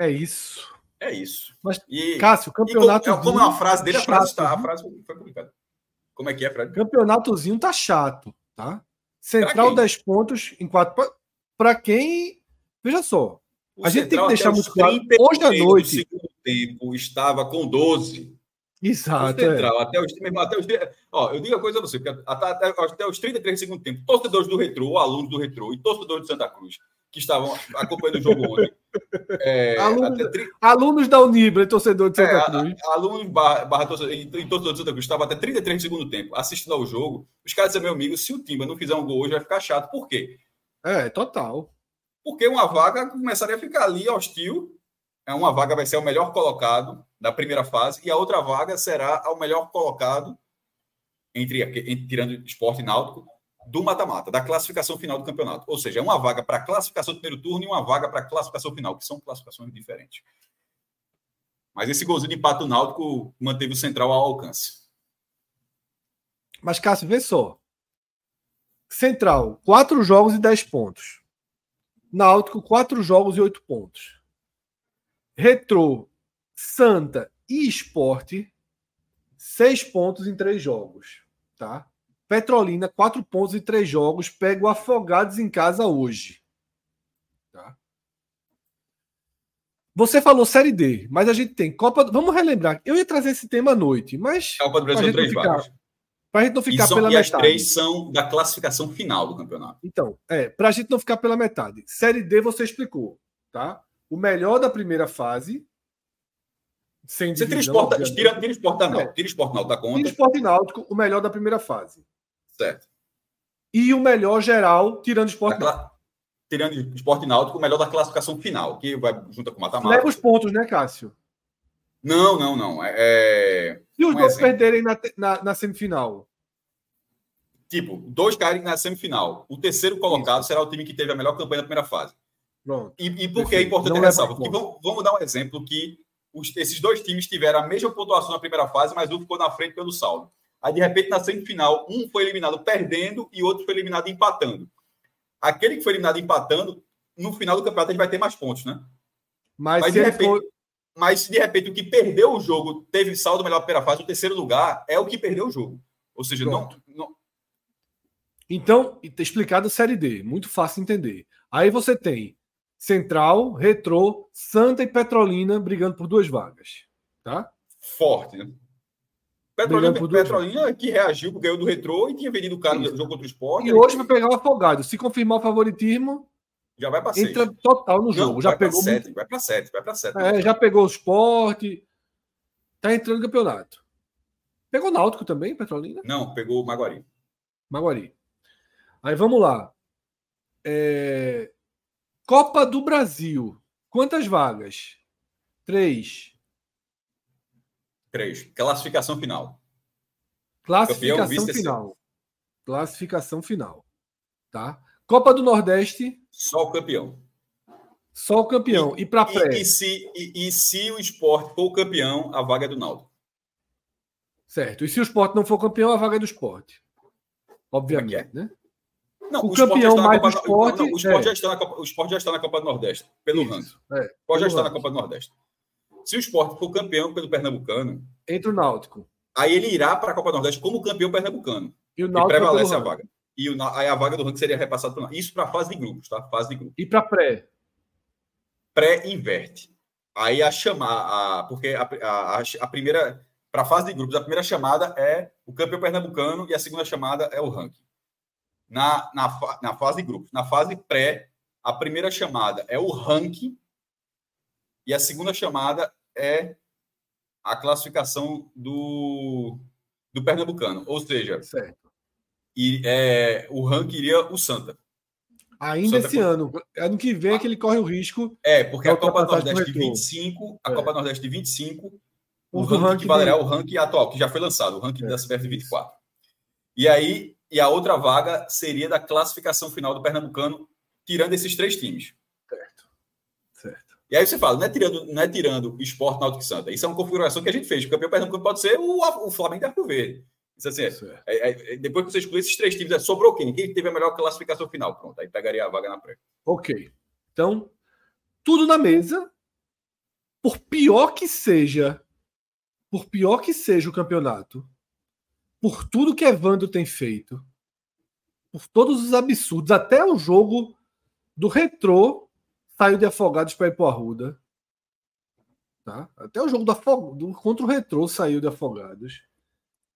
É isso. É isso. Mas, e, Cássio, campeonato. Como, como é uma frase dele, a frase, tá, a frase foi publicada. Como é que é, Fred? Campeonatozinho tá chato, tá? Central 10 pontos em 4. Para quem. Veja só. O a gente tem que deixar muito claro. Hoje à noite. Tempo estava com 12. Exato. O central, é. até, os, até os. Ó, eu digo a coisa a você, porque até, até, até os 33 do segundo tempo, torcedores do Retrô, alunos do Retrô e torcedores de Santa Cruz, que estavam acompanhando o jogo ontem, é, alunos, tri... alunos, da Unibra, torcedor de Santa é, Cruz. alunos barra, barra torcedor, e torcedor de Santa Cruz estava até 33 no segundo tempo assistindo ao jogo. Os caras disseram, meu amigo, se o Timba não fizer um gol hoje, vai ficar chato. Por quê? É, total. Porque uma vaga começaria a ficar ali hostil. É uma vaga vai ser o melhor colocado da primeira fase, e a outra vaga será o melhor colocado entre, entre tirando esporte náutico do mata-mata, da classificação final do campeonato. Ou seja, é uma vaga para classificação do primeiro turno e uma vaga para classificação final, que são classificações diferentes. Mas esse golzinho de empate do Náutico manteve o Central ao alcance. Mas, Cássio, vê só. Central, quatro jogos e dez pontos. Náutico, quatro jogos e oito pontos. Retrô, Santa e Esporte, seis pontos em três jogos. Tá? Petrolina, quatro pontos em três jogos. Pega o Afogados em casa hoje. Tá? Você falou Série D, mas a gente tem Copa. Vamos relembrar. Eu ia trazer esse tema à noite, mas. Copa do Brasil, três vagas. Para a gente não ficar são, pela e metade. as três são da classificação final do campeonato. Então, é, para a gente não ficar pela metade. Série D você explicou, tá? O melhor da primeira fase. Sem Você tira divisão, esporte, obviamente. tira, tira esporte Náutico, É. tira esporte Náutico da Tira conta. Esporte e Náutico, o melhor da primeira fase. Certo. E o melhor geral, tirando esporte. Náutico. cla- Tirando esporte náutico, o melhor da classificação final, que vai junto com o mata-mata. Leva os pontos, né, Cássio? Não, não, não. É, é, Se os Um dois exemplo. perderem na, na, na semifinal. tipo, dois caírem na semifinal. O terceiro colocado será o time que teve a melhor campanha da primeira fase. Pronto. E, e por que é importante Não ressalva? Porque vamos, vamos dar um exemplo que os- esses dois times tiveram a mesma pontuação na primeira fase, mas um ficou na frente pelo saldo. Aí, de repente, na semifinal, um foi eliminado perdendo e outro foi eliminado empatando. Aquele que foi eliminado empatando, no final do campeonato, ele vai ter mais pontos, né? Mas, Mas, de repente, for. Mas de repente o que perdeu o jogo teve saldo melhor primeira fase, o terceiro lugar é o que perdeu o jogo. Ou seja, não, Pronto. não, Então, tá explicado a Série D. Muito fácil de entender. Aí você tem Central, Retrô, Santa e Petrolina brigando por duas vagas. Tá? forte, né? Petrolina, Petrolina que reagiu, ganhou do retrô e tinha vendido o cara no jogo contra o esporte. E hoje vai pegar o Afogado. Se confirmar o favoritismo, já vai para seis. entra total no jogo. Não, já vai pra pegou sete, muito- vai para sete, vai para sete. é, já pegou o esporte. Tá entrando no campeonato. Pegou o Náutico também, Petrolina? Não, pegou o Maguari. Maguari. Aí vamos lá. É, Copa do Brasil. Quantas vagas? Três. Três. Classificação final. Classificação vice-terceiro. final. Classificação final. Tá? Copa do Nordeste, Só o campeão. só o campeão. E, para pré, E, e se, e, e se o esporte for o campeão, a vaga é do Náutico. certo. E se o esporte não for campeão, a vaga é do esporte. Obviamente, Como é né? Não, O já campeão está na mais Copa- do Sport, não, o, Sport é. já está na Copa, o Sport já está na Copa do Nordeste, pelo ranking. Isso, é. O Sport já está na ranking. Copa do Nordeste. Se o Sport for campeão pelo Pernambucano, Entre o Náutico. aí ele irá para a Copa do Nordeste como campeão pernambucano. E o E Náutico é prevalece a ranking. vaga. E o, Na- aí a vaga do ranking seria repassada para Isso para a fase de grupos, tá? Fase de grupos. E para pré. Pré-inverte. Aí a chamar, a, porque a, a, a- a primeira, para a fase de grupos, a primeira chamada é o campeão pernambucano e a segunda chamada é o ranking. Na, na, fa- na fase de grupos. Na fase pré, a primeira chamada é o ranking e a segunda chamada é a classificação do, do pernambucano. Ou seja, Certo. e, é, o ranking iria o Santa. Ainda Santa esse ano. Ano que vem é que ele corre o risco. É, porque a Copa Nordeste de retrô. 25, a É. Copa do Nordeste de 25, o o ranking, ranking que valerá o ranking atual, que já foi lançado, o ranking É, da CBF de 24. E aí, e a outra vaga seria da classificação final do Pernambucano, tirando esses três times. Certo. Certo. E aí você fala, não é tirando, não é tirando Esporte Náutico e Santa. Isso é uma configuração que a gente fez. O campeão pernambucano pode ser o, o Flamengo e Arco Verde. Isso assim, é, certo. é- é- depois que você exclui esses três times, é, sobrou quem? Quem teve a melhor classificação final? Pronto, aí pegaria a vaga na pré. Ok. Então, tudo na mesa. Por pior que seja, por pior que seja o campeonato, por tudo que Evandro tem feito, por todos os absurdos, até o jogo do Retrô saiu de Afogados para ir para o Arruda. Tá? Até o jogo do Afog... do... contra o Retrô saiu de Afogados.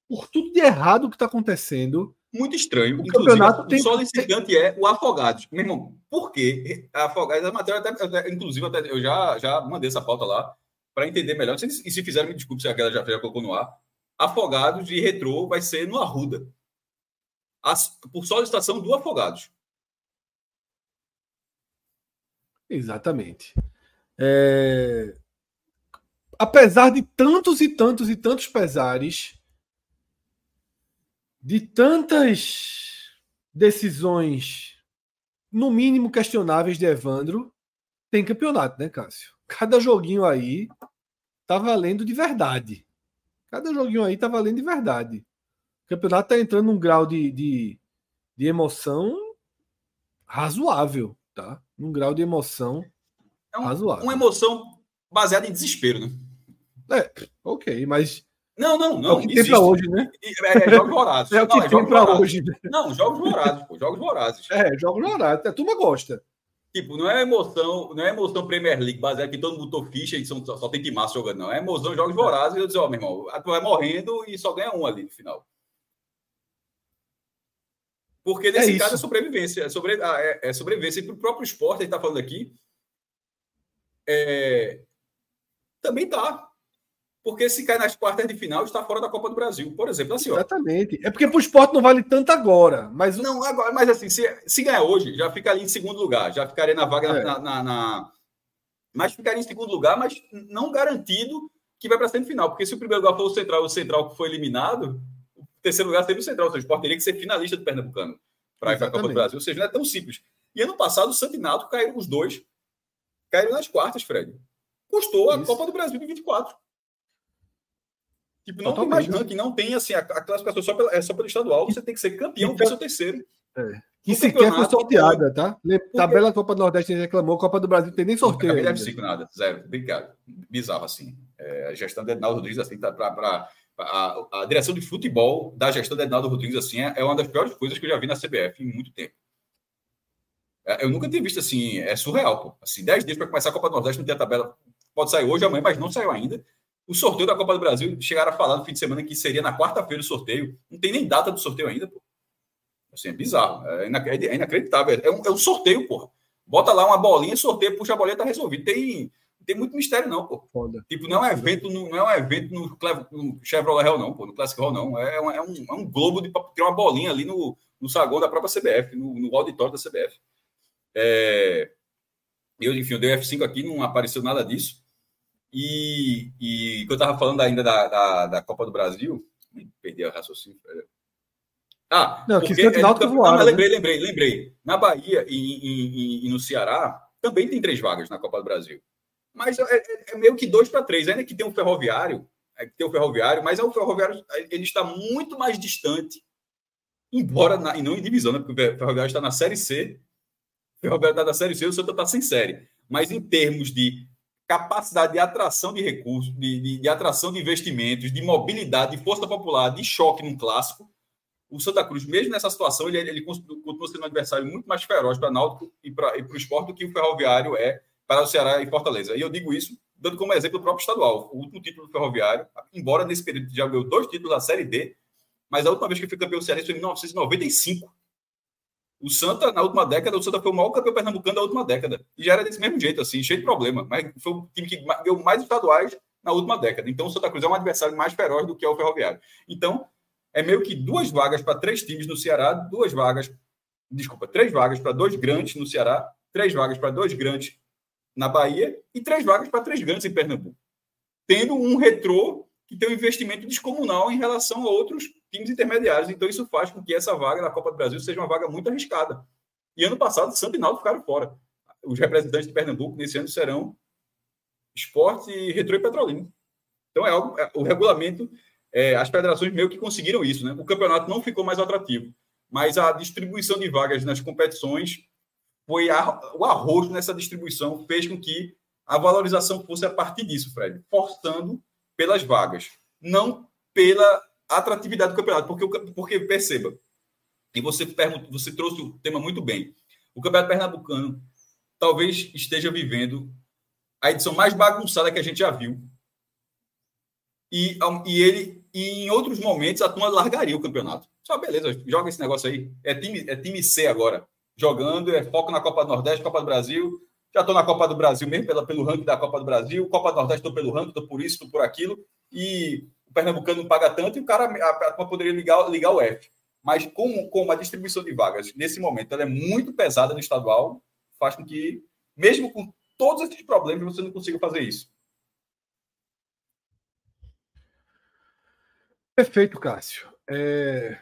Por tudo de errado que está acontecendo, Muito estranho. O campeonato o tem- solicitante é o Afogados. Meu irmão, por quê? Afogados, a matéria, até, até- inclusive, até, eu já, já mandei essa pauta lá para entender melhor. Se- E se fizeram, me desculpe se aquela já, já colocou no ar. Afogados de retrô vai ser no Arruda. As- por solicitação do Afogados. Exatamente. É, Apesar de tantos e tantos e tantos pesares, de tantas decisões, no mínimo questionáveis de Evandro, tem campeonato, né, Cássio? Cada joguinho aí tá valendo de verdade. Cada joguinho aí tá valendo de verdade. O campeonato tá entrando num grau de, de, de emoção razoável. tá? Num grau de emoção é um, razoável. Uma emoção baseada em desespero, né? É, ok, mas. Não, não, não. É o que tem pra hoje, né? É, é jogos vorazes. É o que não, é tem pra vorazes. hoje. Né? Não, jogos vorazes, pô, jogos vorazes. É, jogos vorazes. A turma gosta. Tipo, não é emoção, não é emoção Premier League, baseada que todo mundo botou ficha e são, só, tem que massa jogando, não. É emoção jogos vorazes. E eu disse, ó, meu irmão, a turma vai morrendo e só ganha um ali no final. Porque nesse É caso é sobrevivência. É, sobre, ah, é, é sobrevivência. E para o próprio esporte, a gente está falando aqui, é, também tá. Porque se cai nas quartas de final, está fora da Copa do Brasil. Por exemplo, assim, ó. Exatamente. É porque pro esporte não vale tanto agora. Mas o- Não, agora, mas assim, se, se ganhar hoje, já fica ali em segundo lugar, já ficaria na vaga É. na, na- na- Mas ficaria em segundo lugar, mas não garantido que vai para a semifinal. Porque se o primeiro lugar for o Central, o Central que foi eliminado, o terceiro lugar seria o Central. O Sport teria que ser finalista do Pernambucano para ir para a Copa do. Brasil. Ou seja, não é tão simples. E ano passado, o Santo Náutico caíram os dois. Caíram nas quartas, Fred. Custou a Isso. Copa do Brasil de 24. Tipo, não tem mais ranking, não tem assim, a, a classificação só pela, é só pelo estadual. Você tem que ser campeão Então- para ser o terceiro. que no sequer foi sorteada, tá? Le- Tabela Copa do Nordeste a gente reclamou, Copa do Brasil tem nem sorteio. Ainda. F5 nada, zero. Obrigado. Bizarro assim. É, a gestão de Ednaldo Rodrigues, assim, tá pra, pra- a, a direção de futebol da gestão de Ednaldo Rodrigues, assim, é, é uma das piores coisas que eu já vi na CBF em muito tempo. É, eu nunca tinha visto assim, é surreal, pô. Assim, 10 dias para começar a Copa do Nordeste, não tem a tabela. Pode sair hoje, amanhã, mas não saiu ainda. O sorteio da Copa do Brasil, chegaram a falar no fim de semana que seria na quarta-feira o sorteio. Não tem nem data do sorteio ainda, pô. Assim, é bizarro. É, é inacreditável. É um, é um sorteio, porra. Bota lá uma bolinha, sorteia, puxa a bolinha, tá resolvido. Tem, não tem muito mistério, não, pô. Foda. Tipo, não é um evento no, não é um evento no, no Chevrolet Hall, não, pô, no Classic Hall, não. É, um, é, um, é um globo de ter uma bolinha ali no, no saguão da própria CBF, no, no auditório da CBF. É, eu, enfim, eu dei F5 aqui, não apareceu nada disso. E, e que eu estava falando ainda da, da, da Copa do Brasil, perdi o raciocínio. velho. Ah, Não, que porque Santo é, Náutico voaram, mas né? lembrei, lembrei, lembrei. Na Bahia e, e- e- no Ceará também tem três vagas na Copa do Brasil. Mas é, é- é meio que dois para três, ainda que tem um ferroviário, é que tem o ferroviário, mas é o ferroviário ele está muito mais distante, embora na- e não em divisão, né? Porque o ferroviário está na série C, o ferroviário está na série C, o Santa está sem série. Mas em termos de capacidade de atração de recursos, de, de- de atração de investimentos, de mobilidade, de força popular, de choque num clássico, o Santa Cruz, mesmo nessa situação, ele, ele continua sendo um adversário muito mais feroz para Náutico e para o esporte do que o Ferroviário é para o Ceará e Fortaleza. E eu digo isso dando como exemplo o próprio estadual. O último título do Ferroviário, embora nesse período já ganhou dois títulos da Série D, mas a última vez que foi campeão cearense foi em 1995. O Santa, na última década, o Santa foi o maior campeão pernambucano da última década. E já era desse mesmo jeito, assim, cheio de problema. Mas foi o time que ganhou mais estaduais na última década. Então, o Santa Cruz é um adversário mais feroz do que é o Ferroviário. Então, é meio que duas vagas para três times no Ceará, duas vagas, desculpa, três vagas para dois grandes no Ceará, três vagas para dois grandes na Bahia e três vagas para três grandes em Pernambuco. Tendo um retrô que tem um investimento descomunal em relação a outros times intermediários. Então, isso faz com que essa vaga na Copa do Brasil seja uma vaga muito arriscada. E ano passado, Santo e Náutico ficaram fora. Os representantes de Pernambuco nesse ano serão Esporte, Retrô e Petrolina. Então, é algo, é, o regulamento é, as federações meio que conseguiram isso, né? O campeonato não ficou mais atrativo, mas a distribuição de vagas nas competições foi a, o arroz nessa distribuição fez com que a valorização fosse a partir disso, Fred, forçando pelas vagas, não pela atratividade do campeonato, porque porque perceba, e você você trouxe o tema muito bem. O campeonato pernambucano talvez esteja vivendo a edição mais bagunçada que a gente já viu. E, e ele e em outros momentos a turma largaria o campeonato. Só beleza, joga esse negócio aí. É time, é time C agora. Jogando, é foco na Copa do Nordeste, Copa do Brasil. Já estou na Copa do Brasil mesmo, pela, pelo ranking da Copa do Brasil. Copa do Nordeste, estou pelo ranking, estou por isso, estou por aquilo. E Pernambucano não paga tanto e o cara a, a poderia ligar, ligar o F. Mas como, como a distribuição de vagas nesse momento ela é muito pesada no estadual, faz com que, mesmo com todos esses problemas, você não consiga fazer isso. Perfeito, Cássio. É...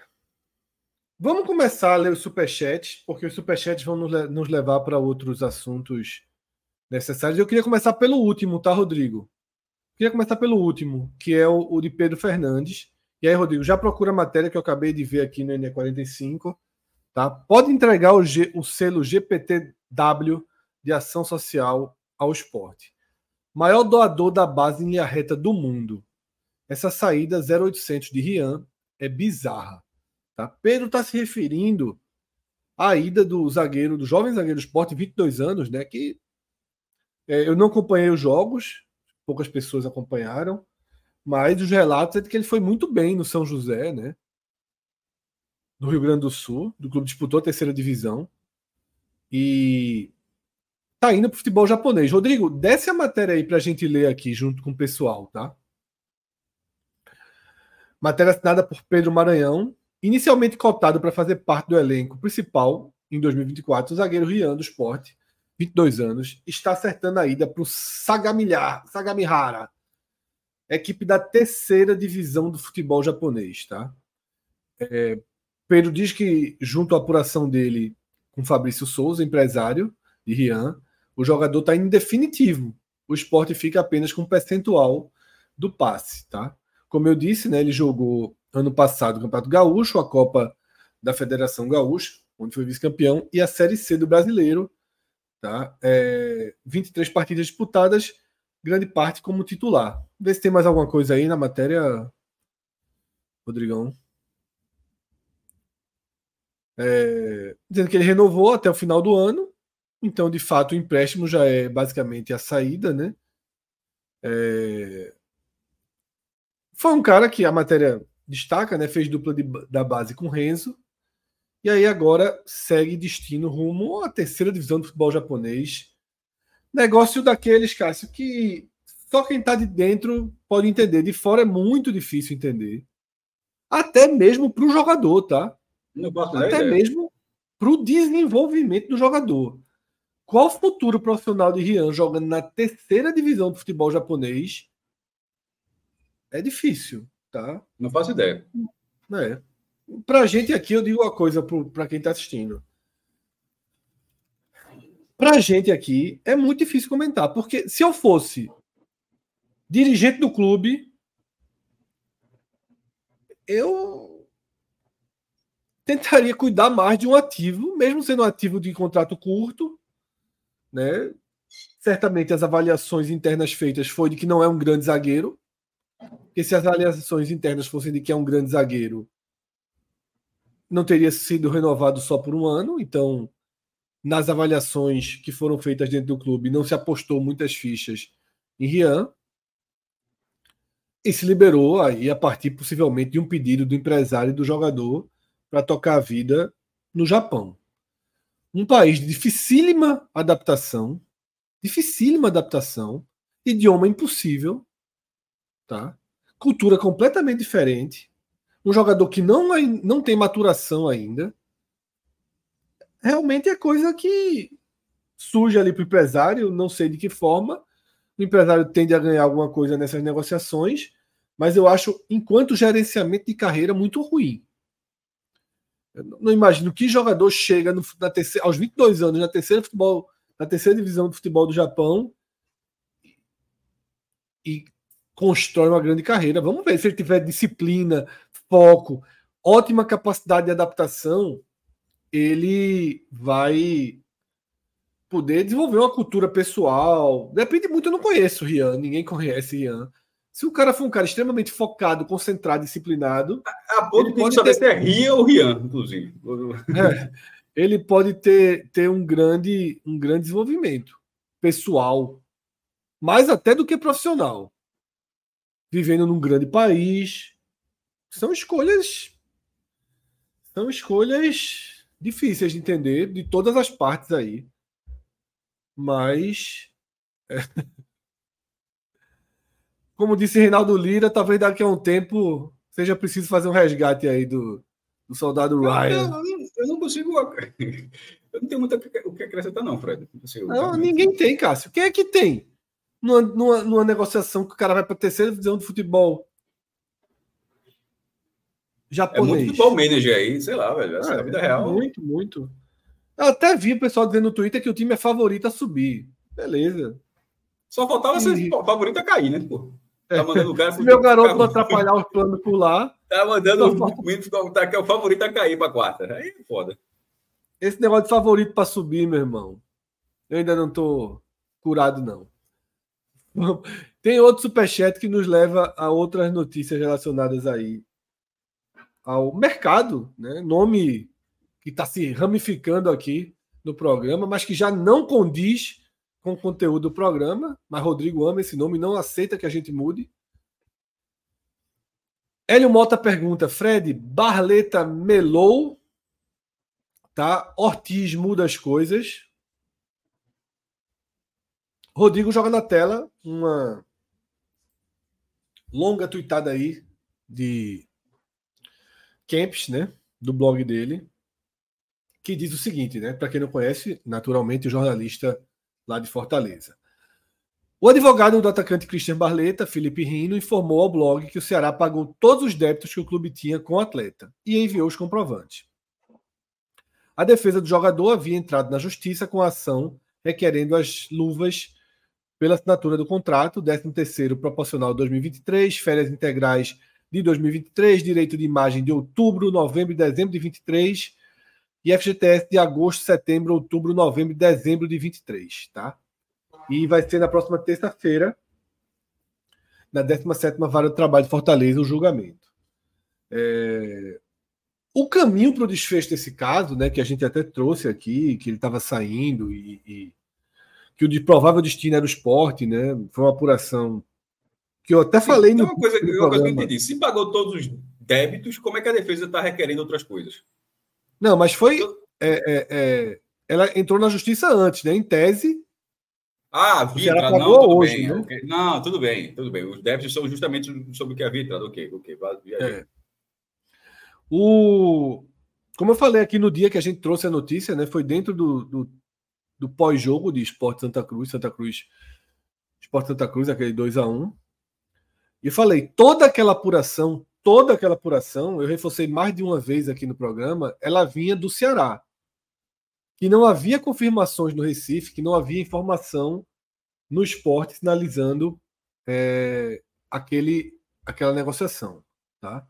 Vamos começar a ler os superchats, porque os superchats vão nos levar para outros assuntos necessários. Eu queria começar pelo último, tá, Rodrigo? Queria começar pelo último, que é o, o, de Pedro Fernandes. E aí, Rodrigo, já procura a matéria que eu acabei de ver aqui no NE45. Tá? Pode entregar o, G, o selo GPT W de ação social ao esporte. Maior doador da base em linha reta do mundo. Essa saída 0800 de Rian é bizarra. Tá? Pedro está se referindo à ida do zagueiro, do jovem zagueiro do esporte, 22 anos, né? Que é, eu não acompanhei os jogos, poucas pessoas acompanharam, mas os relatos é de que ele foi muito bem no São José, né? Do Rio Grande do Sul, do clube disputou a terceira divisão e tá indo pro futebol japonês. Rodrigo, desce a matéria aí pra gente ler aqui junto com o pessoal, tá? Matéria assinada por Pedro Maranhão, inicialmente cotado para fazer parte do elenco principal em 2024, o zagueiro Rian do Esporte, 22 anos, está acertando a ida para o Sagamihara, equipe da terceira divisão do futebol japonês, tá? É, Pedro diz que, junto à apuração dele com Fabrício Souza, empresário de Rian, o jogador está em definitivo. O esporte fica apenas com um percentual do passe, tá? Como eu disse, né, ele jogou ano passado o Campeonato Gaúcho, a Copa da Federação Gaúcha, onde foi vice-campeão, e a Série C do Brasileiro. Tá? É, 23 partidas disputadas, grande parte como titular. Vê se tem mais alguma coisa aí na matéria, Rodrigão. É, dizendo que ele renovou até o final do ano, então de fato o empréstimo já é basicamente a saída, né? É, foi um cara que a matéria destaca, né? Fez dupla de, da base com Renzo. E aí agora segue destino rumo à terceira divisão do futebol japonês. Negócio daqueles, Cássio, que só quem está de dentro pode entender. De fora é muito difícil entender. Até mesmo para o jogador, tá? Até mesmo para o desenvolvimento do jogador. Qual o futuro profissional de Rian jogando na terceira divisão do futebol japonês é difícil, tá? Não faço ideia. É. Pra gente aqui, eu digo uma coisa para quem está assistindo. Pra gente aqui, é muito difícil comentar, porque se eu fosse dirigente do clube, eu tentaria cuidar mais de um ativo, mesmo sendo um ativo de contrato curto, né? Certamente as avaliações internas feitas foi de que não é um grande zagueiro, porque se as avaliações internas fossem de que é um grande zagueiro, não teria sido renovado só por um ano. Então, nas avaliações que foram feitas dentro do clube, não se apostou muitas fichas em Rian. E se liberou aí a partir possivelmente de um pedido do empresário e do jogador para tocar a vida no Japão. Um país de dificílima adaptação, dificílima adaptação, idioma impossível, tá? Cultura completamente diferente. Um jogador que não, não tem maturação ainda. Realmente é coisa que surge ali para o empresário, não sei de que forma. O empresário tende a ganhar alguma coisa nessas negociações, mas eu acho, enquanto gerenciamento de carreira, muito ruim. Eu não imagino que jogador chega no, na terceira, aos 22 anos na terceira, futebol, na terceira divisão do futebol do Japão e constrói uma grande carreira. Vamos ver se ele tiver disciplina, foco, ótima capacidade de adaptação, ele vai poder desenvolver uma cultura pessoal. Depende muito, eu não conheço o Rian, ninguém conhece o Rian. Se o cara for um cara extremamente focado, concentrado, disciplinado. A ponto de saber ter... se é Rian ou Rian, inclusive. É, ele pode ter, ter um, grande, um grande desenvolvimento pessoal, mais até do que profissional vivendo num grande país. São escolhas. São escolhas difíceis de entender de todas as partes aí. Mas. É... Como disse Reinaldo Lira, talvez daqui a um tempo seja preciso fazer um resgate aí do, do soldado Ryan. Eu, não, eu não consigo. Eu não tenho muito o que acrescentar, não, Fred. Não, não ninguém tem, Cássio. Quem é que tem? numa, numa, numa negociação que o cara vai para a terceira divisão do futebol japonês. É muito futebol manager aí, sei lá, velho. Essa é, é a vida real. Muito, muito. Eu até vi o pessoal dizendo no Twitter que o time é favorito a subir. Beleza. Só faltava e... ser favorito a cair, né, pô? Tá é. mandando o cara. Se meu garoto não atrapalhar os planos por lá. Tá mandando o Windows tá, que é o favorito a cair para quarta. Aí é foda. Esse negócio de favorito para subir, meu irmão. Eu ainda não estou curado, não. Tem outro superchat que nos leva a outras notícias relacionadas aí ao mercado, né? Nome que está se ramificando aqui no programa, mas que já não condiz com o conteúdo do programa. Mas Rodrigo ama esse nome, não aceita que a gente mude. Hélio Mota pergunta: Fred, Barleta melou, tá? Ortiz muda as coisas. Rodrigo joga na tela uma longa tuitada aí de Kempis, né? Do blog dele, que diz o seguinte, né? Para quem não conhece, naturalmente, o jornalista lá de Fortaleza. O advogado do atacante Christian Barleta, Felipe Rino, informou ao blog que o Ceará pagou todos os débitos que o clube tinha com o atleta e enviou os comprovantes. A defesa do jogador havia entrado na justiça com a ação requerendo as luvas pela assinatura do contrato, 13º proporcional 2023, férias integrais de 2023, direito de imagem de outubro, novembro e dezembro de 23 e FGTS de agosto, setembro, outubro, novembro e dezembro de 23, tá? E vai ser na próxima terça-feira, na 17ª Vara do Trabalho de Fortaleza, o julgamento. É... O caminho para o desfecho desse caso, né, que a gente até trouxe aqui, que ele estava saindo e, e que o de provável destino era o esporte, né? Foi uma apuração que eu até Sim, falei no. Uma coisa, no uma coisa que eu entendi. Se pagou todos os débitos, como é que a defesa está requerendo outras coisas? Não, mas foi. É, é, é, ela entrou na justiça antes, né? Em tese. Ah, Vitra, não, tudo hoje, bem. Né? Okay. Não, tudo bem, tudo bem. Os débitos são justamente sobre o que a Vitra, ok, ok. É. O... Como eu falei aqui no dia que a gente trouxe a notícia, né? Foi dentro do, do do pós-jogo de Esporte Santa Cruz, Santa Cruz, Esporte Santa Cruz, aquele 2 a 1 E falei, toda aquela apuração, toda aquela apuração, eu reforcei mais de uma vez aqui no programa, ela vinha do Ceará. Que não havia confirmações no Recife, que não havia informação no esporte sinalizando é, aquele, aquela negociação. Tá?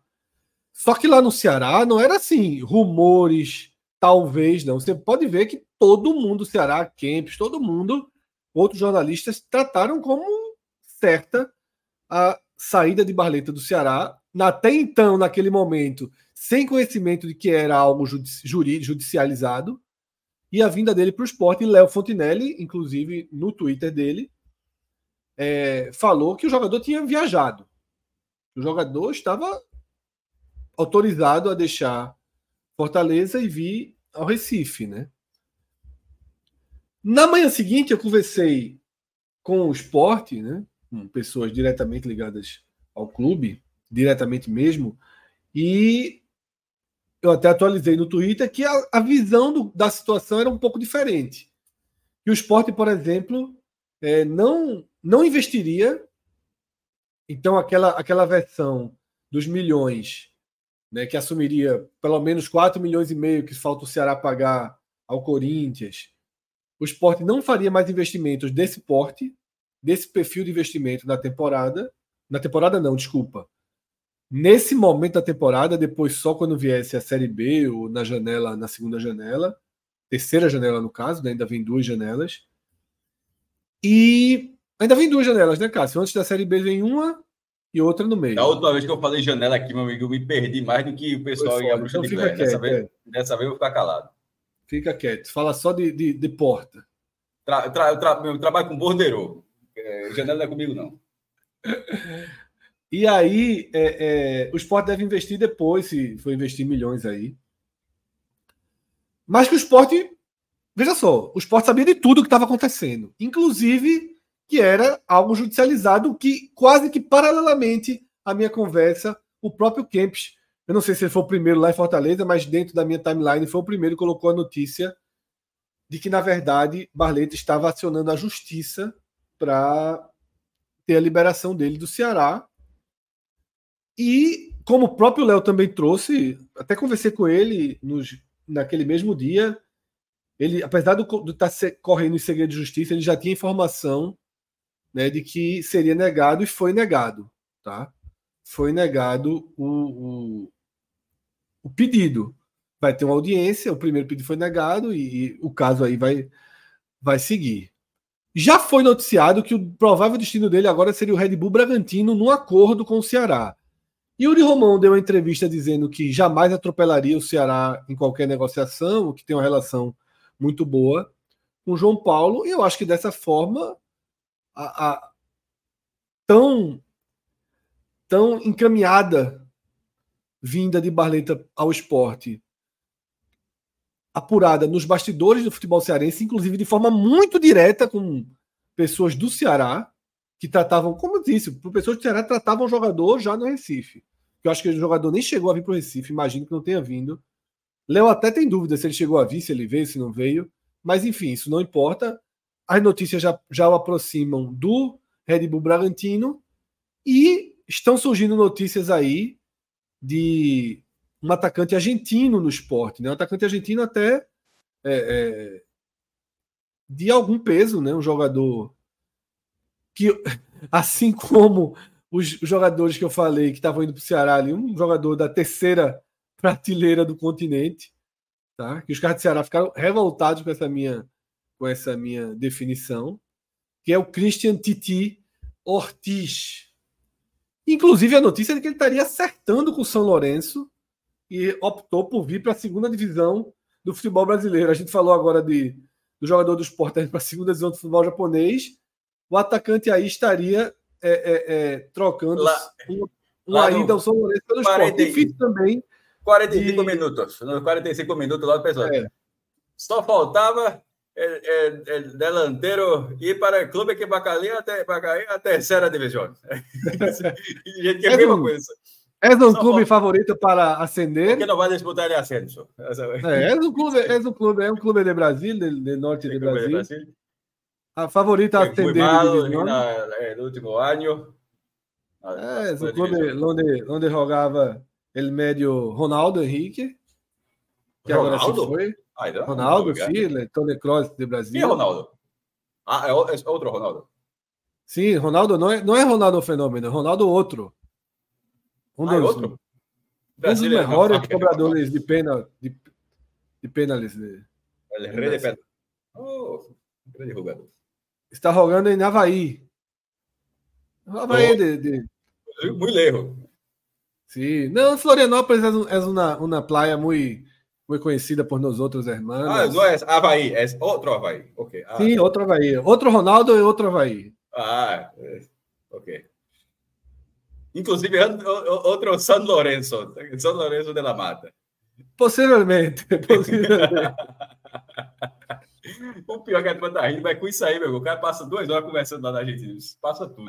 Só que lá no Ceará não era assim, rumores, talvez não. Você pode ver que todo mundo, Ceará, Kempis, todo mundo, outros jornalistas, trataram como certa a saída de Barleta do Ceará, até então, naquele momento, sem conhecimento de que era algo judicializado, e a vinda dele para o esporte. Léo Fontinelli, inclusive no Twitter dele, é, falou que o jogador tinha viajado. O jogador estava autorizado a deixar Fortaleza e vir ao Recife, né? Na manhã seguinte, eu conversei com o esporte, né, com pessoas diretamente ligadas ao clube, diretamente mesmo, e eu até atualizei no Twitter que a, a visão do, da situação era um pouco diferente. Que o esporte, por exemplo, é, não, não investiria. Então, aquela, aquela versão dos milhões, né, que assumiria pelo menos 4 milhões e meio que falta o Ceará pagar ao Corinthians, o esporte não faria mais investimentos desse porte, desse perfil de investimento na temporada. Na temporada, não, desculpa. Nesse momento da temporada, depois só quando viesse a Série B ou na janela, na segunda janela, terceira janela no caso, né? ainda vem duas janelas. E ainda vem duas janelas, né, Cássio? Antes da Série B vem uma e outra no meio. A última vez que eu falei janela aqui, meu amigo, eu me perdi mais do que o pessoal ia bruxa então de pé. Dessa, vez, é. dessa vez eu vou ficar calado. Fica quieto. Fala só de, de, de porta. Tra, tra, tra, eu trabalho com bordeiro. É, janela não é comigo, não. E aí, é, é, o esporte deve investir depois, se for investir milhões aí. Mas que o esporte. Veja só, o esporte sabia de tudo o que estava acontecendo. Inclusive que era algo judicializado, que quase que paralelamente à minha conversa, o próprio Kempis eu não sei se ele foi o primeiro lá em Fortaleza, mas dentro da minha timeline foi o primeiro que colocou a notícia de que, na verdade, Barleta estava acionando a justiça para ter a liberação dele do Ceará. E, como o próprio Léo também trouxe, até conversei com ele nos, naquele mesmo dia. Ele, apesar estar tá correndo em segredo de justiça, ele já tinha informação né, de que seria negado e foi negado. Tá? foi negado o, o, o, pedido. Vai ter uma audiência, o primeiro pedido foi negado e, e, o caso aí vai, vai seguir. Já foi noticiado que o provável destino dele agora seria o Red Bull Bragantino num acordo com o Ceará. Yuri Romão deu uma entrevista dizendo que jamais atropelaria o Ceará em qualquer negociação, que tem uma relação muito boa com João Paulo, e eu acho que dessa forma a, a tão tão encaminhada vinda de Barleta ao esporte apurada nos bastidores do futebol cearense, inclusive de forma muito direta com pessoas do Ceará que tratavam, como eu disse, pessoas do Ceará tratavam o jogador já no Recife eu acho que o jogador nem chegou a vir para o Recife, imagino que não tenha vindo. Léo até tem dúvida se ele chegou a vir, se ele veio, se não veio, mas enfim, isso não importa. As notícias já, já o aproximam do Red Bull Bragantino e estão surgindo notícias aí de um atacante argentino no esporte, né? Um atacante argentino até é, é, de algum peso, né? Um jogador que, assim como os jogadores que eu falei que estavam indo para o Ceará ali, um jogador da terceira prateleira do continente, tá? Que os caras do Ceará ficaram revoltados com essa minha com essa minha definição, que é o Christian Titi Ortiz. Inclusive a notícia é de que ele estaria acertando com o São Lourenço e optou por vir para a segunda divisão do futebol brasileiro. A gente falou agora de, do jogador do esporte para a segunda divisão do futebol japonês. O atacante aí estaria é, é, é, trocando lá, uma ida ao São Lourenço pelo 40, esporte. Difícil também. 45 de... minutos. 45 minutos lá do pessoal. É. Só faltava el, el, delantero ir para o clube que va a cair a terceira divisão. Gente, é mesma coisa. És um clube favorito para ascender? Porque não vai disputar o ascenso. É, és um clube, és um clube, é um clube de Brasil, do norte de Brasil. de Brasil. A favorita a atender. Mal no último ano. É, onde, onde, onde jogava ele médio Ronaldo Henrique. Que Ronaldo? agora se foi. Ah, Ronaldo, filho, Tony Kroos de Brasil. É Ronaldo? Ah, é, é outro Ronaldo. Sim, Ronaldo não é, não é Ronaldo Fenômeno, é Ronaldo outro. Um ah, é dos, é? Um dos melhores cobradores de pena de, de penales. De, de, de. Oh, grande jogador está jogando em Havaí. Havaí oh. de, de... Muito lejos. Sí. Não, Florianópolis é uma, uma praia muito, muito conhecida por nós outros irmãos. Ah, não é Havaí, é outro Havaí. Okay. Ah. Sim, outro Havaí. Outro Ronaldo e outro Havaí. Ah, é. ok. Inclusive, outro São Lourenço, São Lourenço de la Mata. Possivelmente, possivelmente. O pior é que a turma tá rindo, mas com isso aí, meu, o cara passa duas horas conversando lá na Argentina. Passa tudo.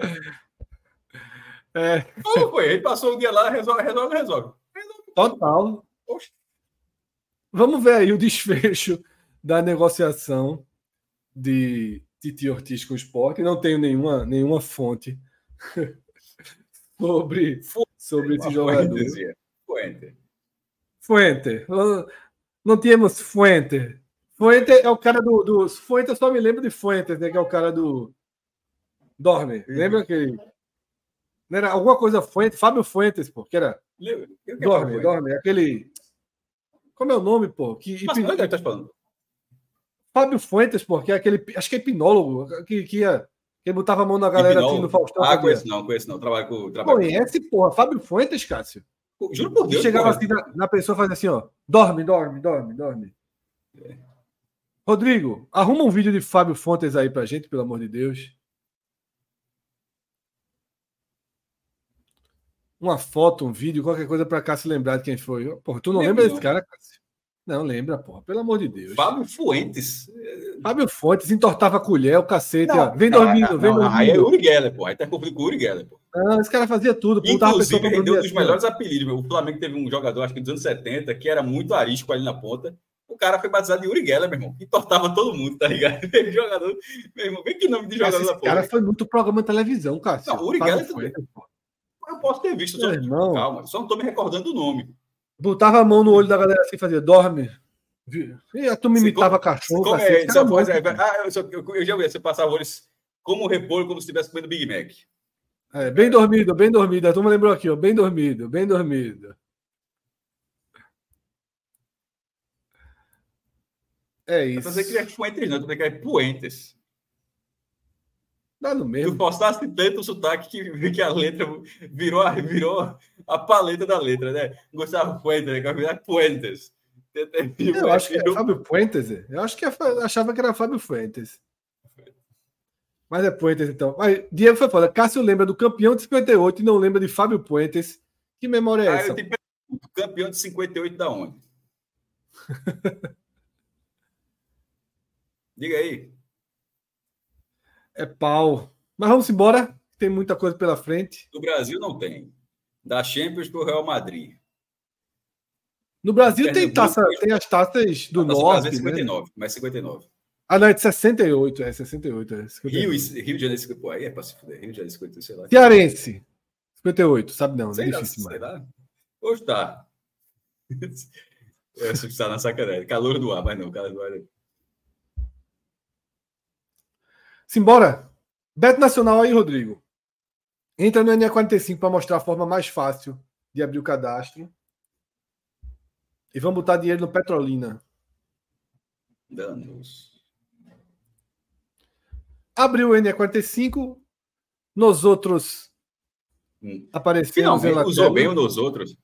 É. Como foi? Ele passou um dia lá, resolve, resolve, resolve. resolve. Total. Oxe. Vamos ver aí o desfecho da negociação de Titi Ortiz com o esporte. Não tenho nenhuma, nenhuma fonte sobre, sobre esse jogador. Fuente. Fuente. Não, não tínhamos Fuente. Fuente é o cara do, do. Fuente, eu só me lembro de Fuentes, né? Que é o cara do. Dorme. Uhum. Lembra aquele. Não era alguma coisa Fuentes? Fábio Fuentes, pô, que era. Que dorme, dorme. Aquele. Como é o nome, pô? Que, Mas, hipno... é que tá falando? Fábio Fuentes, pô, que é aquele. Acho que é hipnólogo, que, que ia. Que botava a mão na galera assim no Faustão. Ah, conheço não, conheço não. Trabalho com. Trabalho Conhece, porra. Fábio Fuentes, Cássio. Juro por Deus. Chegava porra. assim na, na pessoa fazia assim, ó. Dorme, dorme, dorme, dorme. É. Rodrigo, arruma um vídeo de Fábio Fontes aí pra gente, pelo amor de Deus. Uma foto, um vídeo, qualquer coisa pra cá se lembrar de quem foi. Porra, tu não lembra desse cara, Cássio? Não, lembra, porra, pelo amor de Deus. Fábio Fuentes. Fábio Fontes entortava a colher, o cacete, não, ó. Vem dormindo, vem dormindo. Aí é Uri Geller, pô. Aí tá confundindo com o Uri Geller, pô. Não, esse cara fazia tudo. Inclusive, ele deu um dos melhores apelidos. Meu. O Flamengo teve um jogador, acho que dos anos 70, que era muito arisco ali na ponta. O cara foi batizado de Uri Geller, meu irmão, que tortava todo mundo, tá ligado? jogador, meu irmão, vem que nome de jogador da porra. cara foi muito programa de televisão, cara. Não, Uri Geller também. Eu posso ter visto, só, irmão. calma, só não tô me recordando do nome. Botava a mão no olho da galera assim, fazia, dorme. E a turma imitava cachorro. Como é, só pode, é, ah, eu, só, eu, eu, já vi, você passava olhos como repolho, como se estivesse comendo Big Mac. É, bem dormido, bem dormido. A turma lembrou aqui, ó, bem dormido, bem dormido. É isso. Fazer que é Fuentes, não, tem que é Puentes. Dá no Tu mesmo. postasse tanto o sotaque que, que a letra virou, a- virou a paleta da letra, né? Gustavo Fuentes, né? que vai virar Puentes. Eu acho que é Fábio Fuentes. é. Eu acho que é, achava que era Fábio Fuentes. Mas é Puentes, então. Mas Diego foi foda. Cássio lembra do campeão de 58 e não lembra de Fábio Puentes. Que memória é Ah, essa? eu te pergunto, campeão de 58 da onde? Diga aí. É pau. Mas vamos embora. Tem muita coisa pela frente. Do Brasil não tem. Da Champions pro Real Madrid. No Brasil tem, taça, tem as taças do Taça Norte. Brasil é né? 59, mas 59. Ah, não, é de 68. É 68. É 58. Rio, Rio de Janeiro, pô, aí é pra se fuder. Rio de Janeiro, 58, sei lá. Cearense. 58, sabe não, Sei é difícil mais. lá. Hoje tá. Essa está na sacanagem. Calor do ar, mas não, calor do ar. é- Simbora. Beto Nacional aí, Rodrigo. Entra no NE45 para mostrar a forma mais fácil de abrir o cadastro. E vamos botar dinheiro no Petrolina. Danos. Abriu o NE45. Nos outros Hum. aparecemos Finalmente usou bem o nos outros.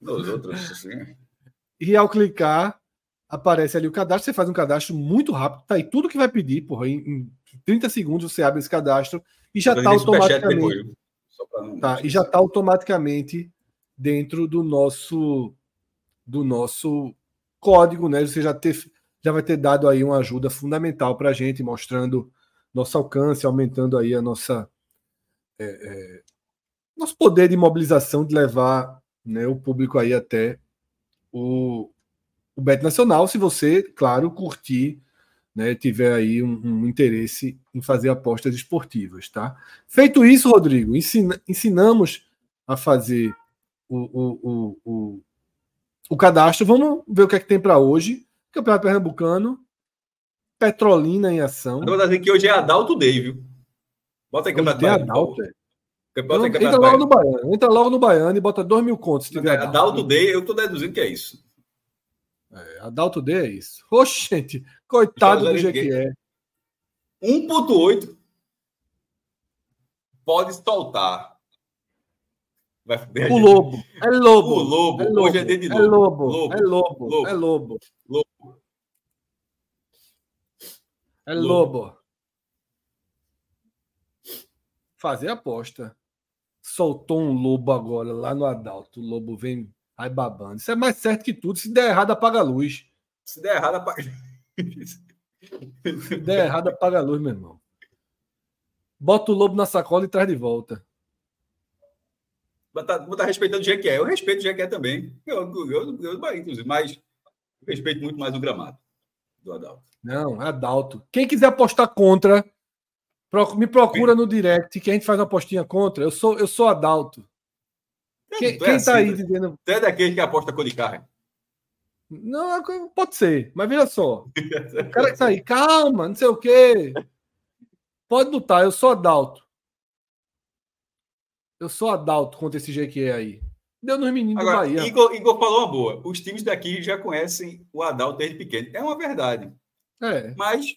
Nos outros, assim. E ao clicar, aparece ali o cadastro. Você faz um cadastro muito rápido. Tá aí tudo que vai pedir, porra. Em, em 30 segundos você abre esse cadastro e já superchat automaticamente. depois, Tá, e já está automaticamente dentro do nosso do nosso código, né? Você já, ter, já vai ter dado aí uma ajuda fundamental para a gente, mostrando nosso alcance, aumentando aí a nossa é, é, nosso poder de mobilização de levar né, o público aí até o, o Bet Nacional, se você, claro, curtir, né, tiver aí um, um interesse em fazer apostas esportivas, tá? Feito isso, Rodrigo, ensina- ensinamos a fazer o, o, o, o, o cadastro. Vamos ver o que é que tem para hoje. Campeonato Pernambucano, Petrolina em ação. Eu vou dizer que hoje é Adalto Day, viu? Bota aí campeonato Baiano. Adalto, é. Bota aí Entra campeonato logo no Baiano. Entra logo no Baiano e bota dois mil contos. Se tiver É, Adalto Day, eu tô deduzindo que é isso. É, Adalto D é isso. Oxe, gente, coitado do Jequié. 1.8 pode soltar. O lobo. É lobo. O lobo. É lobo. Hoje é dia de É lobo. É lobo. Lobo. É lobo. Lobo. É Lobo. lobo. Fazer aposta. Soltou um lobo agora lá no Adalto. O lobo vem aí babando. Isso é mais certo que tudo. Se der errado, apaga a luz. Se der errado, apaga. Se der errado, apaga a luz, meu irmão. Bota o lobo na sacola e traz de volta. Mas tá, tá respeitando o Jequié. Eu respeito o Jequié também. Eu, eu, eu, eu do Bahia, inclusive, mas respeito muito mais o gramado do Adalto. Não, é Adalto. Quem quiser apostar contra, me procura no direct que a gente faz uma apostinha contra. Eu sou, eu sou Adalto. Quem, é quem tá aí assim, dizendo. Tu é daquele que aposta cor de carne. Não, é pode ser, mas veja só. O cara que tá aí, calma, não sei o quê. Pode botar, eu sou Adalto. Eu sou Adalto contra esse GQ aí. Deu nos meninos do Agora, Bahia. Igor, Igor falou uma boa. Os times daqui já conhecem o Adalto desde pequeno. É uma verdade. É. Mas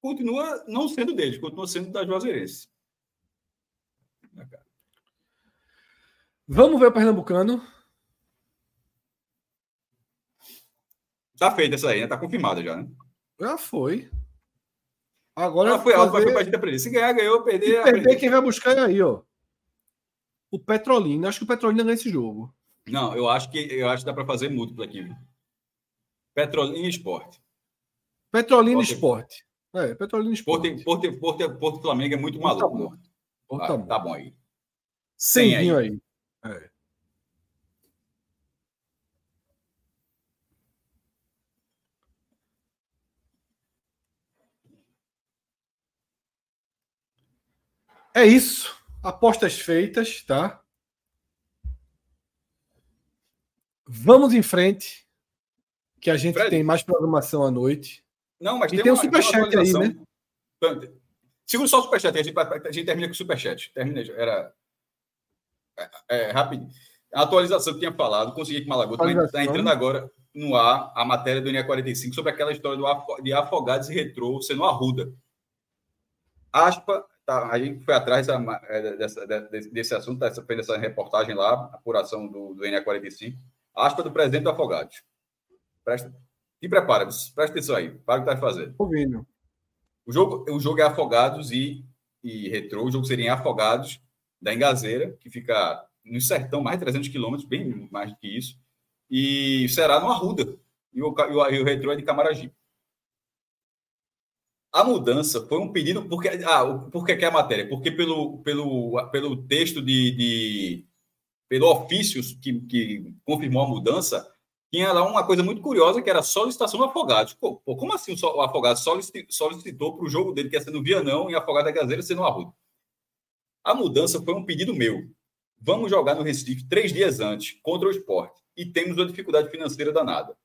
continua não sendo deles, continua sendo da Juazeirense. Vamos ver o Pernambucano. Tá feita essa aí, né? Tá confirmada já, né? Já foi. Agora Ela foi alto, fazer- foi pra gente aprender. Se ganhar, ganhou, perder, perder, aprender. quem vai buscar é aí, ó. O Petrolina. Acho que o Petrolina ganha esse jogo. Não, eu acho que eu acho que dá para fazer múltiplo aqui. Petrolina e Esporte. Petrolina. Esporte. É, Petrolina Porto, Esporte. Porto, Porto, Porto Flamengo é muito Porto maluco. tá bom. mano. Porto Ah, tá bom. tá bom aí. Sem 100 aí. aí. É. É isso. Apostas feitas, tá? Vamos em frente, que a gente Fred. tem mais programação à noite. Não, mas E tem, tem um superchat aí, né? Segura só o superchat, a gente, a gente termina com o superchat. Termina, era é, rápido. A atualização que tinha falado, consegui com o Malagoto, mas está entrando agora. no ar a matéria do NE45 sobre aquela história do, de Afogados e Retrô sendo arruda. Aspa, tá, a gente foi atrás é, dessa, desse assunto, dessa, fez essa reportagem lá, apuração do, do NE45. Aspa do presidente do Afogados. Presta, e prepara, presta atenção aí, para o que está fazendo. Ouvindo. O jogo, o jogo é Afogados e, e Retrô. O jogo seria em Afogados, da Engazeira, que fica no sertão, mais de 300 quilômetros, bem mais do que isso. E será no Arruda. E o, e o, o Retrô é de Camaragibe. A mudança foi um pedido porque ah, por que é a matéria? Porque pelo, pelo, pelo texto de, de pelo ofício que, que confirmou a mudança, tinha lá uma coisa muito curiosa que era solicitação do Afogados. Pô, como assim o Afogados solicitou para o jogo dele, que ia ser no Vianão, e Afogado da Gazeira ser no Arruda? A mudança foi um pedido meu. Vamos jogar no Recife três dias antes, contra o esporte, e temos uma dificuldade financeira danada.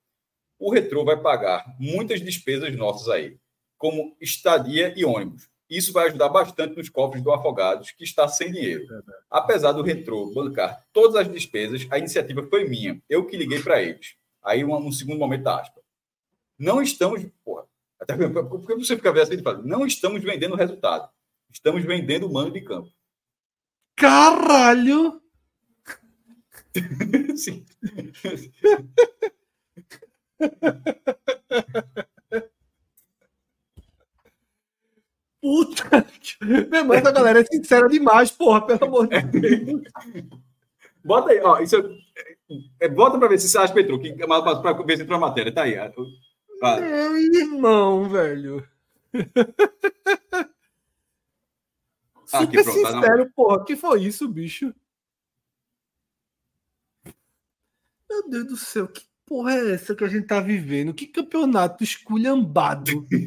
O Retrô vai pagar muitas despesas nossas aí, como estadia e ônibus. Isso vai ajudar bastante nos cofres do Afogados, que está sem dinheiro. Apesar do Retrô bancar todas as despesas, a iniciativa foi minha. Eu que liguei para eles. Aí, um, um, segundo momento da aspa. Não estamos. Porra, até porque você fica vendo assim, fala, não estamos vendendo resultado. Estamos vendendo o mano de campo. Caralho! Sim. Puta que. Meu irmão, essa galera é sincera demais, porra, pelo amor de Deus. Bota aí, ó. Isso é, é bota pra ver se você acha, Petro, que, pra ver se entrou a matéria. Tá aí. Ah. Meu irmão, velho. Ah, Super pronto, tá sincero, tá porra. Que foi isso, bicho? Meu Deus do céu, que porra é essa que a gente tá vivendo? Que campeonato esculhambado.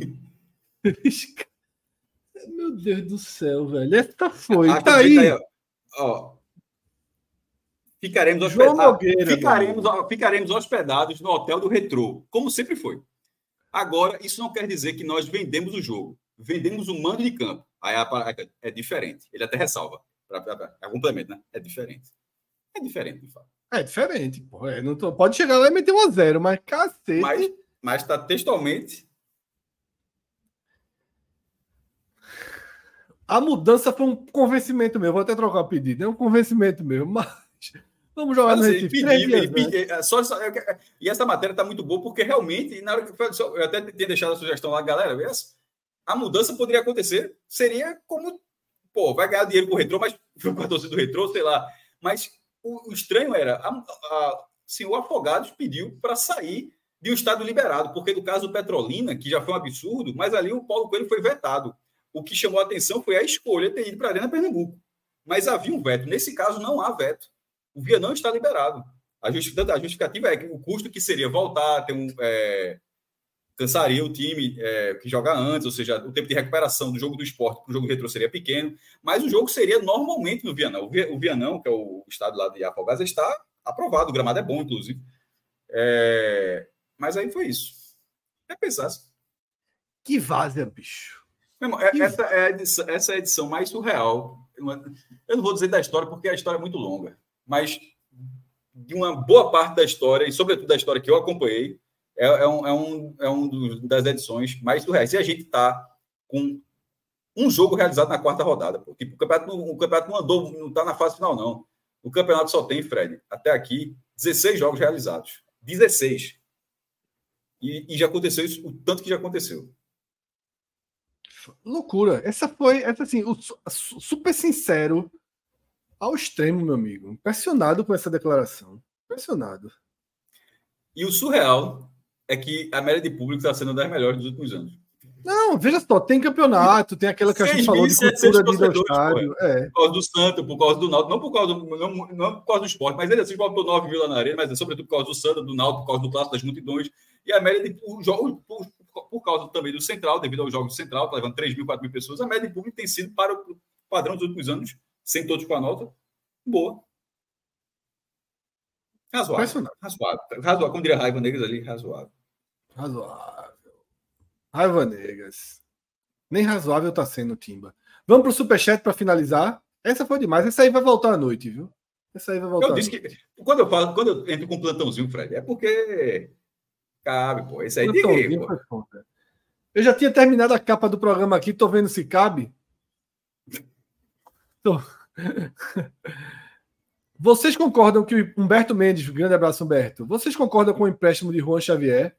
Meu Deus do céu, velho. Essa foi. Ah, tá aí. aí ó. Ficaremos hospedados, ficaremos, ficaremos hospedados no hotel do Retrô, como sempre foi. Agora, isso não quer dizer que nós vendemos o jogo. Vendemos o mando de campo. Aí é diferente. Ele até ressalva. É complemento, né? É diferente. É diferente, de fato. É diferente, pô. É, não tô... Pode chegar lá e meter um a zero, mas cacete. Mas, mas tá textualmente A mudança foi um convencimento meu. Vou até trocar o pedido. É um convencimento meu. Mas vamos jogar mas, no Recife. Né? só, só, e essa matéria está muito boa porque realmente, na hora que eu, até tinha deixado a sugestão lá, galera, a mudança poderia acontecer. Seria como, pô, vai ganhar dinheiro com o retrô, mas com a torcida do retrô, sei lá. Mas o, o estranho era, a, a, assim, o Afogados pediu para sair de um estado liberado, porque no caso do Petrolina, que já foi um absurdo, mas ali o Paulo Coelho foi vetado o que chamou a atenção foi a escolha ter ido para a Arena Pernambuco. Mas havia um veto. Nesse caso, não há veto. O Via não está liberado. A justificativa é que o custo que seria voltar, ter um, é, cansaria o time é, que joga antes, ou seja, o tempo de recuperação do jogo do esporte para o jogo retro seria pequeno, mas o jogo seria normalmente no Vianão. O Vianão, que é o estado lá de Afogados, está aprovado, o gramado é bom, inclusive. É, mas aí foi isso. É pensar. Que vaza, bicho. É, essa é, edição, essa é a edição mais surreal. Eu não vou dizer da história, porque a história é muito longa, mas de uma boa parte da história, e sobretudo da história que eu acompanhei, é, é um, é um, é um dos, das edições mais surreais. E a gente está com um jogo realizado na quarta rodada. Porque o campeonato, o campeonato não andou, não está na fase final, não. O campeonato só tem, Fred, até aqui, 16 jogos realizados. 16. E, e já aconteceu isso, o tanto que já aconteceu. Loucura. Essa foi, essa assim, o, super sincero ao extremo, meu amigo. Impressionado com essa declaração. Impressionado. E o surreal é que a média de público está sendo das melhores dos últimos anos. Não, veja só, tem campeonato, tem aquela que a gente falou de cultura de estádio. É. Por causa do Santo, por causa do Náutico, não por causa do, não, não por causa do esporte, mas ele assim, botou 9 mil na arena, mas é sobretudo por causa do Santo, do Náutico, por causa do Clássico das multidões. E a média de o, o, por causa também do Central, devido aos jogos do Central, está levando 3 mil, 4 mil pessoas, a média de público tem sido para o padrão dos últimos anos, sem todos com a nota, boa. Razoável. Razoável. Razoável. Como diria Raiva Negras ali, razoável. Razoável. Raiva Negras. Nem razoável está sendo, Timba. Vamos para o Superchat para finalizar. Essa foi demais. Essa aí vai voltar à noite, viu? Essa aí vai voltar. Eu disse que. Quando eu falo, quando eu entro com um plantãozinho, Fred, é porque Cabe, pô. Esse aí tem que pô. Eu já tinha terminado a capa do programa aqui, tô vendo se cabe. Tô. Vocês concordam que o Humberto Mendes, grande abraço, Humberto. Vocês concordam com o empréstimo de Juan Xavier?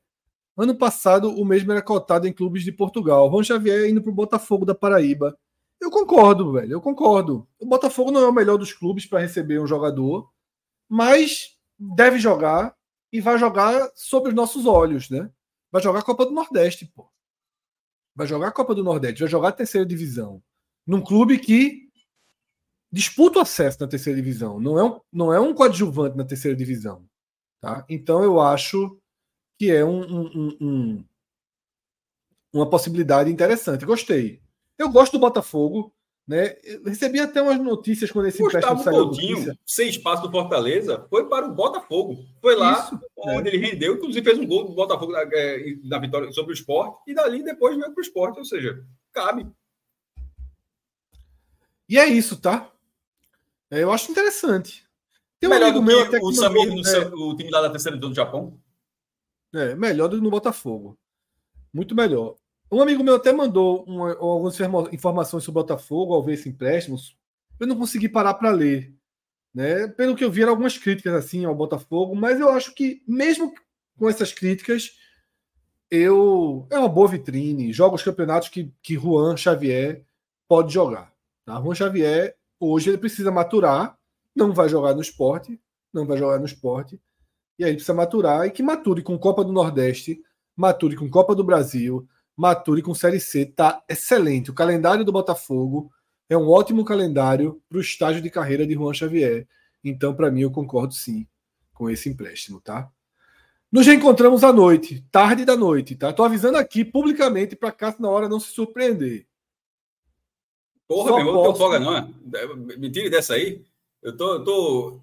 Ano passado, o mesmo era cotado em clubes de Portugal. Juan Xavier indo para o Botafogo da Paraíba. Eu concordo, velho. Eu concordo. O Botafogo não é o melhor dos clubes para receber um jogador, mas deve jogar e vai jogar sob os nossos olhos, né? Vai jogar a Copa do Nordeste, pô. Vai jogar a Copa do Nordeste, vai jogar a terceira divisão. Num clube que disputa o acesso na terceira divisão. Não é um, não é um coadjuvante na terceira divisão. Tá? Então eu acho que é um, um, um, uma possibilidade interessante. Gostei. Eu gosto do Botafogo. Né? Eu recebi até umas notícias quando esse Gustavo Coutinho, sem espaço do Fortaleza, foi para o Botafogo. Foi lá Isso, onde é. ele rendeu, inclusive fez um gol do Botafogo na, é, na vitória sobre o esporte, e dali depois veio para o esporte. Ou seja, cabe. E é isso, tá? É, eu acho interessante. Tem um melhor do meu até que o Samir, é, o time lá da terceira do Japão? É, melhor do que no Botafogo. Muito melhor. Um amigo meu até mandou uma, algumas informações sobre o Botafogo ao ver esse empréstimo. Eu não consegui parar para ler. Né? Pelo que eu vi, eram algumas críticas assim ao Botafogo, mas eu acho que, mesmo com essas críticas, eu é uma boa vitrine. Joga os campeonatos que, que Juan Xavier pode jogar. Tá? Juan Xavier Hoje ele precisa maturar, não vai jogar no esporte, não vai jogar no esporte, e aí precisa maturar e que mature com Copa do Nordeste, mature com Copa do Brasil, mature com Série C. Tá excelente. O calendário do Botafogo é um ótimo calendário para o estágio de carreira de Juan Xavier. Então, para mim, eu concordo sim com esse empréstimo, tá? Nos reencontramos à noite, tarde da noite, tá? Tô avisando aqui publicamente para Cássio na hora não se surpreender. Porra, Só meu irmão, não folga, não. É? Me tire dessa aí. Eu tô, eu tô.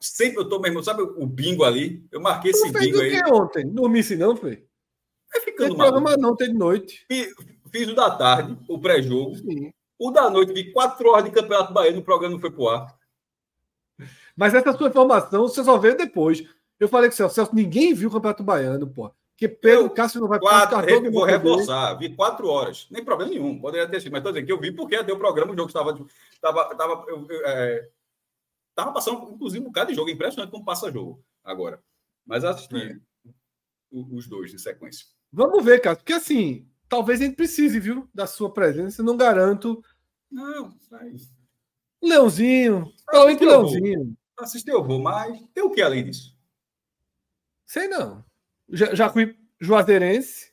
Sempre eu tô, meu irmão, sabe o bingo ali? Eu marquei esse bingo aí. Que ontem? Dormisse não, foi? É ficando mal. programa não, tem de noite. Fiz o da tarde, o pré-jogo. O da noite, vi quatro horas de Campeonato Baiano, o programa não foi pro ar. Mas essa sua informação você só veio depois. Eu falei que o Celso, ninguém viu o Campeonato Baiano, pô. Que Pedro eu, Cássio não vai quatro, ficar Vou reforçar, vi quatro horas. Nem problema nenhum, poderia ter sido. Mas estou dizendo que eu vi porque até o programa, o jogo estava. Estava, estava, eu, é, estava passando, inclusive, um bocado de jogo. Impressionante como passa jogo agora. Mas assisti é. os dois em sequência. Vamos ver, cara. Porque assim, talvez a gente precise, viu, da sua presença. Não garanto. Não, faz. Leãozinho. Provavelmente Leãozinho. Assistir eu vou, mas tem o que além disso? Sei não. Jacuí Juazeirense.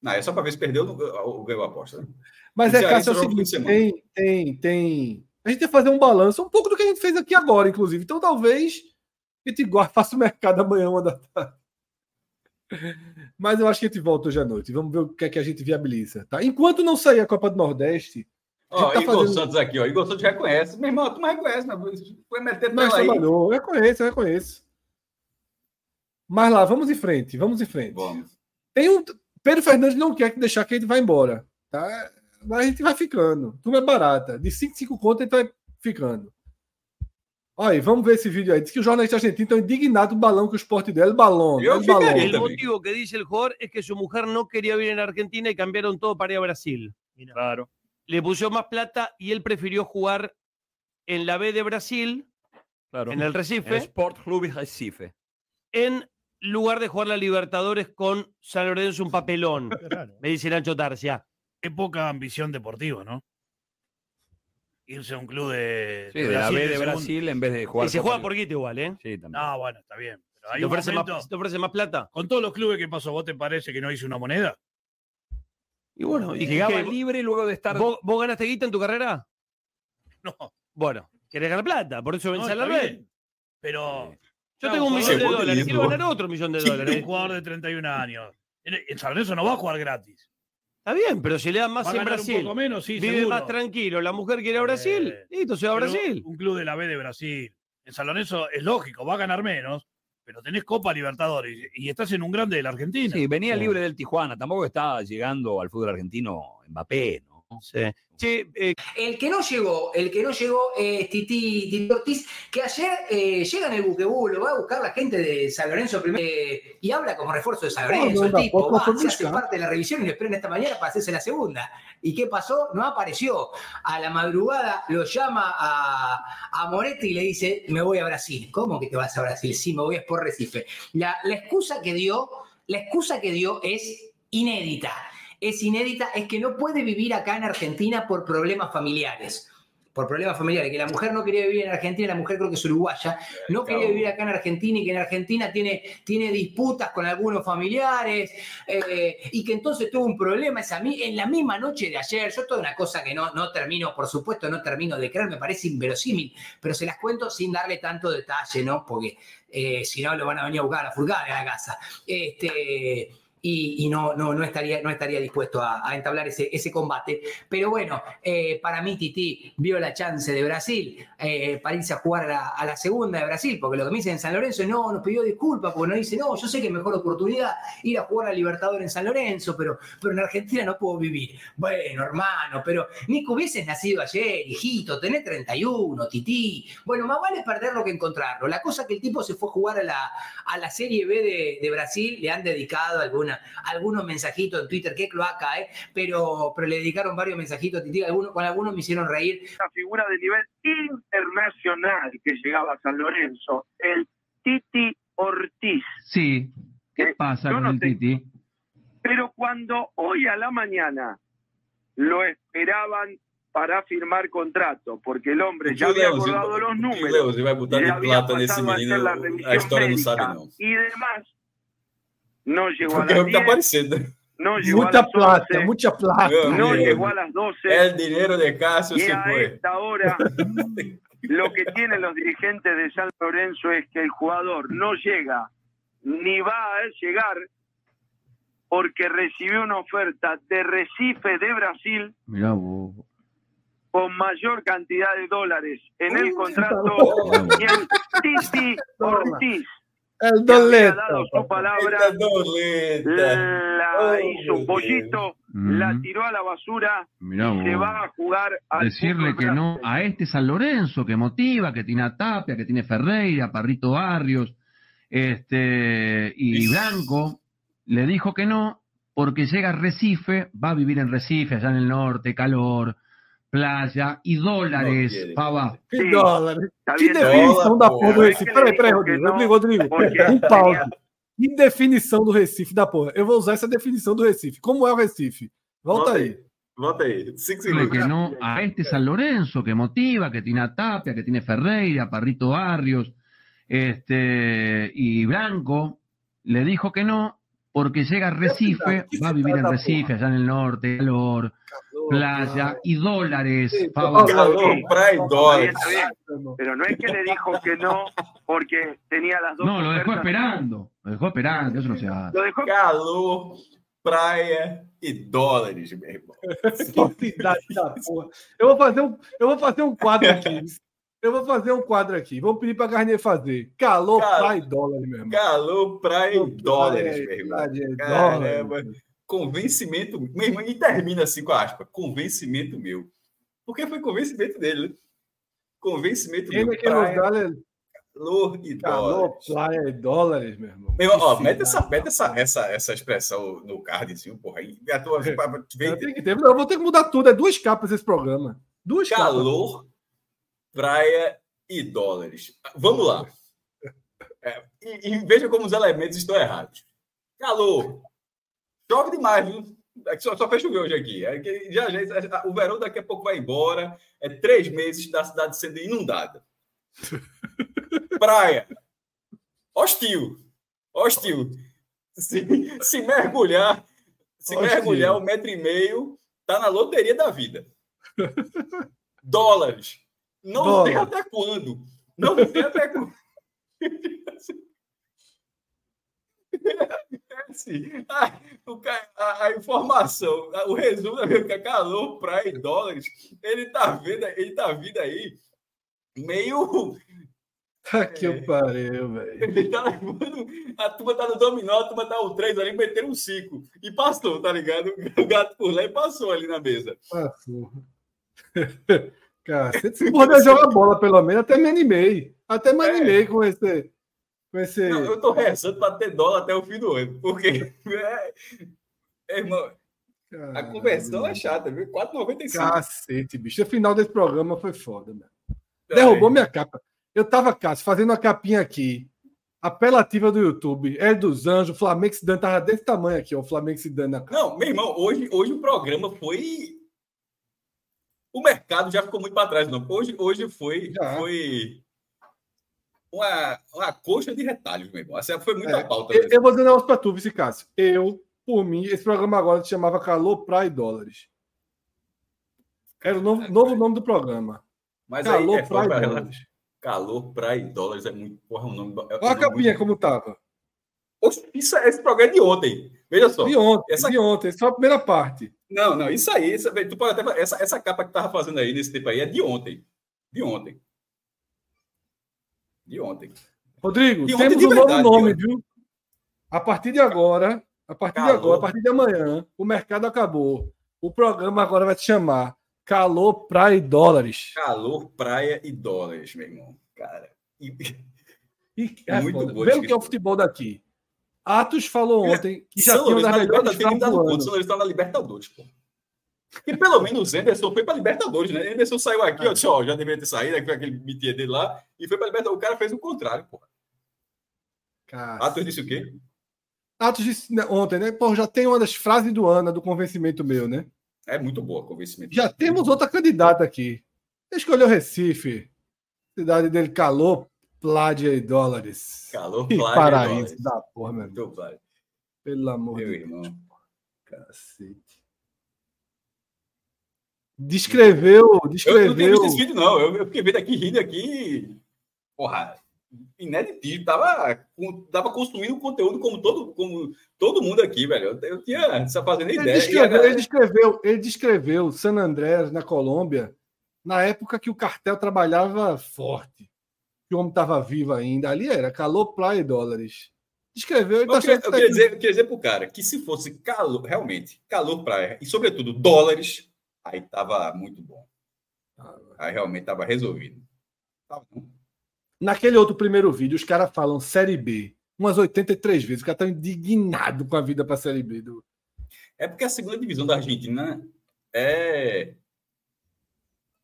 Não, é só para ver se perdeu ou ganhou a aposta. Né? Mas é, Cássio, é o seguinte, tem, tem, tem... A gente tem que fazer um balanço, um pouco do que a gente fez aqui agora, inclusive. Então, talvez a gente faça o mercado amanhã, uma da tarde. Mas eu acho que a gente volta hoje à noite. Vamos ver o que é que a gente viabiliza. Tá? Enquanto não sair a Copa do Nordeste. Ó, tá Igor fazendo... Santos aqui, ó. Igor Santos reconhece. Meu irmão, tu não reconhece, mas foi meter mas trabalhou. Eu reconheço, eu reconheço. Mas lá, vamos em frente, vamos em frente. Vamos. Tem um. Pedro Fernandes não quer deixar que ele vá embora. Tá? Mas a gente vai ficando. Tudo é barata. De 5 5 contas, ele vai ficando. Olha aí, vamos ver esse vídeo aí. Diz que o jornalista argentino está indignado do balão que o esporte dele, balão. Eu balão. El motivo que dice el jugador es que su mujer no quería vivir en Argentina y cambiaron todo para ir a Brasil. Claro. Le puso más plata y él prefirió jugar en la B de Brasil, claro. en el Recife. El Sport Club Recife. En lugar de jugar la Libertadores con San Lorenzo un papelón. Me dice Nacho Tarcia. Qué poca ambición deportiva, ¿no? Irse a un club de, sí, de, Brasil, la B de Brasil en vez de jugar. Y se juega por guito igual, ¿eh? Sí, también. No, bueno, está bien. Pero hay ¿Te, ofrece más, ¿Te ofrece más plata? Con todos los clubes que pasó, ¿vos te parece que no hice una moneda? Y bueno, y llegaba libre luego de estar. ¿Vos, ganaste guita en tu carrera? No. Bueno, querés ganar plata, por eso vence a la B. Pero. Yo tengo un millón de dólares, quiero ganar otro millón de dólares. Un jugador de 31 años. En San Lorenzo no va a jugar gratis. Está bien, pero si le dan más en Brasil, un poco menos, sí, vive más tranquilo, la mujer quiere a Brasil, eh, listo, se va a Brasil. Un club de la B de Brasil. En San Lorenzo es lógico, va a ganar menos, pero tenés Copa Libertadores y estás en un grande de la Argentina. Sí, venía libre del Tijuana, tampoco está llegando al fútbol argentino Mbappé, ¿no? Sí. Che, eh, El que no llegó, el que no llegó es Titi, Titi Ortiz, que ayer eh, llega en el buquebú, lo va a buscar la gente de San Lorenzo primero eh, y habla como refuerzo de San Lorenzo. el no, tipo va, se hace parte de la revisión y lo esperan esta mañana para hacerse la segunda. ¿Y qué pasó? No apareció. A la madrugada lo llama a, a Moretti y le dice: Me voy a Brasil. ¿Cómo que te vas a Brasil? Sí, me voy a por Recife. La, la excusa que dio, la excusa que dio es inédita. Es inédita, es que no puede vivir acá en Argentina por problemas familiares. Por problemas familiares, que la mujer no quería vivir en Argentina, la mujer creo que es uruguaya, no quería vivir acá en Argentina y que en Argentina tiene, tiene disputas con algunos familiares eh, y que entonces tuvo un problema esa, en la misma noche de ayer. Yo toda una cosa que no, no termino, por supuesto, no termino de creer, me parece inverosímil, pero se las cuento sin darle tanto detalle, ¿no? Porque eh, si no lo van a venir a buscar a la furgada de la casa. Este, y, no, no, no, estaría, no estaría dispuesto a, entablar ese, ese combate. Pero bueno, eh, para mí Titi vio la chance de Brasil eh, para irse a jugar a la, segunda de Brasil, porque lo que me dicen en San Lorenzo, no, nos pidió disculpas, porque nos dice, no, yo sé que es mejor oportunidad ir a jugar a Libertadores en San Lorenzo, pero, pero en Argentina no puedo vivir. Bueno, hermano, pero ni que hubieses nacido ayer, hijito, tenés 31, Titi. Bueno, más vale perderlo que encontrarlo. La cosa que el tipo se fue a jugar a la, a la Serie B de, de Brasil, le han dedicado alguna, algunos mensajitos en Twitter, qué cloaca, ¿eh? pero, pero le dedicaron varios mensajitos, Titi, algunos, con algunos me hicieron reír. esa figura de nivel internacional que llegaba a San Lorenzo, el Titi Ortiz. Sí. ¿Qué Eh, pasa con no el. Titi? Pero cuando hoy a la mañana lo esperaban para firmar contrato, porque el hombre ya había acordado los números, había pasado a hacer la revisión médica y demás, no llegó a Porque é las o que tá 10, aparecendo. no llegó a Muita las plata, 11, muita plata. No llegó a las 12. É dinheiro de Cássio, Y se a foi. esta hora, lo que tienen los dirigentes de San Lorenzo es que el jugador no llega ni va a llegar porque recibió una oferta de Recife de Brasil Mirá vos. con mayor cantidad de dólares en el contrato y el Titi Ortiz, El doleta. dado su palabra, la Oh, hizo un pollito, la Mm, tiró a la basura Mirá y se va a jugar al Decirle que no a este San Lorenzo que motiva, que tiene a Tapia, que tiene Ferreira, Parrito Barrios, este y Blanco, le dijo que no, porque llega a Recife, va a vivir en Recife, allá en el norte, calor, playa y dólares, pava. Que dólares. Que definição da porra. porra do Recife. Peraí, peraí, Rodrigo. não, Rodrigo, Rodrigo. Um pause. tenía- Que definição do Recife da porra. Eu vou usar essa definição do Recife. Como é o Recife? Volta aí. Volta aí. Cinco segundos. que no a este San Lorenzo que motiva, que tiene a Tapia, que tiene Ferreira, Parrito Barrios, este y Blanco, le dijo que no, porque llega a Recife, ¿Qué se va a vivir en Recife, allá en el norte, calor, playa y dólares, e dólares. Pero no es que le dijo que no porque tenía las dos No, lo dejó esperando, lo dejó esperando, eso no se hace. Lo dejó Calor, praia e dólares, meu irmão. Que cidade da porra. Eu vou fazer um, eu vou fazer um quadro aqui. Eu vou fazer um quadro aqui. Vamos pedir para Garnier fazer. Calor, Cara, praia e dólar, meu irmão. Calor, praia e dólares, meu irmão. e Caramba. dólares. Convencimento. Meu irmão, e termina assim com aspa. Convencimento meu. Porque foi convencimento dele, né? Convencimento Quem meu. é que Praia, dá calor e calor, dólares. praia e dólares, meu irmão? Meu, ó, mete, essa, mete essa, essa, essa expressão no cardzinho, porra. Aí, a tua, Eu vem, tenho que ter- eu vou ter que mudar tudo. É duas capas esse programa. Duas capas. calor, praia e dólares. Vamos lá. É, e, e veja como os elementos estão errados. Calor. Chove demais, viu? É que Só, só fez chover hoje aqui. É já, já, o verão daqui a pouco vai embora. É três meses da cidade sendo inundada. Praia. Hostil. Hostil. Se, se mergulhar, se Hostil. mergulhar um metro e meio, tá na loteria da vida. Dólares. Não Dólar. tem até quando. Não tem até quando. Assim, a, a- a informação, a- o resumo da minha que é calor, praia e dólares, ele tá vendo, ele tá vindo aí meio Tá que eu pariu, velho. Tá a turma tá no dominó, a turma tá o 3 ali, meteram um 5. E passou, tá ligado? O gato por lá e passou ali na mesa. Passou. Cacete, se poder jogar bola, pelo menos, até me animei. Até me animei é. com esse. Com esse... Não, eu tô rezando para ter dólar até o fim do ano, porque. É, é, irmão, a conversão é chata, viu? 4,95. Cacete, bicho. O final desse programa foi foda, mano. Derrubou é. minha capa. Eu tava, Cássio, fazendo uma capinha aqui, apelativa do YouTube, é dos Anjos, Flamengo se dando, tava desse tamanho aqui, ó, o Flamengo se dando na Não, meu irmão, hoje, hoje o programa foi. O mercado já ficou muito para trás, não. Hoje, hoje foi, foi uma, uma coxa de retalhos, meu irmão. Essa foi muita é, pauta. Eu, eu, vou dizer um negócio para tu, Vice Cássio. Eu, por mim, esse programa agora se chamava Calor, Praia e Dólares. Era o novo, novo nome do programa. Mas Calor, aí, é, Praia e Dólares. Calor, praia e dólares é muito. Porra, um nome. É, Olha a capinha muito... como tava. Isso, esse programa é de ontem. Veja só. De ontem, essa... de ontem, só a primeira parte. Não, não, isso aí. Isso, tu pode até, essa, essa capa que tava fazendo aí nesse tempo aí é de ontem. De ontem. De ontem. Rodrigo, de temos um novo nome, viu? A partir de agora, a partir Calor. de agora, a partir de amanhã, o mercado acabou. O programa agora vai te chamar Calor, praia e dólares. Calor, praia e dólares, meu irmão. Cara. E... E, é muito bom. Que é o futebol daqui. Atos falou é, ontem que já tinha das melhores São Luís está na Libertadores, pô. E pelo menos o Anderson foi para Libertadores, né? Anderson saiu aqui, ó, disse, ó, já deveria ter saído, aqui, aquele mitia dele lá, e foi para Libertadores. O cara fez o contrário, pô. Atos disse o quê? Atos disse né, ontem, né? Pô, já tem uma das frases do ano, do convencimento meu, né? É muito boa convencimento. Já temos outra candidata aqui. Escolheu Recife. Cidade dele, calor, pládia e dólares. Calor, pládia paraíso e dólares. da porra, meu irmão. Pelo amor meu de irmão. Deus. Cacete. Descreveu, descreveu. Eu não tenho visto esse vídeo, não. Eu, eu fiquei vendo aqui, rindo aqui. Porra, inédito. Tava, tava construindo conteúdo como todo, como todo mundo aqui, velho. Eu, eu tinha só fazendo ideia. Ele descreveu, ele descreveu, ele descreveu San Andrés, na Colômbia, na época que o cartel trabalhava forte. Que o homem estava vivo ainda. Ali era calor, praia e dólares. Descreveu. Tá eu, queria, eu, queria dizer, eu queria dizer pro cara que se fosse calor, realmente, calor, praia e, sobretudo, dólares, aí tava muito bom. Aí realmente tava resolvido. Tava, não. Naquele outro primeiro vídeo, os caras falam Série B umas 83 vezes. O cara tá indignado com a vida para a Série B. Do... É porque a segunda divisão da Argentina é.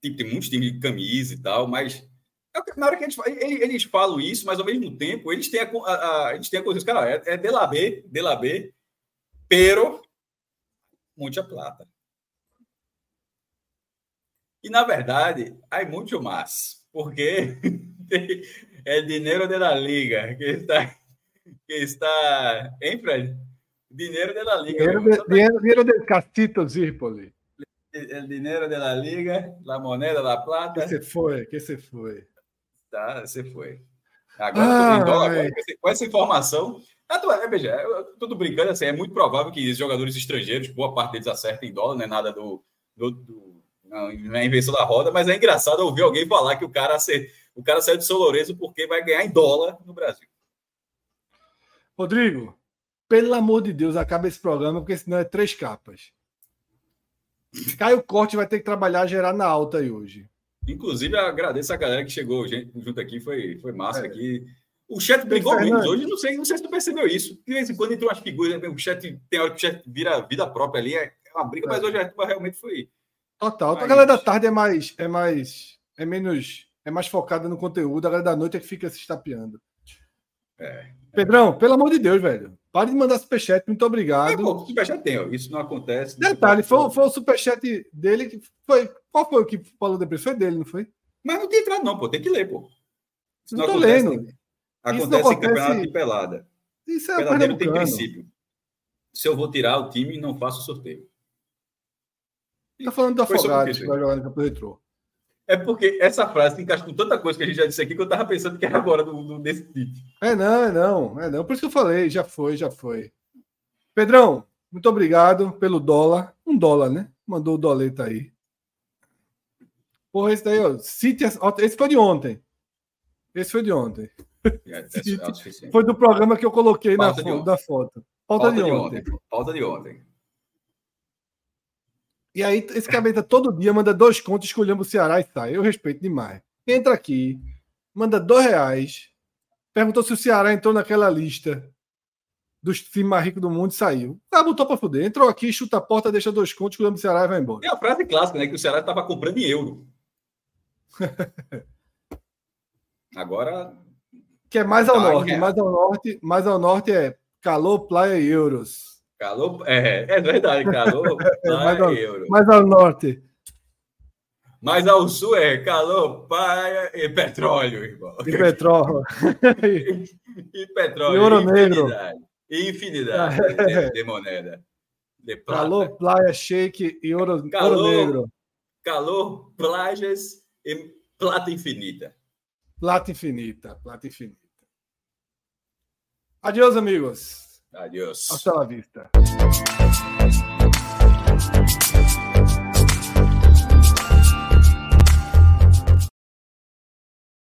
Tipo, tem muitos times de camisa e tal, mas. É na hora que eles, eles falam isso, mas ao mesmo tempo, eles têm a, a, a eles têm a coisa. Cara, é, é de la B, de la B, pero muita plata. E na verdade, há muito mais, porque é dinheiro da liga que está que está, hein, Fred? Dinheiro da liga. Dinheiro, de, dinheiro, dinheiro del Castito Zirpoli. El dinheiro da liga, la moneda da plata. Que se foi, que se foi. Tá, você foi. Agora, ah, dólar, com essa informação, é, veja, tô brincando assim, é muito provável que os jogadores estrangeiros, boa parte deles acertem em dólar, não é nada do, do, do não, é invenção da roda, mas é engraçado ouvir alguém falar que o cara, o cara saiu de São Lourenço porque vai ganhar em dólar no Brasil. Rodrigo, pelo amor de Deus, acaba esse programa, porque senão é três capas. Caio Corte vai ter que trabalhar, gerar na alta aí hoje. Inclusive, agradeço a galera que chegou junto aqui, foi, foi massa é. aqui. O chat brigou menos hoje, não sei, não sei se tu percebeu isso. De vez em quando entra umas figuras, o chat tem hora que o chat vira vida própria ali, é uma briga, é. mas hoje realmente foi. Total. Mas... A galera da tarde é mais, é mais, é menos, é mais focada no conteúdo, a galera da noite é que fica se estapeando. É. Pedrão, pelo amor de Deus, velho. Pare de mandar superchat, muito obrigado. É, pô, superchat tem, ó. isso não acontece. Detalhe, foi, foi o superchat dele que foi. Qual foi o que falou depois? Foi dele, não foi? Mas não tem entrado, não, pô. Tem que ler, pô. Isso não, não tô lendo. Acontece, acontece em campeonato de pelada. Isso é Peladeiro tem princípio. Se eu vou tirar o time, não faço sorteio. Tá falando do Afogados que vai jogar no campo retrô. É porque essa frase encaixa com tanta coisa que a gente já disse aqui que eu tava pensando que era agora do, do, desse tipo. É não, é não, é não. Por isso que eu falei, já foi, já foi. Pedrão, muito obrigado pelo dólar. Um dólar, né? Mandou o doleta aí. Porra, esse daí, ó. City, esse foi de ontem. Esse foi de ontem. É, é, é. Foi do programa que eu coloquei na, Pauta de fo ontem. da foto. Pauta, Pauta de, de ontem. ontem. Pauta de ontem. E aí, esse cabeta todo dia manda dois contos escolhendo o Ceará e sai. Eu respeito demais. Entra aqui, manda dois reais. Perguntou se o Ceará entrou naquela lista dos times mais ricos do mundo e saiu. Cara botou pra fuder. Entrou aqui, chuta a porta, deixa dois contos, escolhendo o Ceará e vai embora. Tem a frase clássica, né? Que o Ceará estava comprando em euro. Agora, Que é mais ao Tá, norte. é. Mais ao norte, mais ao norte é calor, praia e euros. Calor. É, é verdade, calor. mais, praia ao, e euro. mais ao norte. Mas ao sul é calor, praia e petróleo, irmão. E petróleo. E petróleo. E ouro negro. infinidade. Infinidade de, de moneda. De prata. calor, praia, shake e ouro, ouro Calor. negro. calor, playas e plata infinita. Plata infinita. Plata infinita. Adiós, amigos. Adiós. Hasta la vista.